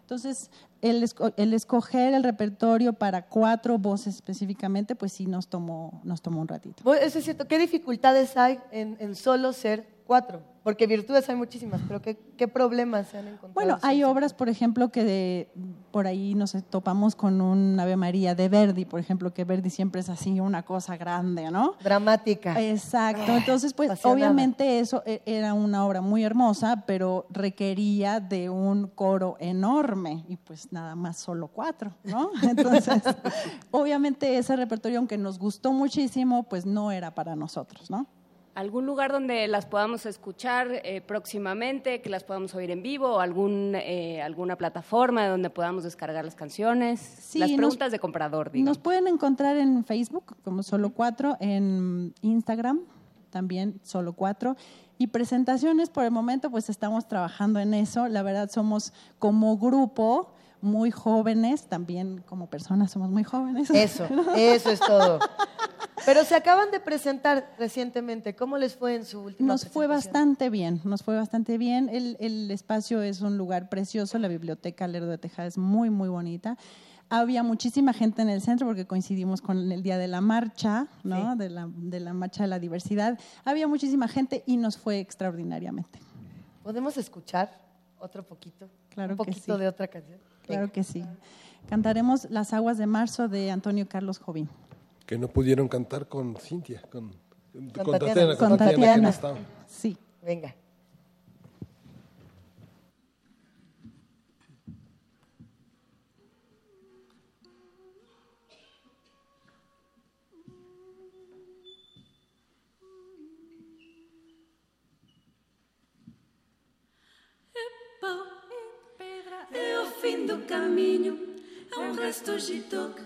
Entonces, el, esco- el escoger el repertorio para cuatro voces específicamente, pues sí nos tomó, nos tomó un ratito. Eso es cierto. ¿Qué dificultades hay en, en solo ser cuatro? Porque virtudes hay muchísimas, pero ¿qué, qué problemas se han encontrado? Bueno, hay obras, por ejemplo, que de, por ahí nos topamos con un Ave María de Verdi, por ejemplo, que Verdi siempre es así una cosa grande, ¿no? Dramática. Exacto. Ah, Entonces, pues apasionada. obviamente eso e- era una obra muy hermosa, pero requería de un coro enorme y pues nada más solo cuatro, ¿no? Entonces, obviamente ese repertorio, aunque nos gustó muchísimo, pues no era para nosotros, ¿no? ¿Algún lugar donde las podamos escuchar eh, próximamente, que las podamos oír en vivo, o algún, eh, alguna plataforma donde podamos descargar las canciones? Sí, las nos- preguntas de comprador, digo. Nos pueden encontrar en Facebook como Solo Cuatro, en Instagram también Solo Cuatro. Y presentaciones, por el momento, pues estamos trabajando en eso. La verdad, somos como grupo muy jóvenes, también como personas somos muy jóvenes. Eso, eso es todo. Pero se acaban de presentar recientemente. ¿Cómo les fue en su última Nos fue bastante bien, nos fue bastante bien. El, el espacio es un lugar precioso, la biblioteca Lerdo de Tejada es muy, muy bonita. Había muchísima gente en el centro porque coincidimos con el día de la marcha, ¿no? Sí. De, la, de la marcha de la diversidad. Había muchísima gente y nos fue extraordinariamente. ¿Podemos escuchar otro poquito? Claro Un que poquito sí. de otra canción. Claro que sí. Cantaremos Las aguas de marzo de Antonio Carlos Jovín. Que no pudieron cantar con Cintia, con, con, Tatiana. Tatiana, Con con Tatiana, que no Tatiana. estaba. Sí. Venga. Fim do caminho, é um resto de toque,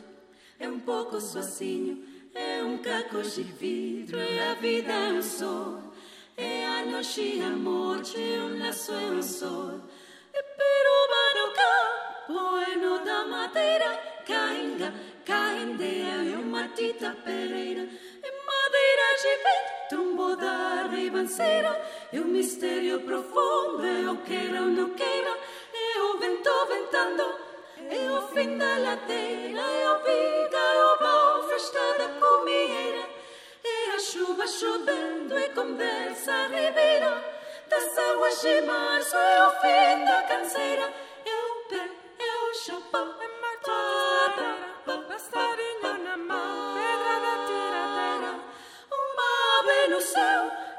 é um pouco sozinho, é um caco de vidro, é a vida, é um sol, é a noite e a morte, um laço, é um sol, é peruba no campo, é no da madeira, cainga, caindeia, é uma tita pereira, é madeira de vento, tumbo da ribanceira, é um mistério profundo, eu ou não queira, é o vento ventando, é o fim da ladeira, é o viga, é o vão, festa da comieira, é a chuva chovendo, é conversa a ribeira, das águas de março, é o fim da canseira, é o pé, é o chapéu,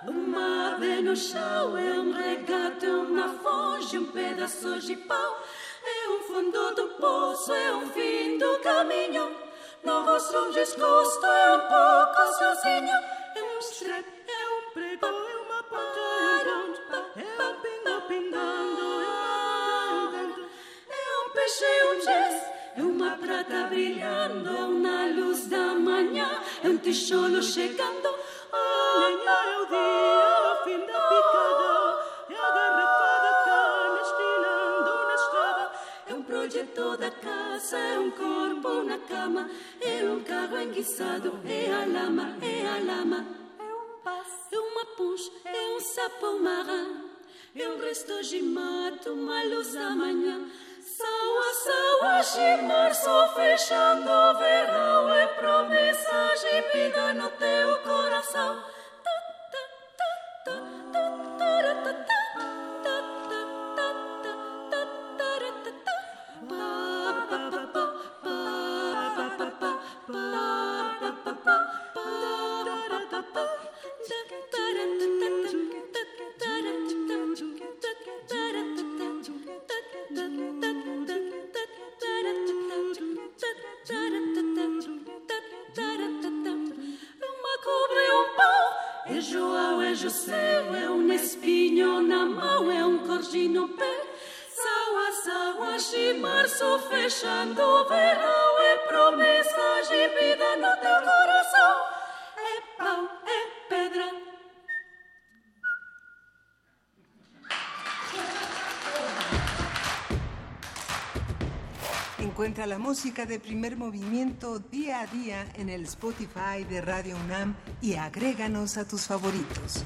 uma ave no chão, é um regate, uma fonte, um pedaço de pau, é um fundo do poço, é um fim do caminho, no rosto um desgosto, é um pouco sozinho, é um estrepe, é um prego, é uma ponta, é um pingo pingando, é um é um peixe, é um jazz, é uma prata brilhando, é uma luz da manhã, é um tijolo chegando, amanhã é projeto da casa, é um corpo na cama, é um carro enguiçado, é a lama, é a lama, é um passo, é uma punch, é um sapo marã, é um resto de mato, uma luz da manhã. Saua, saua, de março fechando o verão É promessa de vida no teu coração fechando o verão, é promessa vida no teu coração. É pau, é pedra. Encuentra la música de primer movimiento día a día en el Spotify de Radio UNAM y agréganos a tus favoritos.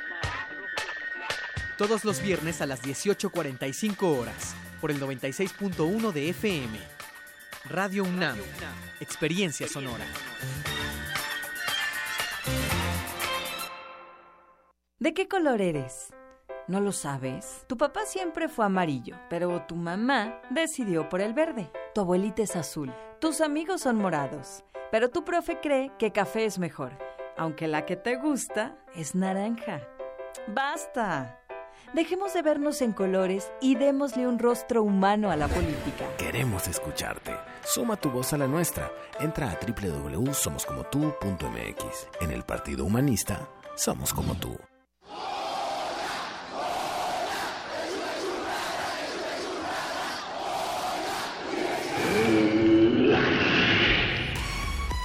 Todos los viernes a las 18.45 horas, por el 96.1 de FM. Radio UNAM, Experiencia Sonora. ¿De qué color eres? ¿No lo sabes? Tu papá siempre fue amarillo, pero tu mamá decidió por el verde. Tu abuelita es azul. Tus amigos son morados, pero tu profe cree que café es mejor, aunque la que te gusta es naranja. ¡Basta! Dejemos de vernos en colores y démosle un rostro humano a la política. Queremos escucharte. Suma tu voz a la nuestra. Entra a www.somoscomotu.mx. En el Partido Humanista, somos como tú.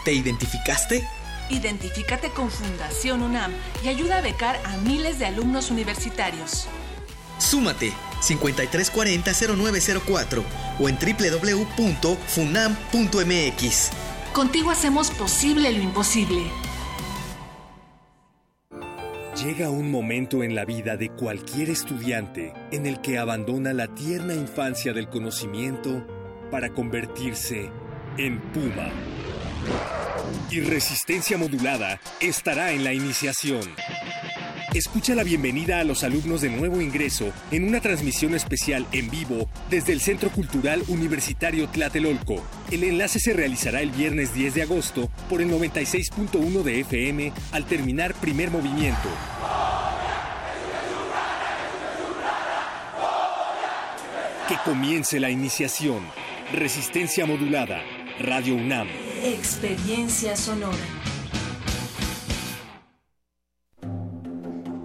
¿Te identificaste? Identifícate con Fundación UNAM y ayuda a becar a miles de alumnos universitarios. Súmate 5340-0904 o en www.funam.mx. Contigo hacemos posible lo imposible. Llega un momento en la vida de cualquier estudiante en el que abandona la tierna infancia del conocimiento para convertirse en puma. Y resistencia modulada estará en la iniciación. Escucha la bienvenida a los alumnos de nuevo ingreso en una transmisión especial en vivo desde el Centro Cultural Universitario Tlatelolco. El enlace se realizará el viernes 10 de agosto por el 96.1 de FM al terminar primer movimiento. Que comience la iniciación. Resistencia modulada. Radio UNAM. Experiencia sonora.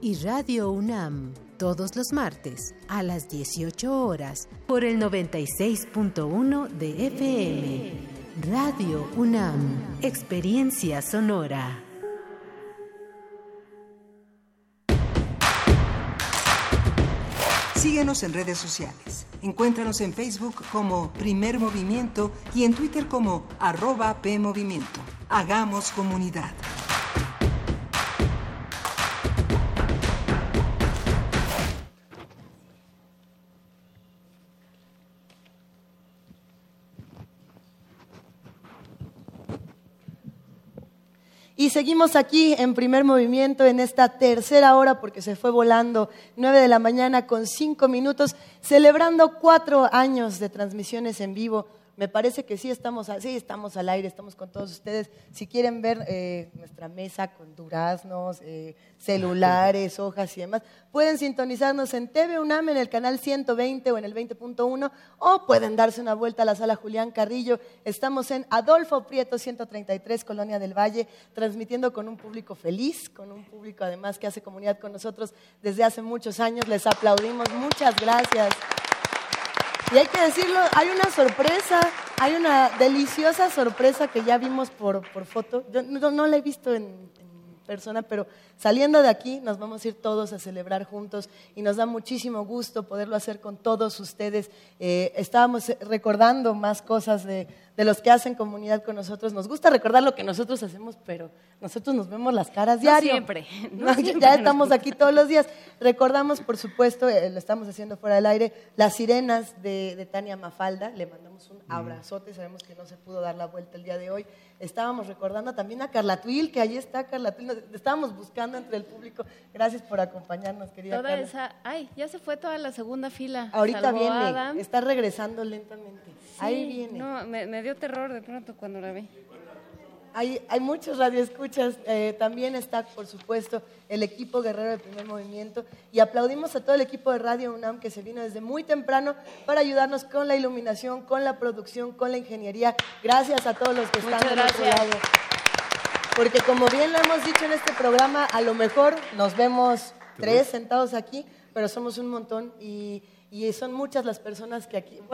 y Radio UNAM todos los martes a las 18 horas por el 96.1 de FM. Radio UNAM, Experiencia Sonora. Síguenos en redes sociales. Encuéntranos en Facebook como Primer Movimiento y en Twitter como arroba PMovimiento. Hagamos comunidad. Y seguimos aquí en primer movimiento en esta tercera hora porque se fue volando, nueve de la mañana con cinco minutos, celebrando cuatro años de transmisiones en vivo. Me parece que sí estamos, a- sí estamos al aire, estamos con todos ustedes. Si quieren ver eh, nuestra mesa con duraznos, eh, celulares, hojas y demás, pueden sintonizarnos en TV UNAM en el canal 120 o en el 20.1 o pueden darse una vuelta a la sala Julián Carrillo. Estamos en Adolfo Prieto 133, Colonia del Valle, transmitiendo con un público feliz, con un público además que hace comunidad con nosotros desde hace muchos años. Les aplaudimos, muchas gracias. Y hay que decirlo, hay una sorpresa, hay una deliciosa sorpresa que ya vimos por, por foto. Yo no, la he visto en, en persona, pero saliendo de aquí nos vamos a ir todos a celebrar juntos y nos da muchísimo gusto poderlo hacer con todos ustedes. Eh, estábamos recordando más cosas de, de los que hacen comunidad con nosotros. Nos gusta recordar lo que nosotros hacemos, pero nosotros nos vemos las caras No diario. siempre, no No, siempre ya estamos aquí todos los días. Recordamos, por supuesto, eh, lo estamos haciendo fuera del aire, las sirenas de, de Tania Mafalda. Le mandamos un abrazote. Sabemos que no se pudo dar la vuelta el día de hoy. Estábamos recordando también a Carla Tuil, que ahí está Carla Tuil. Nos- Estábamos buscando entre el público. Gracias por acompañarnos, querida Toda Carla. esa. Ay, ya se fue toda la segunda fila. Ahorita viene, Adam. está regresando lentamente. Ahí viene. No, me, me dio terror de pronto cuando la vi. Hay, hay muchos radioescuchas. eh, también está, por supuesto, el equipo guerrero de primer movimiento. Y aplaudimos a todo el equipo de Radio UNAM que se vino desde muy temprano para ayudarnos con la iluminación, con la producción, con la ingeniería. Gracias a todos los que están del otro gracias. lado. Porque como bien lo hemos dicho en este programa, a lo mejor nos vemos tres sentados aquí, pero somos un montón y, y son muchas las personas que aquí...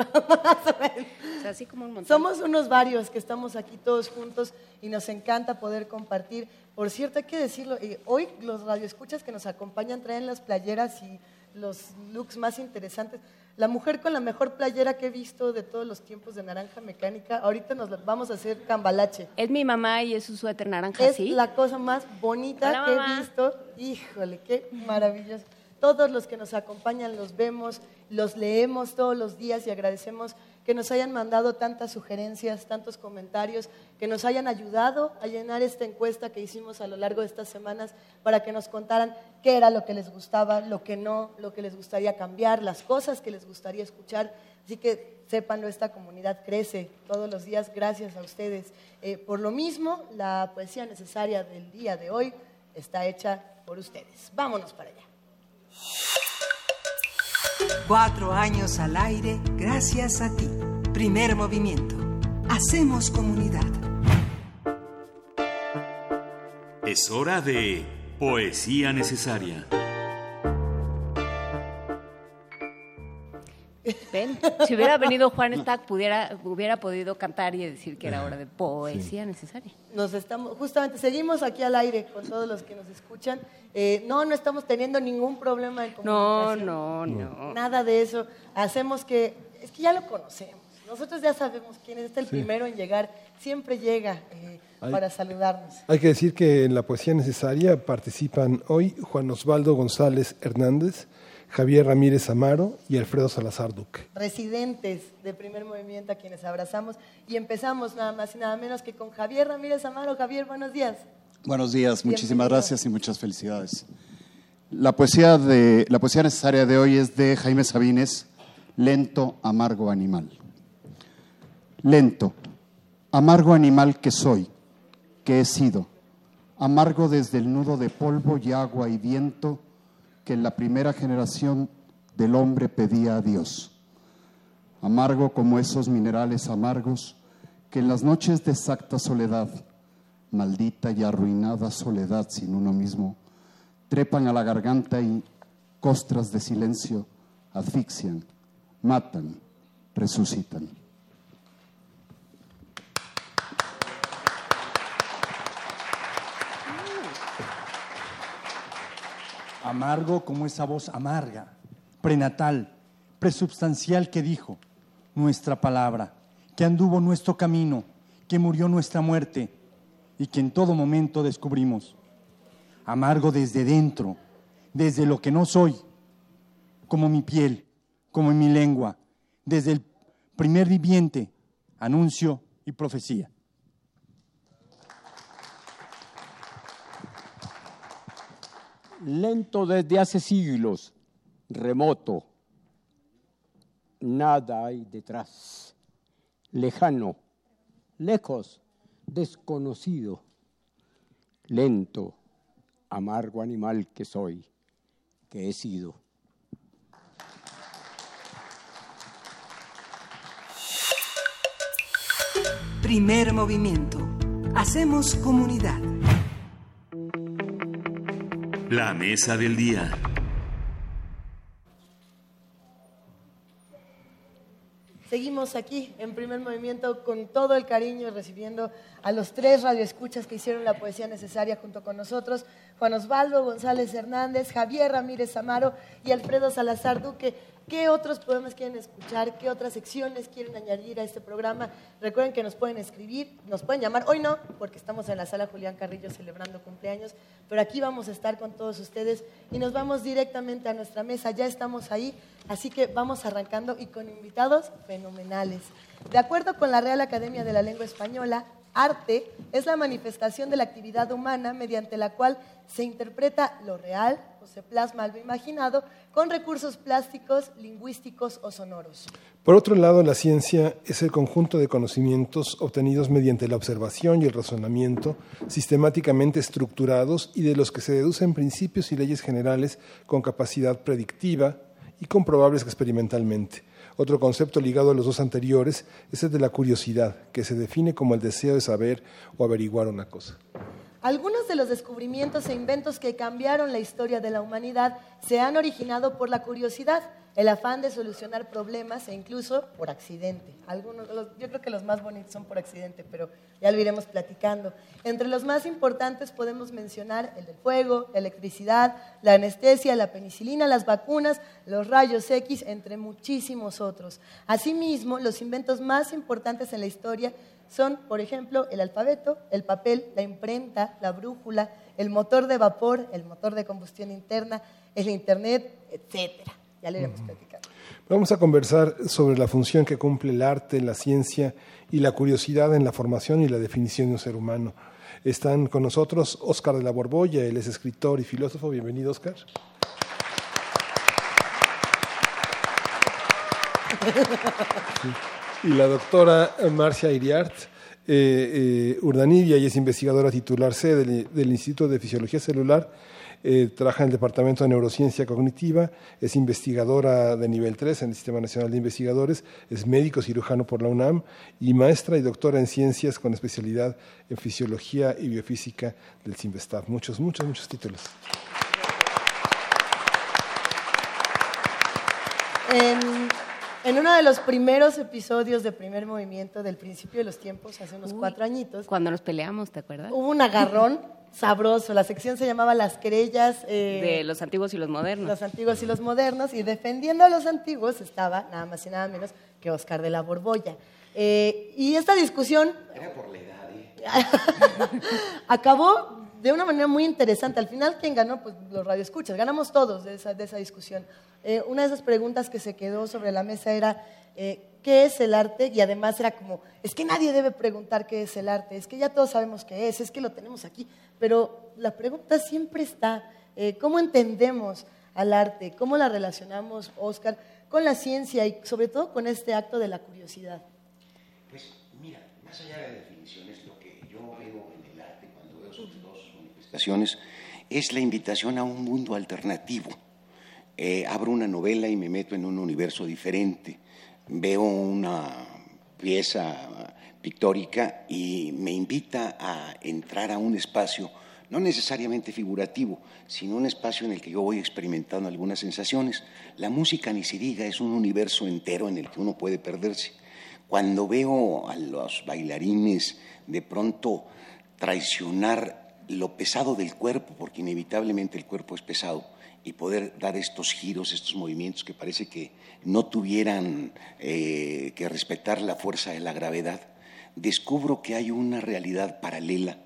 O sea, así como un montón. Somos unos varios que estamos aquí todos juntos y nos encanta poder compartir. Por cierto, hay que decirlo, eh, hoy los radioescuchas que nos acompañan traen las playeras y los looks más interesantes. La mujer con la mejor playera que he visto de todos los tiempos de Naranja Mecánica, ahorita nos vamos a hacer cambalache. Es mi mamá y es su suéter naranja, Es ¿sí? la cosa más bonita Hola, que mamá. he visto. Híjole, qué maravilloso. Todos los que nos acompañan los vemos, los leemos todos los días y agradecemos que nos hayan mandado tantas sugerencias, tantos comentarios, que nos hayan ayudado a llenar esta encuesta que hicimos a lo largo de estas semanas para que nos contaran qué era lo que les gustaba, lo que no, lo que les gustaría cambiar, las cosas que les gustaría escuchar. Así que sépanlo, esta comunidad crece todos los días gracias a ustedes. Eh, por lo mismo, la poesía necesaria del día de hoy está hecha por ustedes. Vámonos para allá. Cuatro años al aire gracias a ti. Primer movimiento. Hacemos comunidad. Es hora de Poesía Necesaria. Ven, si hubiera venido Juan Stack, pudiera, hubiera podido cantar y decir que era hora de poesía necesaria. Nos estamos, justamente, seguimos aquí al aire con todos los que nos escuchan. Eh, no, no estamos teniendo ningún problema de No, comunicación. no, no. Nada de eso. Hacemos que, es que ya lo conocemos. Nosotros ya sabemos quién es. Este el Sí. primero en llegar. Siempre llega eh, para saludarnos. Hay que decir que en la poesía necesaria participan hoy Juan Osvaldo González Hernández, Javier Ramírez Amaro y Alfredo Salazar Duque. Residentes de primer movimiento a quienes abrazamos. Y empezamos nada más y nada menos que con Javier Ramírez Amaro. Javier, buenos días. Buenos días, muchísimas Bienvenido. gracias y muchas felicidades. La poesía, de, la poesía necesaria de hoy es de Jaime Sabines, Lento, amargo animal. Lento, amargo animal que soy, que he sido, amargo desde el nudo de polvo y agua y viento que en la primera generación del hombre pedía a Dios. Amargo como esos minerales amargos que en las noches de exacta soledad, maldita y arruinada soledad sin uno mismo, trepan a la garganta y costras de silencio asfixian, matan, resucitan. Amargo como esa voz amarga, prenatal, presubstancial que dijo nuestra palabra, que anduvo nuestro camino, que murió nuestra muerte y que en todo momento descubrimos. Amargo desde dentro, desde lo que no soy, como mi piel, como mi lengua, desde el primer viviente, anuncio y profecía. Lento desde hace siglos, remoto, nada hay detrás, lejano, lejos, desconocido, lento, amargo animal que soy, que he sido. Primer movimiento. Hacemos comunidad. La mesa del día. Seguimos aquí en primer movimiento con todo el cariño recibiendo a los tres radioescuchas que hicieron la poesía necesaria junto con nosotros, Juan Osvaldo González Hernández, Javier Ramírez Amaro y Alfredo Salazar Duque. ¿Qué otros poemas quieren escuchar? ¿Qué otras secciones quieren añadir a este programa? Recuerden que nos pueden escribir, nos pueden llamar. Hoy no, porque estamos en la sala Julián Carrillo celebrando cumpleaños, pero aquí vamos a estar con todos ustedes y nos vamos directamente a nuestra mesa. Ya estamos ahí, así que vamos arrancando y con invitados fenomenales. De acuerdo con la Real Academia de la Lengua Española, arte es la manifestación de la actividad humana mediante la cual se interpreta lo real o se plasma lo imaginado con recursos plásticos, lingüísticos o sonoros. Por otro lado, la ciencia es el conjunto de conocimientos obtenidos mediante la observación y el razonamiento, sistemáticamente estructurados y de los que se deducen principios y leyes generales con capacidad predictiva y comprobables experimentalmente. Otro concepto ligado a los dos anteriores es el de la curiosidad, que se define como el deseo de saber o averiguar una cosa. Algunos de los descubrimientos e inventos que cambiaron la historia de la humanidad se han originado por la curiosidad, el afán de solucionar problemas e incluso por accidente. Algunos, yo creo que los más bonitos son por accidente, pero ya lo iremos platicando. Entre los más importantes podemos mencionar el del fuego, la electricidad, la anestesia, la penicilina, las vacunas, los rayos X, entre muchísimos otros. Asimismo, los inventos más importantes en la historia son, por ejemplo, el alfabeto, el papel, la imprenta, la brújula, el motor de vapor, el motor de combustión interna, el internet, etcétera. Ya le iremos platicando. Vamos a conversar sobre la función que cumple el arte, la ciencia y la curiosidad en la formación y la definición de un ser humano. Están con nosotros Óscar de la Borbolla, él es escritor y filósofo. Bienvenido, Óscar. Y la doctora Marcia Iriart eh, eh, Urdanibia, ella es investigadora titular C del, del Instituto de Fisiología Celular eh, trabaja en el Departamento de Neurociencia Cognitiva, es investigadora de nivel 3 en el Sistema Nacional de Investigadores, es médico cirujano por la UNAM y maestra y doctora en ciencias con especialidad en fisiología y biofísica del CIMBESTAF. Muchos, muchos, muchos títulos. En, en uno de los primeros episodios de Primer Movimiento del principio de los tiempos, hace unos Uy, cuatro añitos, Cuando nos peleamos, ¿te acuerdas? hubo un agarrón sabroso. La sección se llamaba Las querellas eh, De los antiguos y los modernos. los antiguos y los modernos, y defendiendo a los antiguos estaba nada más y nada menos que Oscar de la Borbolla. Eh, y esta discusión Era por la edad, ¿eh? acabó de una manera muy interesante. Al final, ¿quién ganó? Pues los radioescuchas. Ganamos todos de esa, de esa discusión. Eh, una de esas preguntas que se quedó sobre la mesa era, eh, ¿qué es el arte? Y además era como, es que nadie debe preguntar qué es el arte, es que ya todos sabemos qué es, es que lo tenemos aquí. Pero la pregunta siempre está, eh, ¿cómo entendemos al arte? ¿Cómo la relacionamos, Oscar, con la ciencia y sobre todo con este acto de la curiosidad? Pues mira, más allá de definiciones, lo que yo veo en el arte cuando veo sus dos manifestaciones es la invitación a un mundo alternativo. Eh, abro una novela y me meto en un universo diferente. Veo una pieza pictórica y me invita a entrar a un espacio no necesariamente figurativo, sino un espacio en el que yo voy experimentando algunas sensaciones. La música, ni se diga, es un universo entero en el que uno puede perderse. Cuando veo a los bailarines de pronto traicionar lo pesado del cuerpo, porque inevitablemente el cuerpo es pesado, y poder dar estos giros, estos movimientos que parece que no tuvieran eh, que respetar la fuerza de la gravedad, descubro que hay una realidad paralela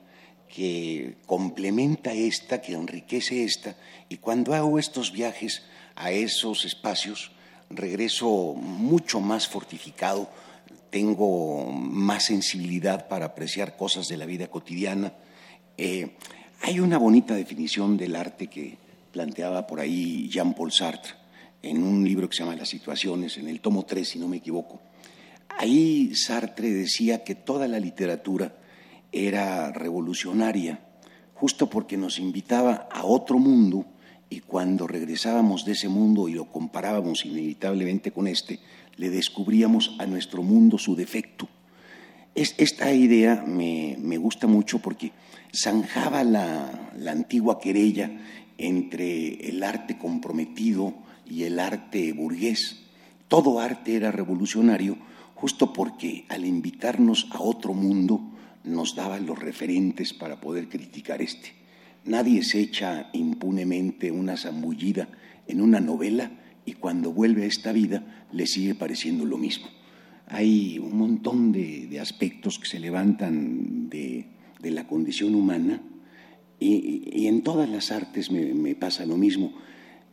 que complementa esta, que enriquece esta, y cuando hago estos viajes a esos espacios, regreso mucho más fortificado, tengo más sensibilidad para apreciar cosas de la vida cotidiana. Eh, hay una bonita definición del arte que planteaba por ahí Jean-Paul Sartre en un libro que se llama Las situaciones, en el tomo 3, si no me equivoco. Ahí Sartre decía que toda la literatura era revolucionaria, justo porque nos invitaba a otro mundo y cuando regresábamos de ese mundo y lo comparábamos inevitablemente con este, le descubríamos a nuestro mundo su defecto. Es, esta idea me, me, gusta mucho porque zanjaba la, la antigua querella entre el arte comprometido y el arte burgués. Todo arte era revolucionario justo porque al invitarnos a otro mundo nos daba los referentes para poder criticar este. Nadie se echa impunemente una zambullida en una novela y cuando vuelve a esta vida le sigue pareciendo lo mismo. Hay un montón de, de aspectos que se levantan de, de la condición humana y, y, en todas las artes me, pasa lo mismo.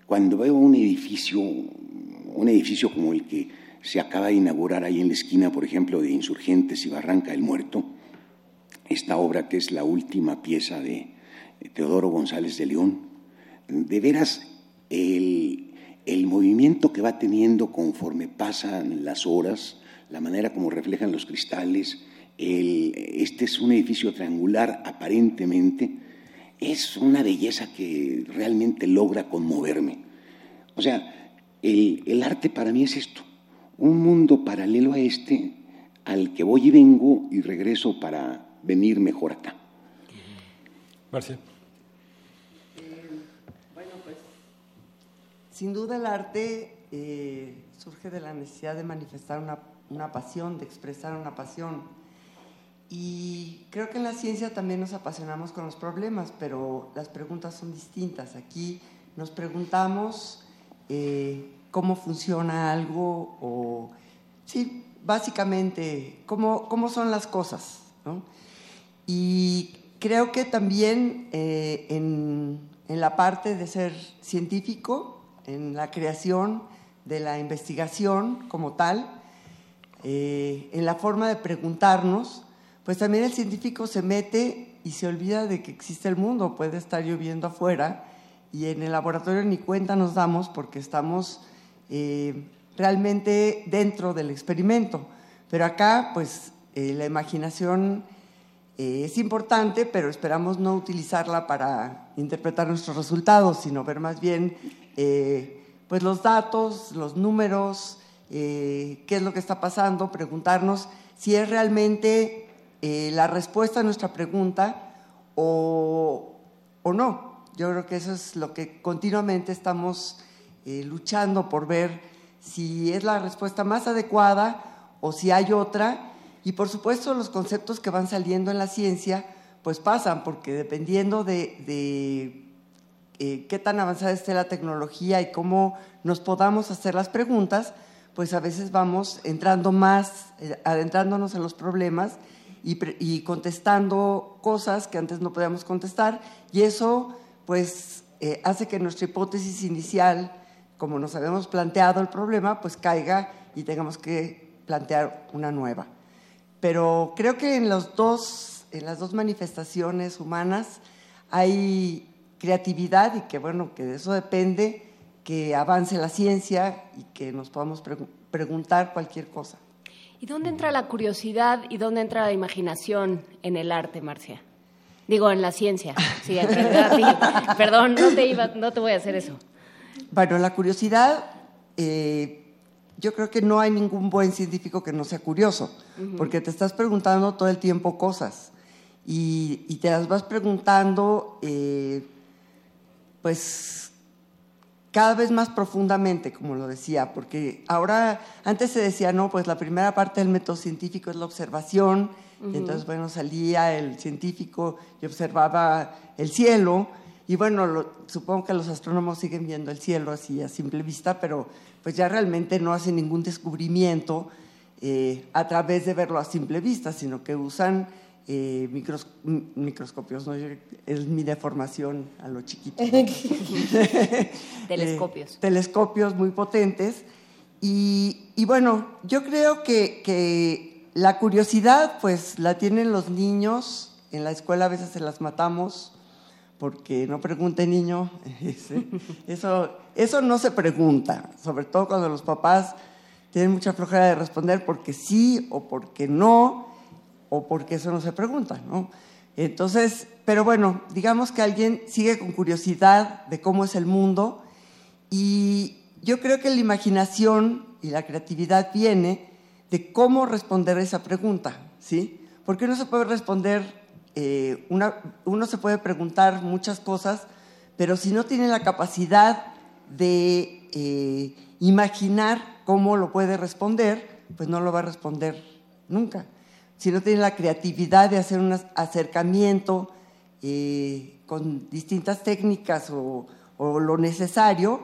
Cuando veo un edificio, un edificio como el que se acaba de inaugurar ahí en la esquina, por ejemplo, de Insurgentes y Barranca del Muerto, esta obra que es la última pieza de Teodoro González de León, de veras el, el movimiento que va teniendo conforme pasan las horas, la manera como reflejan los cristales, este es un edificio triangular aparentemente, es una belleza que realmente logra conmoverme. O sea, el, el, arte para mí es esto, un mundo paralelo a este al que voy y vengo y regreso para venir mejor acá. Marcia. Eh, bueno, pues sin duda el arte eh, surge de la necesidad de manifestar una, una pasión, de expresar una pasión. Y creo que en la ciencia también nos apasionamos con los problemas, pero las preguntas son distintas. Aquí nos preguntamos eh, cómo funciona algo o, sí, básicamente, cómo, cómo son las cosas. Y creo que también eh, en, en, la parte de ser científico, en la creación, de la investigación como tal, eh, en la forma de preguntarnos, pues también el científico se mete y se olvida de que existe el mundo, puede estar lloviendo afuera y en el laboratorio ni cuenta nos damos porque estamos eh, realmente dentro del experimento. Pero acá, pues, eh, la imaginación eh, es importante, pero esperamos no utilizarla para interpretar nuestros resultados, sino ver más bien pues los datos, los números, qué es lo que está pasando, preguntarnos si es realmente la respuesta a nuestra pregunta o, o no. Yo creo que eso es lo que continuamente estamos luchando por ver si es la respuesta más adecuada o si hay otra. Y por supuesto los conceptos que van saliendo en la ciencia pues pasan, porque dependiendo de, eh, qué tan avanzada esté la tecnología y cómo nos podamos hacer las preguntas, pues a veces vamos entrando más, eh, adentrándonos en los problemas y, contestando cosas que antes no podíamos contestar, y eso pues eh, hace que nuestra hipótesis inicial como nos habíamos planteado el problema, pues caiga y tengamos que plantear una nueva. Pero creo que en, los dos, en las dos manifestaciones humanas hay creatividad y que bueno, que de eso depende que avance la ciencia y que nos podamos preguntar cualquier cosa. ¿Y dónde entra la curiosidad y dónde entra la imaginación en el arte, Marcia? Digo, en la ciencia. Sí, en realidad, perdón, no te, iba, no te voy a hacer eso. Bueno, la curiosidad, eh, yo creo que no hay ningún buen científico que no sea curioso, porque te estás preguntando todo el tiempo cosas y, te las vas preguntando, eh, pues cada vez más profundamente, como lo decía, porque ahora, antes se decía, no, pues la primera parte del método científico es la observación, entonces, bueno, salía el científico y observaba el cielo, y bueno, supongo que los astrónomos siguen viendo el cielo así a simple vista, pero pues ya realmente no hacen ningún descubrimiento eh, a través de verlo a simple vista, sino que usan eh, microscopios, ¿no? es mi deformación a lo chiquito. telescopios. Eh, telescopios muy potentes. Y, y bueno, yo creo que, que, la curiosidad pues la tienen los niños, en la escuela a veces se las matamos, porque no pregunte niño, eso, eso no se pregunta, sobre todo cuando los papás tienen mucha flojera de responder porque sí o porque no, o porque eso no se pregunta, ¿no? Entonces, pero bueno, digamos que alguien sigue con curiosidad de cómo es el mundo y yo creo que la imaginación y la creatividad viene de cómo responder esa pregunta, ¿sí? Porque uno se puede responder eh, uno se puede preguntar muchas cosas, pero si no tiene la capacidad de eh, imaginar cómo lo puede responder, pues no lo va a responder nunca. Si no tiene la creatividad de hacer un acercamiento eh, con distintas técnicas o, lo necesario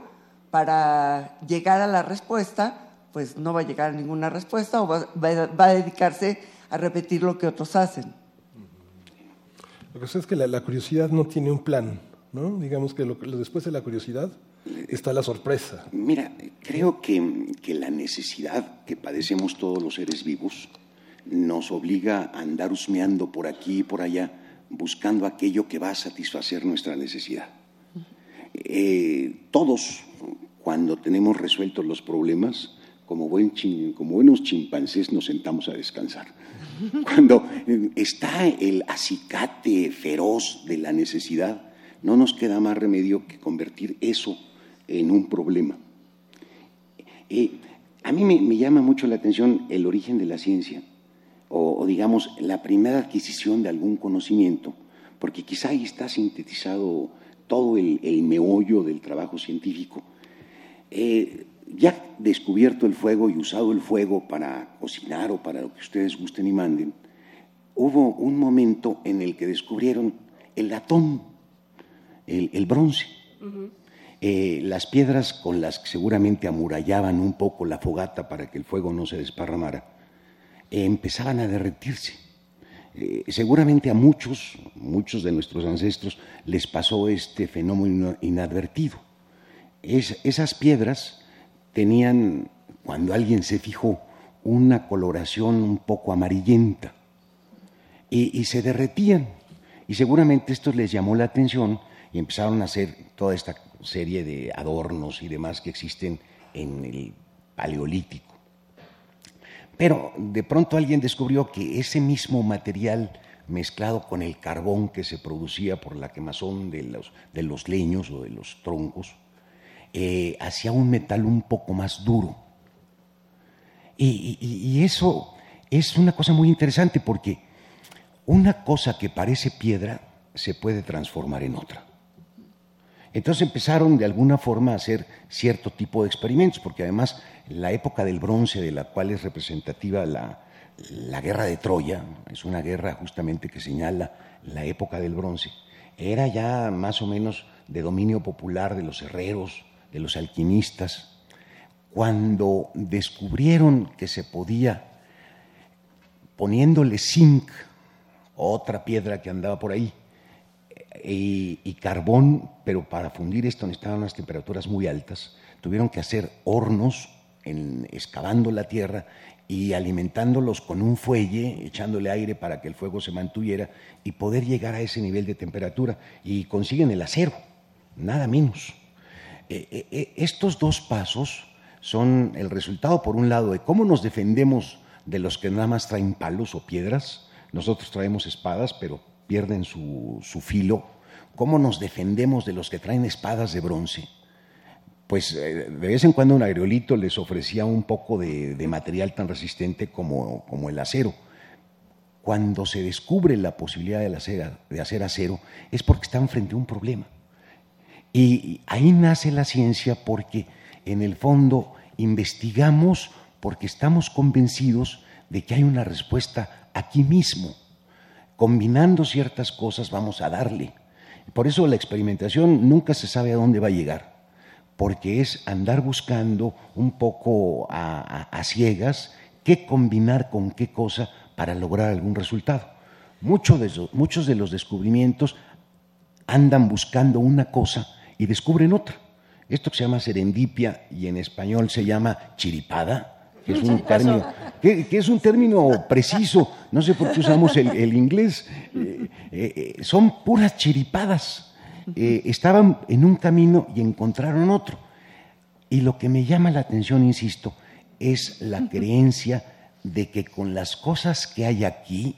para llegar a la respuesta, pues no va a llegar a ninguna respuesta o va a dedicarse a repetir lo que otros hacen. Lo que pasa es que la, curiosidad no tiene un plan, ¿no? Digamos que lo, después de la curiosidad está la sorpresa. Mira, creo que, que la necesidad que padecemos todos los seres vivos nos obliga a andar husmeando por aquí y por allá, buscando aquello que va a satisfacer nuestra necesidad. Eh, todos, cuando tenemos resueltos los problemas, como, buen como buenos chimpancés nos sentamos a descansar. Cuando está el acicate feroz de la necesidad, no nos queda más remedio que convertir eso en un problema. Eh, a mí me, llama mucho la atención el origen de la ciencia, o, digamos la primera adquisición de algún conocimiento, porque quizá ahí está sintetizado todo el, meollo del trabajo científico. Eh, ya descubierto el fuego y usado el fuego para cocinar o para lo que ustedes gusten y manden, hubo un momento en el que descubrieron el latón, el, bronce. Eh, las piedras con las que seguramente amurallaban un poco la fogata para que el fuego no se desparramara, empezaban a derretirse. Eh, seguramente a muchos, muchos de nuestros ancestros les pasó este fenómeno inadvertido. esas piedras tenían, cuando alguien se fijó, una coloración un poco amarillenta y, y se derretían. Y seguramente esto les llamó la atención y empezaron a hacer toda esta serie de adornos y demás que existen en el Paleolítico. Pero de pronto alguien descubrió que ese mismo material mezclado con el carbón que se producía por la quemazón de los, de los leños o de los troncos, eh, hacía un metal un poco más duro. Y, y eso es una cosa muy interesante porque una cosa que parece piedra se puede transformar en otra. Entonces empezaron de alguna forma a hacer cierto tipo de experimentos, porque además la época del bronce, de la cual es representativa la, la guerra de Troya, es una guerra justamente que señala la época del bronce, era ya más o menos de dominio popular de los herreros, de los alquimistas, cuando descubrieron que se podía, poniéndole zinc, otra piedra que andaba por ahí, y, carbón, pero para fundir esto necesitaban unas temperaturas muy altas, tuvieron que hacer hornos en, excavando la tierra y alimentándolos con un fuelle, echándole aire para que el fuego se mantuviera y poder llegar a ese nivel de temperatura. Y consiguen el acero, nada menos. Eh, eh, eh, estos dos pasos son el resultado, por un lado, de cómo nos defendemos de los que nada más traen palos o piedras. Nosotros traemos espadas, pero pierden su, su filo. ¿Cómo nos defendemos de los que traen espadas de bronce? pues de vez en cuando un aerolito les ofrecía un poco de, de material tan resistente como, como, el acero. Cuando se descubre la posibilidad de hacer, de hacer acero es porque están frente a un problema. Y ahí nace la ciencia porque en el fondo investigamos porque estamos convencidos de que hay una respuesta aquí mismo. Combinando ciertas cosas vamos a darle. Por eso la experimentación nunca se sabe a dónde va a llegar porque es andar buscando un poco a, ciegas qué combinar con qué cosa para lograr algún resultado. Muchos de, los descubrimientos andan buscando una cosa y descubren otra. Esto se llama serendipia y en español se llama chiripada, que es un término, que, que es un término preciso, no sé por qué usamos el, el inglés, eh, eh, son puras chiripadas. Eh, estaban en un camino y encontraron otro. Y lo que me llama la atención, insisto, es la creencia de que con las cosas que hay aquí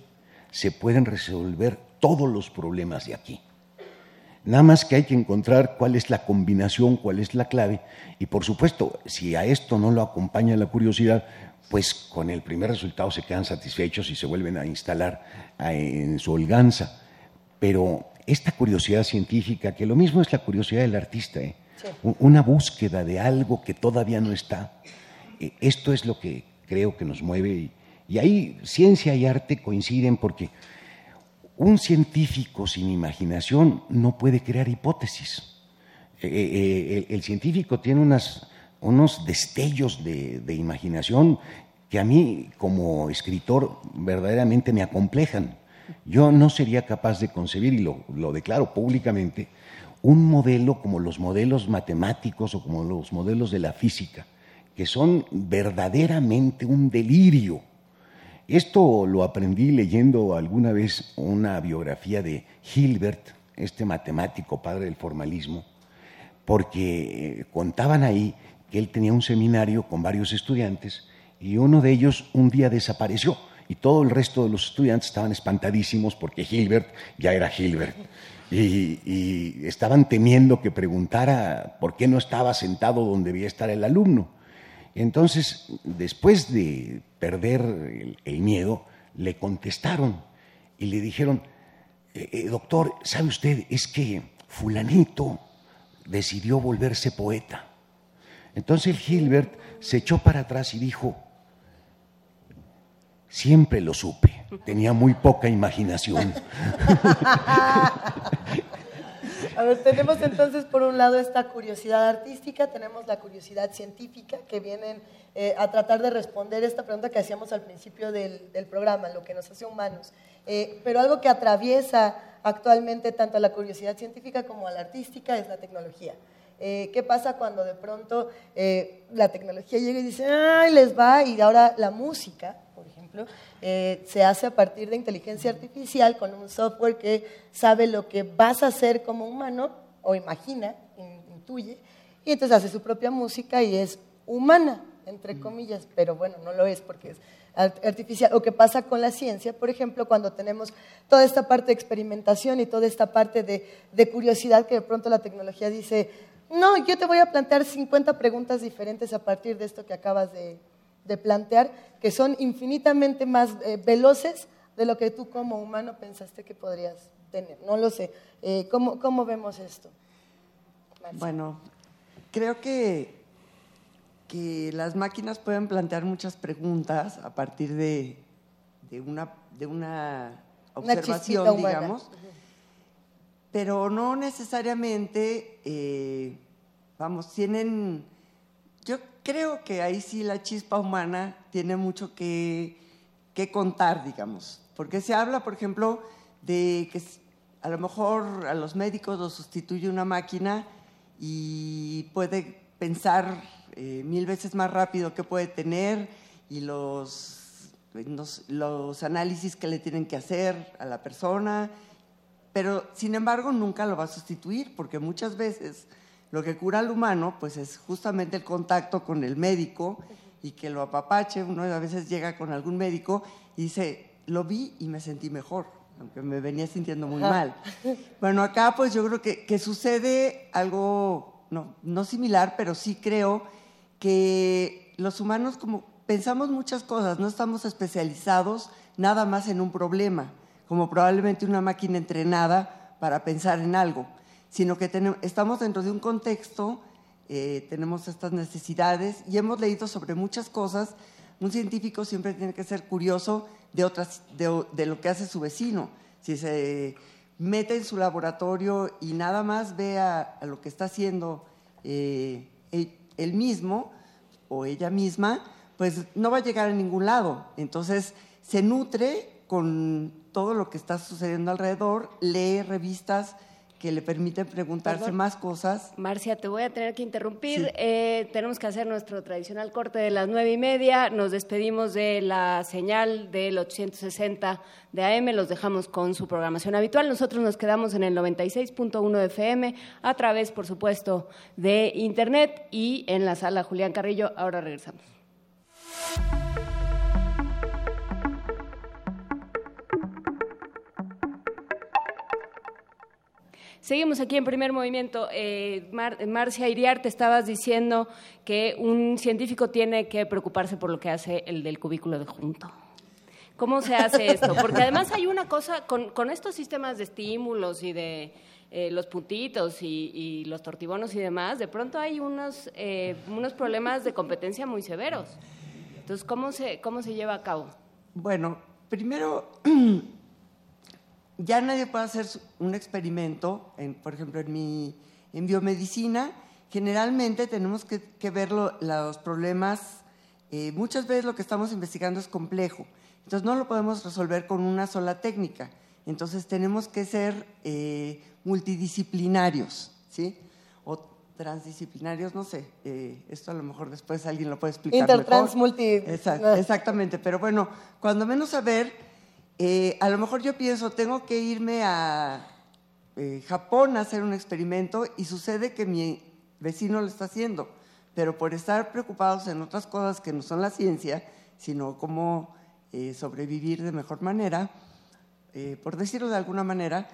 se pueden resolver todos los problemas de aquí. Nada más que hay que encontrar cuál es la combinación, cuál es la clave. Y por supuesto, si a esto no lo acompaña la curiosidad, pues con el primer resultado se quedan satisfechos y se vuelven a instalar en su holganza. Pero esta curiosidad científica, que lo mismo es la curiosidad del artista, ¿eh? sí. una búsqueda de algo que todavía no está, eh, esto es lo que creo que nos mueve. Y, ahí ciencia y arte coinciden porque un científico sin imaginación no puede crear hipótesis. Eh, el, el, científico tiene unos destellos de, imaginación que a mí como escritor verdaderamente me acomplejan. Yo no sería capaz de concebir, y lo, declaro públicamente, un modelo como los modelos matemáticos o como los modelos de la física, que son verdaderamente un delirio. Esto lo aprendí leyendo alguna vez una biografía de Hilbert, este matemático padre del formalismo, porque contaban ahí que él tenía un seminario con varios estudiantes y uno de ellos un día desapareció y todo el resto de los estudiantes estaban espantadísimos porque Hilbert ya era Hilbert. Y, y, estaban temiendo que preguntara por qué no estaba sentado donde debía estar el alumno. Entonces, después de perder el, miedo, le contestaron y le dijeron, eh, eh, doctor, ¿sabe usted? Es que fulanito decidió volverse poeta. Entonces el Hilbert se echó para atrás y dijo, Siempre lo supe. Tenía muy poca imaginación. A ver, tenemos entonces por un lado esta curiosidad artística, tenemos la curiosidad científica que vienen eh, a tratar de responder esta pregunta que hacíamos al principio del, del programa, lo que nos hace humanos. Eh, pero algo que atraviesa actualmente tanto a la curiosidad científica como a la artística es la tecnología. Eh, ¿Qué pasa cuando de pronto eh, la tecnología llega y dice, ¡ay, les va! Y ahora la música, ejemplo, eh, se hace a partir de inteligencia artificial con un software que sabe lo que vas a hacer como humano, o imagina, in- intuye, y entonces hace su propia música y es humana, entre comillas, pero bueno, no lo es porque es art- artificial. O qué pasa con la ciencia, por ejemplo, cuando tenemos toda esta parte de experimentación y toda esta parte de, de curiosidad que de pronto la tecnología dice, no, yo te voy a plantear 50 preguntas diferentes a partir de esto que acabas de, de plantear, que son infinitamente más eh, veloces de lo que tú como humano pensaste que podrías tener. No lo sé. Eh, ¿cómo, ¿Cómo vemos esto? Bueno, creo que, que las máquinas pueden plantear muchas preguntas a partir de, de una, de una Una observación, digamos, pero no necesariamente, eh, vamos, tienen, creo que ahí sí la chispa humana tiene mucho que, que contar, digamos, porque se habla, por ejemplo, de que a lo mejor a los médicos los sustituye una máquina y puede pensar eh, mil veces más rápido qué puede tener y los, los, los análisis que le tienen que hacer a la persona, pero sin embargo nunca lo va a sustituir porque muchas veces lo que cura al humano pues es justamente el contacto con el médico y que lo apapache, uno a veces llega con algún médico y dice, lo vi y me sentí mejor, aunque me venía sintiendo muy mal. Bueno, acá pues yo creo que, que sucede algo, no, no similar, pero sí creo que los humanos como pensamos muchas cosas, no estamos especializados nada más en un problema, como probablemente una máquina entrenada para pensar en algo, sino que tenem- estamos dentro de un contexto, eh, tenemos estas necesidades y hemos leído sobre muchas cosas. Un científico siempre tiene que ser curioso de, otras, de, lo que hace su vecino. Si se mete en su laboratorio y nada más ve a, lo que está haciendo eh, él mismo o ella misma, pues no va a llegar a ningún lado. Entonces se nutre con todo lo que está sucediendo alrededor, lee revistas que le permiten preguntarse Perdón. más cosas. Marcia, te voy a tener que interrumpir. Sí. Eh, tenemos que hacer nuestro tradicional corte de las nueve y media. Nos despedimos de la señal del 860 de AM. Los dejamos con su programación habitual. Nosotros nos quedamos en el 96.1 de FM a través, por supuesto, de Internet y en la sala Julián Carrillo. Ahora regresamos. Seguimos aquí en primer movimiento. Eh, Mar- Marcia Iriar, te estabas diciendo que un científico tiene que preocuparse por lo que hace el del cubículo de junto. ¿Cómo se hace esto? Porque además hay una cosa, con, con estos sistemas de estímulos y de eh, los puntitos y, y los tortibonos y demás, de pronto hay unos, eh, unos problemas de competencia muy severos. Entonces, ¿cómo se, cómo se lleva a cabo? Bueno, primero, ya nadie puede hacer un experimento, en, por ejemplo, en, mi, en biomedicina, generalmente tenemos que, que ver lo- los problemas, eh, muchas veces lo que estamos investigando es complejo, entonces no lo podemos resolver con una sola técnica, entonces tenemos que ser eh, multidisciplinarios, ¿sí? O transdisciplinarios, no sé, eh, esto a lo mejor después alguien lo puede explicar Intertrans, mejor. multi... Exact- exactamente, pero bueno, cuando menos saber, eh, a lo mejor yo pienso, tengo que irme a eh, Japón a hacer un experimento y sucede que mi vecino lo está haciendo, pero por estar preocupados en otras cosas que no son la ciencia, sino cómo eh, sobrevivir de mejor manera, por decirlo de alguna manera,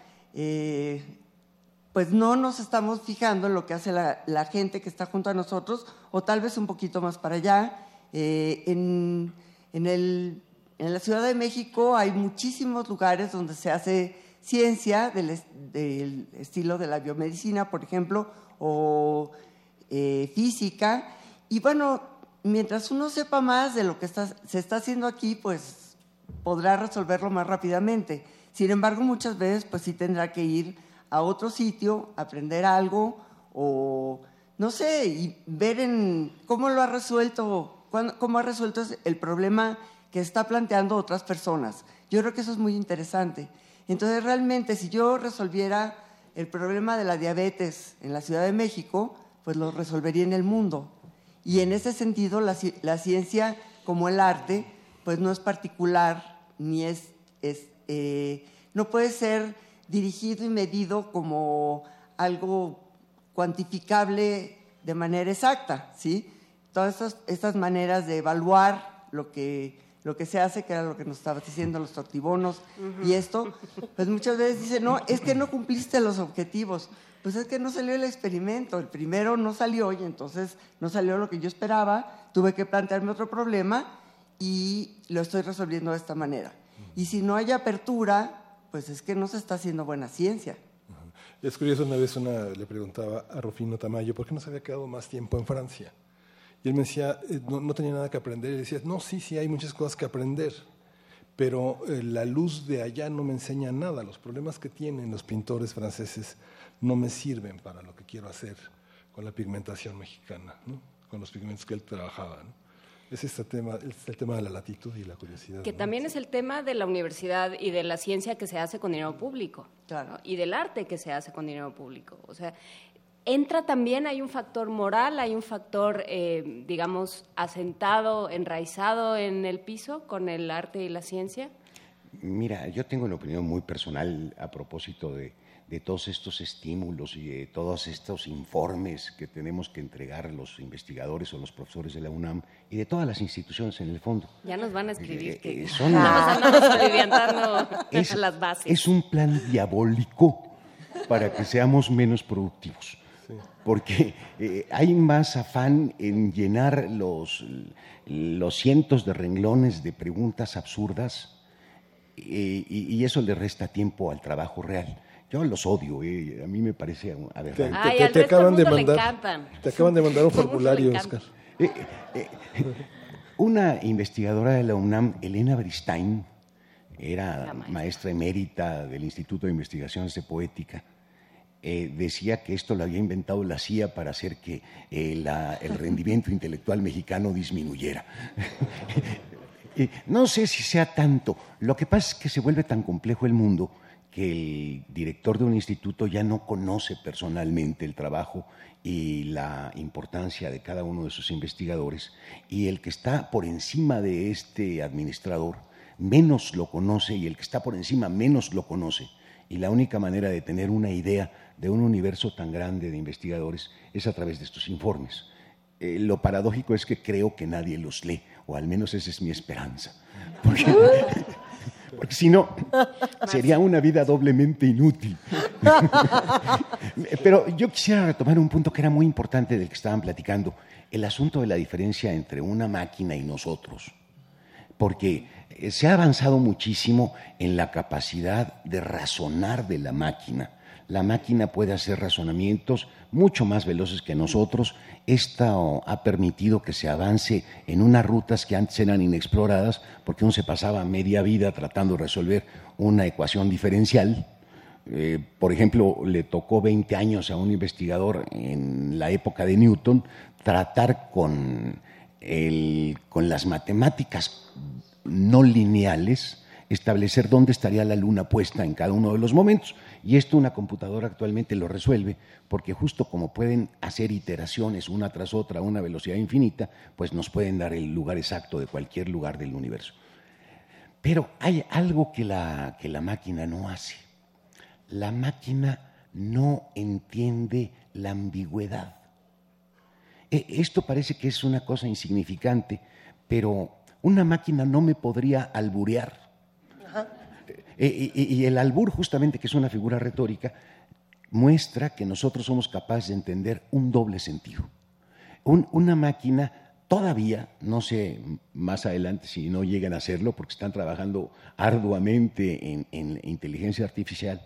pues no nos estamos fijando en lo que hace la, la gente que está junto a nosotros, o tal vez un poquito más para allá. En, en el- en la Ciudad de México hay muchísimos lugares donde se hace ciencia del, del estilo de la biomedicina, por ejemplo, o eh, física. Y bueno, mientras uno sepa más de lo que está- se está haciendo aquí, pues podrá resolverlo más rápidamente. Sin embargo, muchas veces pues sí tendrá que ir a otro sitio, aprender algo o no sé, y ver en cómo lo ha resuelto, cómo ha resuelto es- el problema está planteando otras personas. Yo creo que eso es muy interesante. Entonces, realmente, si yo resolviera el problema de la diabetes en la Ciudad de México, pues lo resolvería en el mundo. Y en ese sentido, la, ci- la ciencia, como el arte, pues no es particular, ni es, es, eh, no puede ser dirigido y medido como algo cuantificable de manera exacta, ¿sí? Todas estas, estas maneras de evaluar lo que, lo que se hace, que era lo que nos estaba diciendo los tortibonos y esto, pues muchas veces dicen, no, es que no cumpliste los objetivos. Pues es que no salió el experimento, el primero no salió y entonces no salió lo que yo esperaba, tuve que plantearme otro problema y lo estoy resolviendo de esta manera. Y si no hay apertura, pues es que no se está haciendo buena ciencia. Es curioso, una vez una, le preguntaba a Rufino Tamayo por qué no se había quedado más tiempo en Francia. Y él me decía, eh, no, no tenía nada que aprender. Y decía, no, sí, sí, hay muchas cosas que aprender, pero eh, la luz de allá no me enseña nada. Los problemas que tienen los pintores franceses no me sirven para lo que quiero hacer con la pigmentación mexicana, ¿no? con los pigmentos que él trabajaba. ¿no? Es este tema, es el tema de la latitud y la curiosidad. Que ¿no? también es el tema de la universidad y de la ciencia que se hace con dinero público. ¿no? Y del arte que se hace con dinero público. O sea, entra también, hay un factor moral, hay un factor, eh, digamos, asentado, enraizado en el piso con el arte y la ciencia. Mira, yo tengo una opinión muy personal a propósito de, de todos estos estímulos y de todos estos informes que tenemos que entregar los investigadores o los profesores de la UNAM y de todas las instituciones en el fondo. Ya nos van a escribir Eh, que eh, son- aliviantando Es, las bases. es un plan diabólico para que seamos menos productivos. Porque eh, hay más afán en llenar los, los cientos de renglones de preguntas absurdas eh, y, y eso le resta tiempo al trabajo real. Yo los odio, eh, a mí me parece Te, aberrante. Ay, del mundo le encantan. te acaban de mandar un formulario. Oscar. Eh, eh, una investigadora de la UNAM, Elena Bristain, era maestra emérita del Instituto de Investigaciones de Poética, eh, decía que esto lo había inventado la CIA para hacer que eh, la- el rendimiento intelectual mexicano disminuyera. No sé si sea tanto. Lo que pasa es que se vuelve tan complejo el mundo que el director de un instituto ya no conoce personalmente el trabajo y la importancia de cada uno de sus investigadores y el que está por encima de este administrador menos lo conoce y el que está por encima menos lo conoce. Y la única manera de tener una idea de un universo tan grande de investigadores es a través de estos informes. Eh, lo paradójico es que creo que nadie los lee, o al menos esa es mi esperanza. Porque, porque si no, sería una vida doblemente inútil. Pero yo quisiera retomar un punto que era muy importante del que estaban platicando, el asunto de la diferencia entre una máquina y nosotros. Porque eh, se ha avanzado muchísimo en la capacidad de razonar de la máquina. La máquina puede hacer razonamientos mucho más veloces que nosotros. Esto ha permitido que se avance en unas rutas que antes eran inexploradas porque uno se pasaba media vida tratando de resolver una ecuación diferencial. Eh, por ejemplo, le tocó 20 años a un investigador en la época de Newton tratar con, las matemáticas no lineales establecer dónde estaría la luna puesta en cada uno de los momentos. Y esto una computadora actualmente lo resuelve, porque justo como pueden hacer iteraciones una tras otra a una velocidad infinita, pues nos pueden dar el lugar exacto de cualquier lugar del universo. Pero hay algo que la, que la máquina no hace. La máquina no entiende la ambigüedad. E- Esto parece que es una cosa insignificante, pero una máquina no me podría alburear. Y, el albur, justamente, que es una figura retórica, muestra que nosotros somos capaces de entender un doble sentido. Un- una máquina todavía, no sé más adelante si no llegan a hacerlo, porque están trabajando arduamente en, en inteligencia artificial,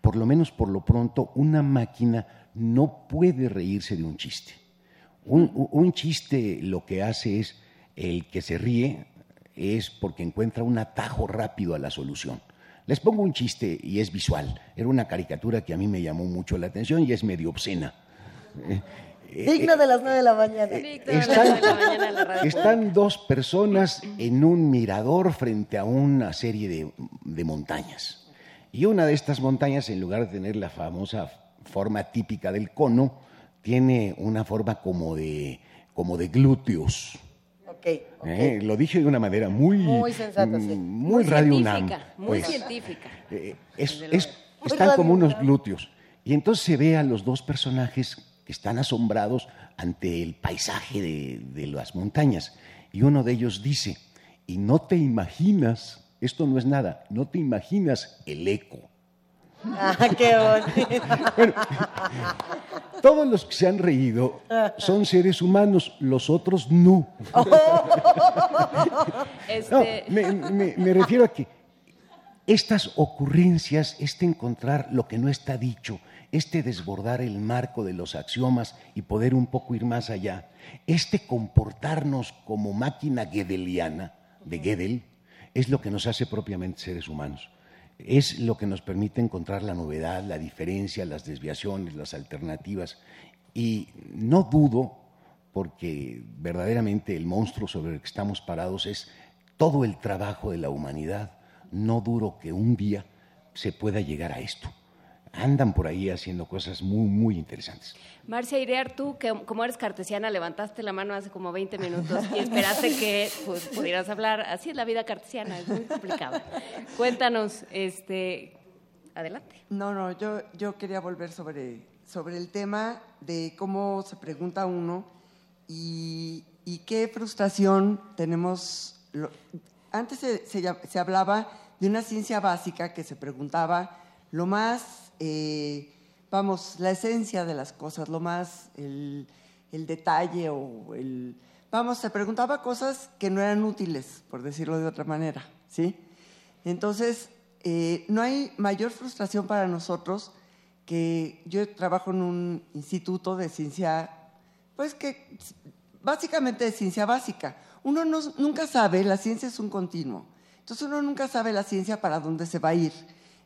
por lo menos por lo pronto, una máquina no puede reírse de un chiste. Un- un chiste lo que hace es, el que se ríe es porque encuentra un atajo rápido a la solución. Les pongo un chiste y es visual. Era una caricatura que a mí me llamó mucho la atención y es medio obscena. Eh, eh, Digno de las nueve de la mañana. están, están dos personas en un mirador frente a una serie de, de montañas. Y una de estas montañas, en lugar de tener la famosa forma típica del cono, tiene una forma como de, como de glúteos. ¿Eh? Lo dije de una manera muy, Muy sensata, sí. mm, muy Radio UNAM. científica, muy pues. científica. Eh, es- es- están como unos glúteos. Y entonces se ve a los dos personajes que están asombrados ante el paisaje de, de las montañas. Y uno de ellos dice, y no te imaginas, esto no es nada, no te imaginas el eco. Ah, qué bonito. Todos los que se han reído son seres humanos, los otros no. No, Este, me, me- me refiero a que estas ocurrencias, este encontrar lo que no está dicho, este desbordar el marco de los axiomas y poder un poco ir más allá, este comportarnos como máquina gedeliana de Gödel, es lo que nos hace propiamente seres humanos. Es lo que nos permite encontrar la novedad, la diferencia, las desviaciones, las alternativas. Y no dudo, porque verdaderamente el monstruo sobre el que estamos parados es todo el trabajo de la humanidad. No duro que un día se pueda llegar a esto. Andan por ahí haciendo cosas muy, muy interesantes. Marcia Irear, tú, que como eres cartesiana, levantaste la mano hace como 20 minutos y esperaste que pues, pudieras hablar. Así es la vida cartesiana, es muy complicada. Cuéntanos, este, adelante. No, no, yo, yo quería volver sobre, sobre el tema de cómo se pregunta uno y, y qué frustración tenemos. lo- antes se, se se hablaba de una ciencia básica que se preguntaba lo más, eh, vamos, la esencia de las cosas, lo más, el, el detalle o el... Vamos, se preguntaba cosas que no eran útiles, por decirlo de otra manera, ¿sí? Entonces, eh, no hay mayor frustración para nosotros que yo trabajo en un instituto de ciencia, pues que básicamente de ciencia básica. Uno no- nunca sabe, la ciencia es un continuo. Entonces uno nunca sabe la ciencia para dónde se va a ir.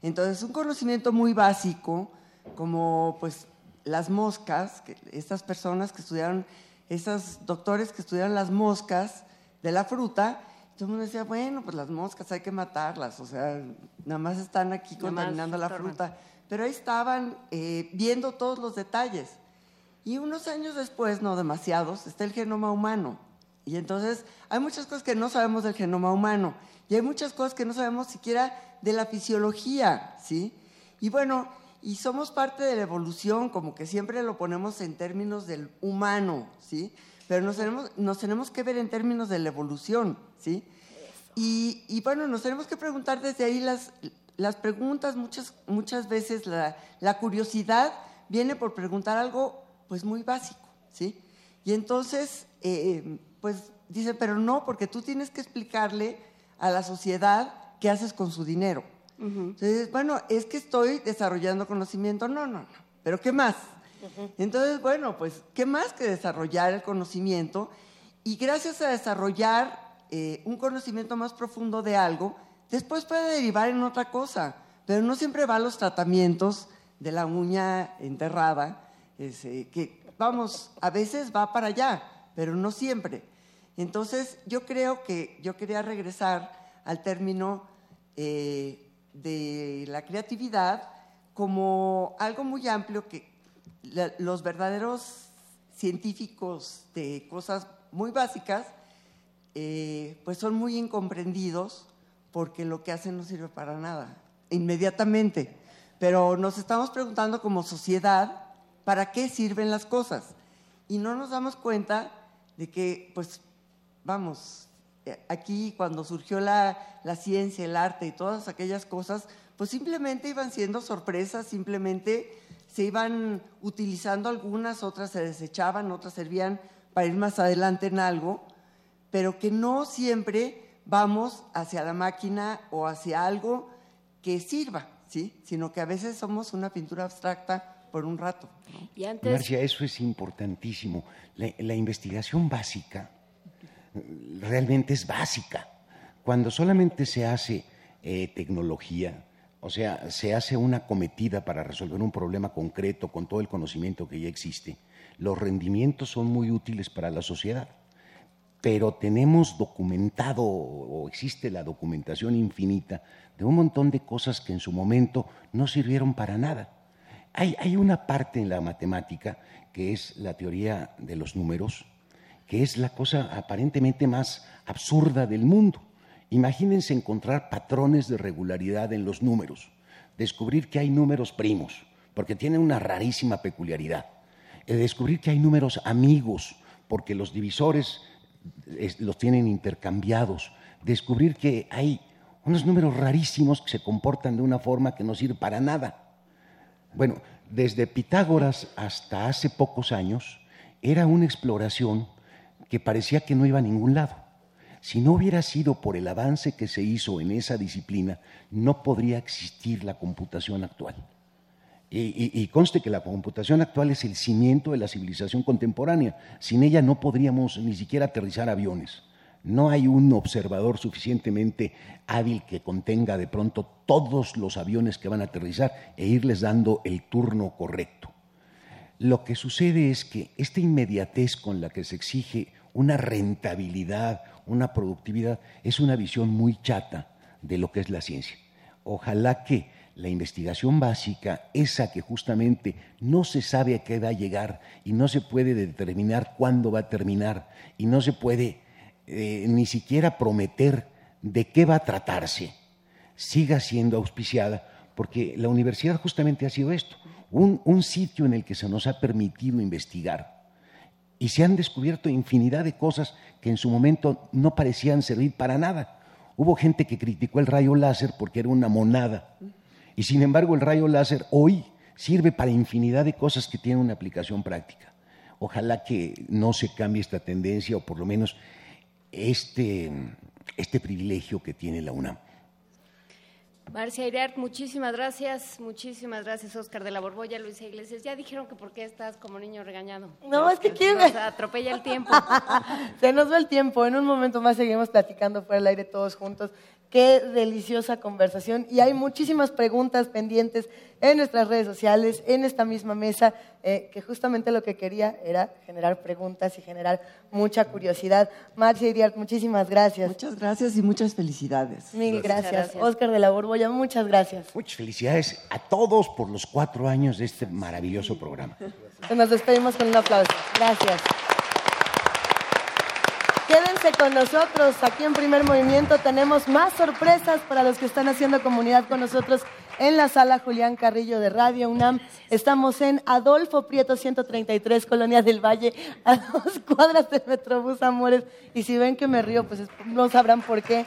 Entonces un conocimiento muy básico, como pues las moscas, que estas personas que estudiaron, esos doctores que estudiaron las moscas de la fruta, todo el mundo decía, bueno, pues las moscas hay que matarlas, o sea, nada más están aquí contaminando la fruta. Pero ahí estaban eh, viendo todos los detalles. Y unos años después, no demasiados, está el genoma humano. Y entonces hay muchas cosas que no sabemos del genoma humano. Y hay muchas cosas que no sabemos siquiera de la fisiología, ¿sí? Y bueno, y somos parte de la evolución, como que siempre lo ponemos en términos del humano, ¿sí? Pero nos tenemos, nos tenemos que ver en términos de la evolución, ¿sí? Y, y bueno, nos tenemos que preguntar desde ahí las, las preguntas, muchas, muchas veces la, la curiosidad viene por preguntar algo pues muy básico, ¿sí? Y entonces, eh, pues dice, pero no, porque tú tienes que explicarle a la sociedad qué haces con su dinero. Entonces, bueno, es que estoy desarrollando conocimiento. No, no, no. ¿Pero qué más? Entonces, bueno, pues, ¿qué más que desarrollar el conocimiento? Y gracias a desarrollar eh, un conocimiento más profundo de algo, después puede derivar en otra cosa. Pero no siempre va a los tratamientos de la uña enterrada, que, vamos, a veces va para allá, pero no siempre. Entonces, yo creo que yo quería regresar al término eh, de la creatividad como algo muy amplio que los verdaderos científicos de cosas muy básicas, eh, pues son muy incomprendidos porque lo que hacen no sirve para nada, inmediatamente. Pero nos estamos preguntando como sociedad, ¿para qué sirven las cosas? Y no nos damos cuenta de que, pues, vamos, eh, aquí cuando surgió la, la ciencia, el arte y todas aquellas cosas, pues simplemente iban siendo sorpresas, simplemente se iban utilizando algunas, otras se desechaban, otras servían para ir más adelante en algo, pero que no siempre vamos hacia la máquina o hacia algo que sirva, ¿sí? Sino que a veces somos una pintura abstracta por un rato. ¿no? Y antes, Marcia, eso es importantísimo. La, la investigación básica realmente es básica. Cuando solamente se hace eh, tecnología, o sea, se hace una cometida para resolver un problema concreto con todo el conocimiento que ya existe, los rendimientos son muy útiles para la sociedad. Pero tenemos documentado, o existe la documentación infinita, de un montón de cosas que en su momento no sirvieron para nada. hay, hay una parte en la matemática que es la teoría de los números, que es la cosa aparentemente más absurda del mundo. Imagínense encontrar patrones de regularidad en los números, descubrir que hay números primos, porque tienen una rarísima peculiaridad, eh, descubrir que hay números amigos, porque los divisores eh, los tienen intercambiados, descubrir que hay unos números rarísimos que se comportan de una forma que no sirve para nada. Bueno, desde Pitágoras hasta hace pocos años era una exploración que parecía que no iba a ningún lado. Si no hubiera sido por el avance que se hizo en esa disciplina, no podría existir la computación actual. Y, conste que la computación actual es el cimiento de la civilización contemporánea. Sin ella no podríamos ni siquiera aterrizar aviones. No hay un observador suficientemente hábil que contenga de pronto todos los aviones que van a aterrizar e irles dando el turno correcto. Lo que sucede es que esta inmediatez con la que se exige una rentabilidad, una productividad, es una visión muy chata de lo que es la ciencia. Ojalá que la investigación básica, esa que justamente no se sabe a qué va a llegar y no se puede determinar cuándo va a terminar y no se puede eh, ni siquiera prometer de qué va a tratarse, siga siendo auspiciada, porque la universidad justamente ha sido esto, un, un sitio en el que se nos ha permitido investigar y se han descubierto infinidad de cosas que en su momento no parecían servir para nada. Hubo gente que criticó el rayo láser porque era una monada. Y sin embargo el rayo láser hoy sirve para infinidad de cosas que tienen una aplicación práctica. Ojalá que no se cambie esta tendencia o por lo menos este, este privilegio que tiene la UNAM. Marcia Iriart, muchísimas gracias, muchísimas gracias, Oscar de la Borbolla, Luisa Iglesias. Ya dijeron que por qué estás como niño regañado. No, es que quiero. atropella el tiempo. Se nos va el tiempo. En un momento más seguimos platicando fuera del aire todos juntos. Qué deliciosa conversación. Y hay muchísimas preguntas pendientes en nuestras redes sociales, en esta misma mesa, eh, que justamente lo que quería era generar preguntas y generar mucha curiosidad. Marcia Iriart, muchísimas gracias. Muchas gracias y muchas felicidades. Mil gracias. Oscar de la Borbolla, muchas gracias. Muchas felicidades a todos por los cuatro años de este maravilloso programa. Nos despedimos con un aplauso. Gracias. Quédense con nosotros. Aquí en Primer Movimiento tenemos más sorpresas para los que están haciendo comunidad con nosotros en la sala Julián Carrillo de Radio UNAM. Estamos en Adolfo Prieto 133, Colonia del Valle, a dos cuadras del Metrobús Amores. Y si ven que me río, pues no sabrán por qué.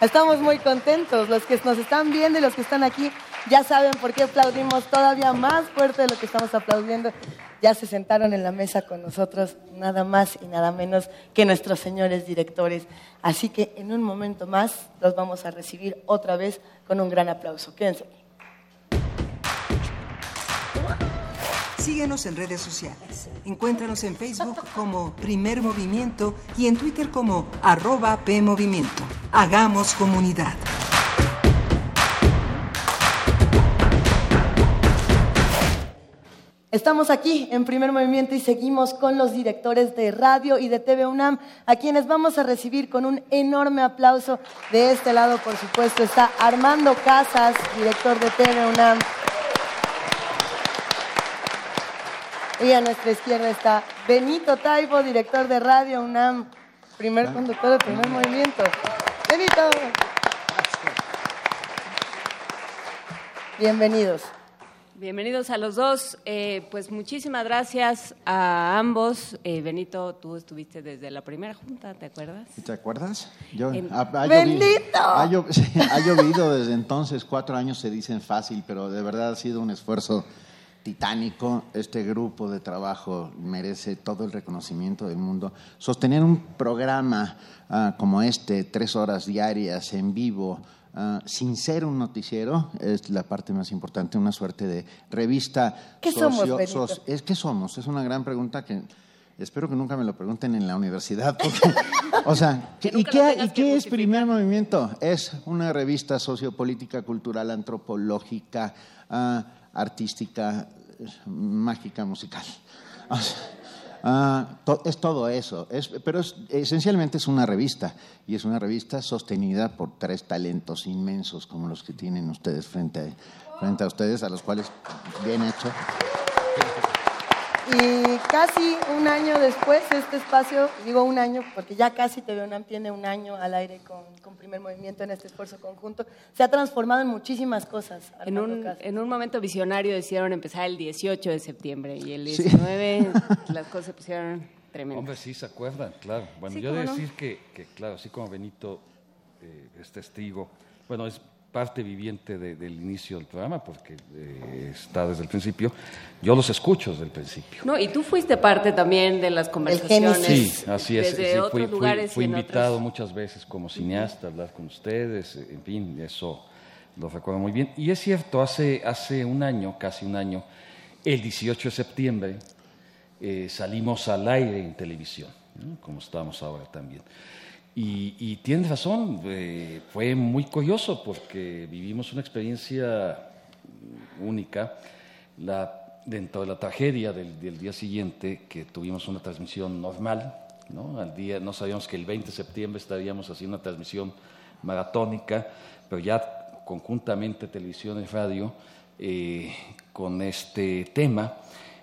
Estamos muy contentos. Los que nos están viendo y los que están aquí ya saben por qué aplaudimos todavía más fuerte de lo que estamos aplaudiendo ya se sentaron en la mesa con nosotros nada más y nada menos que nuestros señores directores. Así que en un momento más los vamos a recibir otra vez con un gran aplauso. Quédense. Síguenos en redes sociales. Encuéntranos en Facebook como Primer Movimiento y en Twitter como arroba PMovimiento. Hagamos comunidad. Estamos aquí en primer movimiento y seguimos con los directores de radio y de TV UNAM, a quienes vamos a recibir con un enorme aplauso. De este lado, por supuesto, está Armando Casas, director de TV UNAM. Y a nuestra izquierda está Benito Taibo, director de Radio UNAM, primer conductor de primer movimiento. Benito. Bienvenidos. Bienvenidos a los dos. Eh, pues muchísimas gracias a ambos. Eh, Benito, tú estuviste desde la primera junta, ¿te acuerdas? ¿Te acuerdas? Yo, ha, ¡Benito! ha, llovido desde entonces. Cuatro años se dicen fácil, pero de verdad ha sido un esfuerzo titánico. Este grupo de trabajo merece todo el reconocimiento del mundo. Sostener un programa ah, como este, tres horas diarias en vivo, Ah, sin ser un noticiero, es la parte más importante, una suerte de revista. ¿Qué somos, es, ¿Qué somos? Es una gran pregunta que espero que nunca me lo pregunten en la universidad. o sea, ¿y qué, ¿y qué es Primer Movimiento? Es una revista sociopolítica, cultural, antropológica, ah, artística, mágica, musical. Ah, es todo eso, es, pero es- esencialmente es una revista y es una revista sostenida por tres talentos inmensos como los que tienen ustedes frente a, frente a ustedes, a los cuales bien hecho. Y casi un año después, este espacio, digo un año porque ya casi TV UNAM tiene un año al aire con, con primer movimiento en este esfuerzo conjunto, se ha transformado en muchísimas cosas. En un, en un momento visionario decidieron empezar el 18 de septiembre y el Sí. 19 las cosas se pusieron tremendas. Hombre, sí, se acuerdan, claro. Bueno, Sí, yo cómo he de no. decir que, que, claro, así como Benito eh, es testigo, bueno, es parte viviente de- del inicio del programa porque eh, está desde el principio, yo los escucho desde el principio. No, y tú fuiste parte también de las conversaciones Sí, así es. desde sí, otros fui, lugares fui invitado otros. muchas veces como cineasta a hablar con ustedes, en fin, eso lo recuerdo muy bien. Y es cierto, hace, hace un año, casi un año, el 18 de septiembre, eh, salimos al aire en televisión, ¿no? como estamos ahora también. Y, y tienes razón, eh, fue muy curioso porque vivimos una experiencia única. Dentro de la tragedia del, del día siguiente, que tuvimos una transmisión normal, ¿no? Al día, no sabíamos que el 20 de septiembre estaríamos haciendo una transmisión maratónica, pero ya conjuntamente televisión y radio eh, con este tema,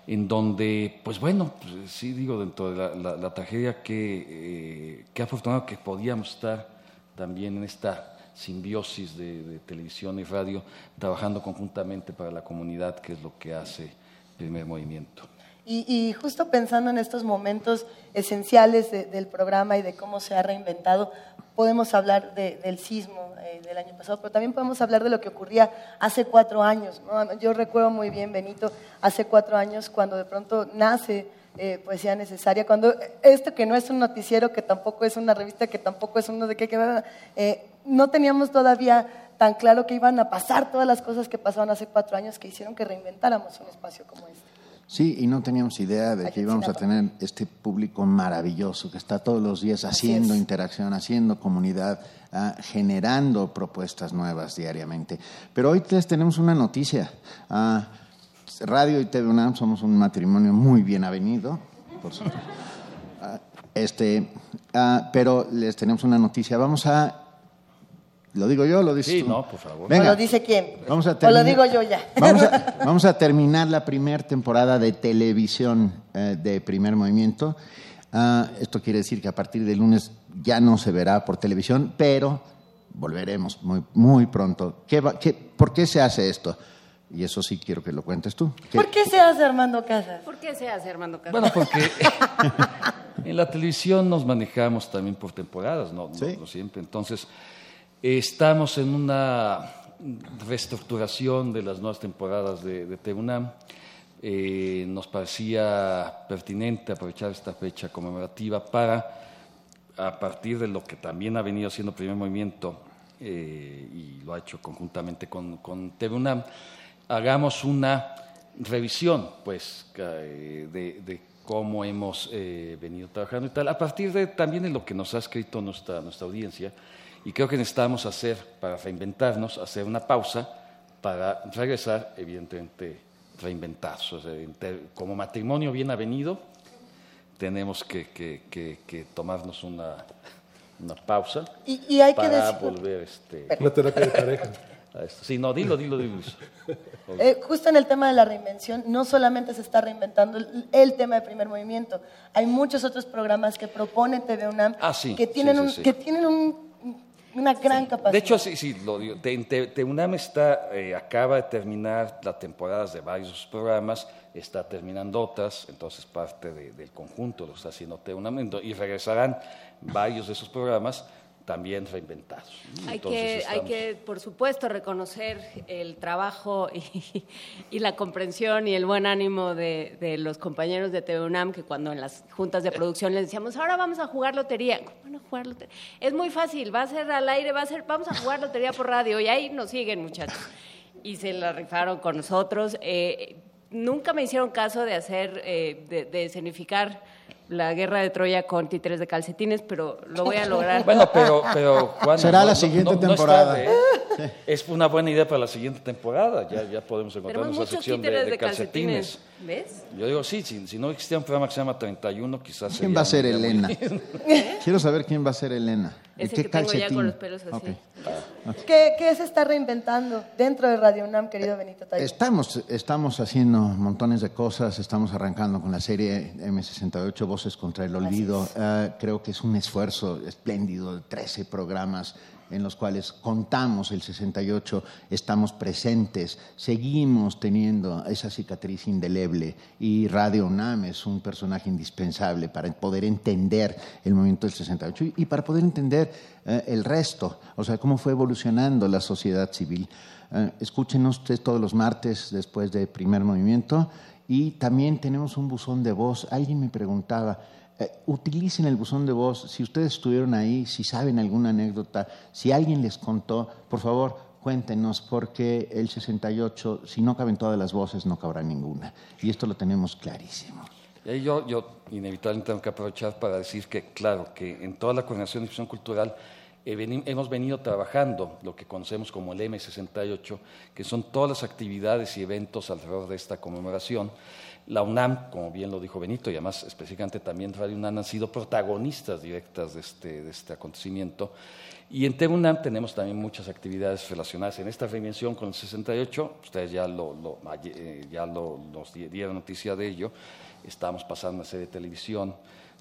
en donde, pues bueno, pues, sí digo, dentro de la, la- la tragedia que, eh, que afortunado que podíamos estar también en esta simbiosis de, de televisión y radio, trabajando conjuntamente para la comunidad, que es lo que hace Primer Movimiento. Y, justo pensando en estos momentos esenciales de- del programa y de cómo se ha reinventado, podemos hablar de- del sismo eh, del año pasado, pero también podemos hablar de lo que ocurría hace cuatro años. Yo recuerdo muy bien, Benito, hace cuatro años cuando de pronto nace eh, Poesía Necesaria, cuando esto que no es un noticiero, que tampoco es una revista, que tampoco es uno de qué, que eh, no teníamos todavía tan claro que iban a pasar todas las cosas que pasaron hace cuatro años que hicieron que reinventáramos un espacio como este. Sí, y no teníamos idea de que íbamos a tener este público maravilloso que está todos los días haciendo interacción, haciendo comunidad, ah, generando propuestas nuevas diariamente. Pero hoy les tenemos una noticia. Ah, Radio y TV UNAM somos un matrimonio muy bien avenido, por supuesto. Ah, este, pero les tenemos una noticia. Vamos a... ¿Lo digo yo o lo dices Sí, tú? no, por favor. Venga. ¿O lo dice quién? Vamos a ¿O lo terminar- digo yo ya? Vamos a, vamos a terminar la primera temporada de televisión eh, de Primer Movimiento. Ah, esto quiere decir que a partir del lunes ya no se verá por televisión, pero volveremos muy, muy pronto. ¿Qué va- qué- ¿Por qué se hace esto? Y eso sí quiero que lo cuentes tú. ¿Qué- ¿Por qué se hace Armando Casas? ¿Por qué se hace Armando Casas? Bueno, porque en la televisión nos manejamos también por temporadas, no, no- no siempre. Entonces, estamos en una reestructuración de las nuevas temporadas de, de TVUNAM. Eh, nos parecía pertinente aprovechar esta fecha conmemorativa para, a partir de lo que también ha venido haciendo Primer Movimiento eh, y lo ha hecho conjuntamente con, con TVUNAM, hagamos una revisión pues eh, de, de cómo hemos venido trabajando y tal, a partir de también de lo que nos ha escrito nuestra, nuestra audiencia. Y creo que necesitamos hacer, para reinventarnos, hacer una pausa para regresar, evidentemente, reinventarnos. O sea, como matrimonio bien avenido, tenemos que, que- que- que tomarnos una, una pausa Y- y hay que para decir- volver este, Una terapia de pareja. a esto. Sí, no, dilo, dilo, dilo. Eh, justo en el tema de la reinvención, no solamente se está reinventando el, el tema de primer movimiento, hay muchos otros programas que propone TV UNAM Ah, sí, que tienen, sí, sí, un- sí. que tienen un- una gran capacidad. De hecho, sí, sí, lo digo. Te- te- TEUNAM está, eh, acaba de terminar las temporadas de varios de sus programas, está terminando otras, entonces parte de- del conjunto lo está haciendo TEUNAM, y regresarán varios de esos programas también reinventados. Hay Entonces, que, hay que, por supuesto, reconocer el trabajo y, y la comprensión y el buen ánimo de, de los compañeros de TV UNAM que cuando en las juntas de producción les decíamos, ahora vamos a jugar lotería. ¿Cómo van a jugar lotería? Es muy fácil, va a ser al aire, va a ser, vamos a jugar lotería por radio y ahí nos siguen, muchachos. Y se la rifaron con nosotros. Eh, nunca me hicieron caso de hacer, eh, de, de escenificar la guerra de Troya con títeres de calcetines, pero lo voy a lograr. Bueno, pero, pero Juana, Será no- la siguiente no- no temporada. ¿eh? Es una buena idea para la siguiente temporada. Ya, ya podemos encontrar nuestra sección de, de de calcetines. calcetines. ¿Ves? Yo digo, sí, si, si no existía un programa que se llama 31, quizás ¿Quién va a ser Elena? Quiero saber quién va a ser Elena. ¿Y Ese qué que tengo ya calcetín? con los pelos así. Ok. ¿Qué, qué se está reinventando dentro de Radio UNAM, querido Benito Taibo? Estamos, estamos haciendo montones de cosas, estamos arrancando con la serie M68, Voces contra el Olvido. Ah, creo que es un esfuerzo espléndido de 13 programas en los cuales contamos el 68, estamos presentes, seguimos teniendo esa cicatriz indeleble y Radio UNAM es un personaje indispensable para poder entender el movimiento del 68 y, y para poder entender eh, el resto, o sea, cómo fue evolucionando la sociedad civil. Eh, escúchenos ustedes todos los martes después de primer movimiento y también tenemos un buzón de voz. Alguien me preguntaba, eh, utilicen el buzón de voz, si ustedes estuvieron ahí, si saben alguna anécdota, si alguien les contó, por favor, cuéntenos, porque el 68, si no caben todas las voces, no cabrá ninguna. Y esto lo tenemos clarísimo. Y yo, yo inevitablemente tengo que aprovechar para decir que, claro, que en toda la coordinación de difusión cultural hemos venido trabajando lo que conocemos como el M68, que son todas las actividades y eventos alrededor de esta conmemoración. La UNAM, como bien lo dijo Benito, y además específicamente también Radio UNAM han sido protagonistas directas de este, este acontecimiento. Y en TV UNAM tenemos también muchas actividades relacionadas en esta reinvención con el 68. Ustedes ya, lo, lo- eh, ya lo- nos di- dieron noticia de ello. Estamos pasando una serie de televisión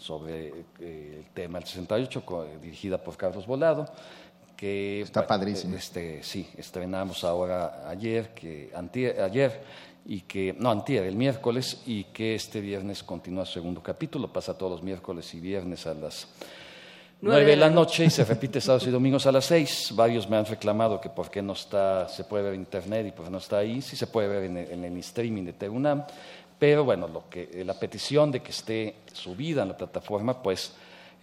sobre eh, el tema del 68, co- dirigida por Carlos Volado. Que, Está padrísimo. Este, sí, estrenamos ahora ayer, que, antier, ayer, y que, no, antier, el miércoles, y que este viernes continúa su segundo capítulo. Pasa todos los miércoles y viernes a las 9 de la noche y se repite sábados y domingos a las 6. Varios me han reclamado que por qué no está, se puede ver en internet y por qué no está ahí. Sí se puede ver en el, en el streaming de TUNAM, pero bueno, lo que, eh, la petición de que esté subida en la plataforma, pues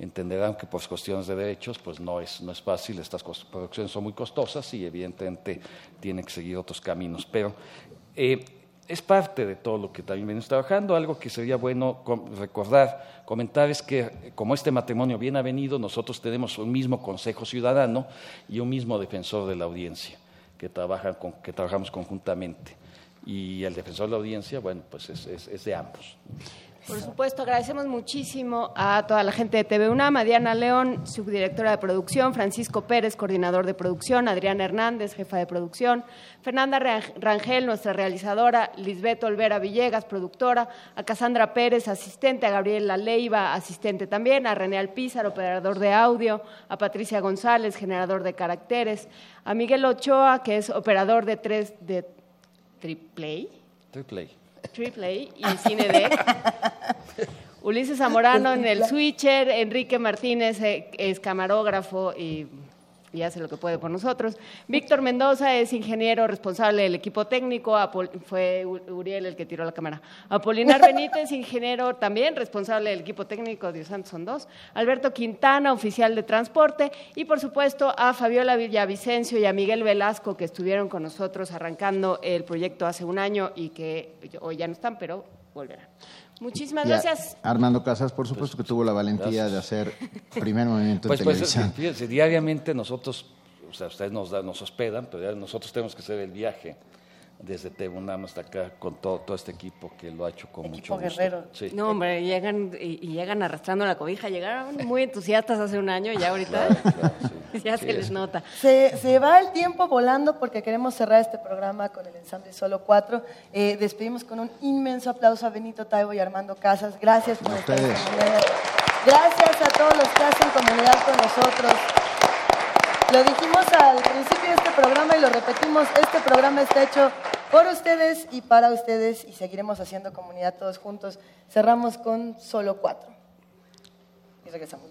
entenderán que por cuestiones de derechos, pues no es, no es fácil. Estas producciones son muy costosas y evidentemente tienen que seguir otros caminos. Pero eh, es parte de todo lo que también venimos trabajando. Algo que sería bueno recordar, comentar es que eh, como este matrimonio bien ha venido, nosotros tenemos un mismo Consejo Ciudadano y un mismo defensor de la audiencia que, trabajan con- que trabajamos conjuntamente. Y el defensor de la audiencia, bueno, pues es, es- de ambos. Por supuesto, agradecemos muchísimo a toda la gente de TV UNAM, a Diana León, subdirectora de producción, Francisco Pérez, coordinador de producción, Adriana Hernández, jefa de producción, Fernanda Ran- Rangel, nuestra realizadora, Lisbeth Olvera Villegas, productora, a Casandra Pérez, asistente, a Gabriela Leiva, asistente también, a René Alpizar, operador de audio, a Patricia González, generador de caracteres, a Miguel Ochoa, que es operador de tres de Triplay. Triple Triple A y Cine D. Ulises Zamorano en el switcher, Enrique Martínez eh, es camarógrafo y, y hace lo que puede por nosotros. Víctor Mendoza es ingeniero responsable del equipo técnico, fue Uriel el que tiró la cámara. Apolinar Benítez, ingeniero también responsable del equipo técnico, Dios santo, son dos. Alberto Quintana, oficial de transporte. Y por supuesto a Fabiola Villavicencio y a Miguel Velasco que estuvieron con nosotros arrancando el proyecto hace un año y que hoy ya no están, pero volverán. Muchísimas Y gracias. Armando Casas, por supuesto que tuvo la valentía de hacer primer movimiento Pues, en pues televisión. fíjense, diariamente nosotros, o sea, ustedes nos, dan- nos hospedan, pero nosotros tenemos que hacer el viaje desde Tebunam hasta acá con todo, todo este equipo que lo ha hecho con mucho gusto. guerrero. Sí. No, hombre, llegan y, y llegan arrastrando la cobija. Llegaron muy entusiastas hace un año y ya ahorita ya Sí, se les es- nota. Se, se va el tiempo volando porque queremos cerrar este programa con el ensamble Solo Cuatro. Eh, despedimos con un inmenso aplauso a Benito Taibo y Armando Casas. Gracias por estar en ustedes. comunidad. Gracias a todos los que hacen comunidad con nosotros. Lo dijimos al principio de este programa y lo repetimos, este programa está hecho por ustedes y para ustedes y seguiremos haciendo comunidad todos juntos. Cerramos con Solo Cuatro. Y regresamos.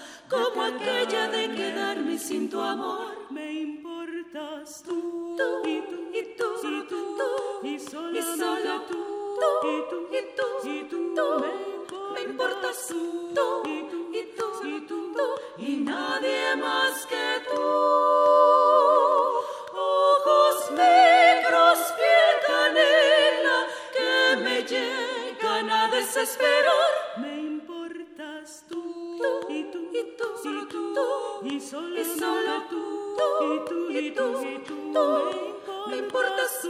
como aquella de quedarme sin tu amor. Me importas tú, tú y tú y tú y tú y solo, y solo tú, tú y tú y tú y tú, tú. Me importas tú, tú y tú y tú y tú, tú y nadie más que tú. Ojos negros, piel canela que me llegan a desesperar. Me importas tú, tú y tú y tú y tú y solo, y solo tú, tú y tú y tú y tú. Me importas tú,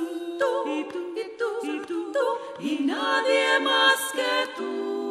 y tú y tú y tú y nadie más que tú.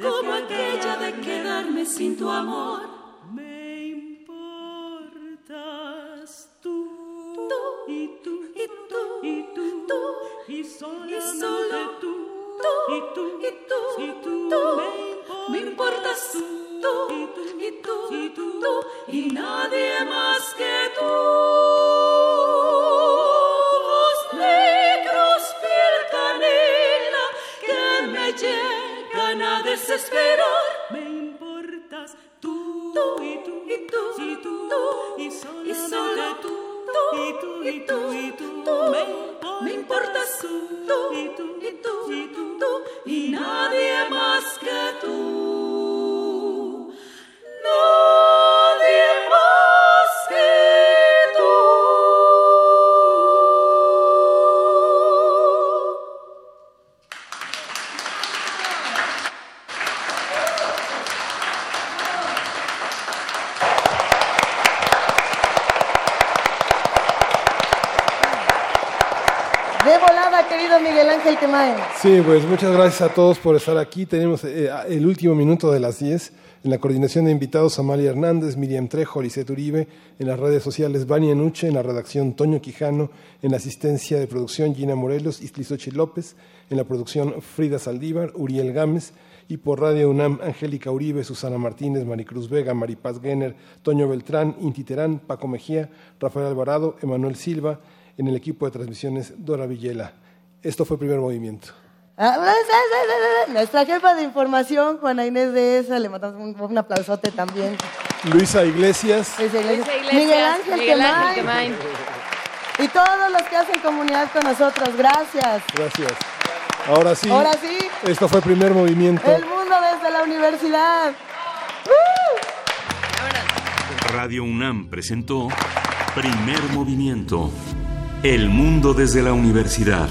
como aquella de quedarme sin tu amor. Me importas tú, tú y tú y tú y tú, tú y solo tú, tú y tú y tú y tú. Me importas tú, y tú y tú y tú, y nadie más que tú. Ojos negros, piel canela que me llegan a desesperar. Me importas tú, tú y tú y tú y tú, tú y solo tú, tú y tú y tú y tú, tú. Me, me importas tú, tú y tú y tú y tú, tú y nadie más que tú. Nadie Miguel Ángel. Sí, pues muchas gracias a todos por estar aquí. Tenemos eh, el último minuto de las 10. En la coordinación de invitados, Amalia Hernández, Miriam Trejo, Lisette Uribe. En las redes sociales, Vania Nuche. En la redacción, Toño Quijano. En la asistencia de producción, Gina Morelos, Istlizochi López. En la producción, Frida Saldívar, Uriel Gámez. Y por Radio UNAM, Angélica Uribe, Susana Martínez, Maricruz Vega, Maripaz Genner, Toño Beltrán, Inti Terán, Paco Mejía, Rafael Alvarado, Emanuel Silva. En el equipo de transmisiones, Dora Villela. Esto fue Primer Movimiento. Ah, Nuestra jefa de información, Juana Inés de esa, le mandamos un, un aplausote también. Luisa Iglesias. Luisa Iglesias. Luisa Iglesias, Miguel Ángel Miguel Ángel Quemain. Quemain. Y todos los que hacen comunidad con nosotros, gracias. Gracias. Ahora sí. Ahora sí. Esto fue Primer Movimiento. El mundo desde la universidad. Radio UNAM presentó Primer Movimiento. El mundo desde la universidad.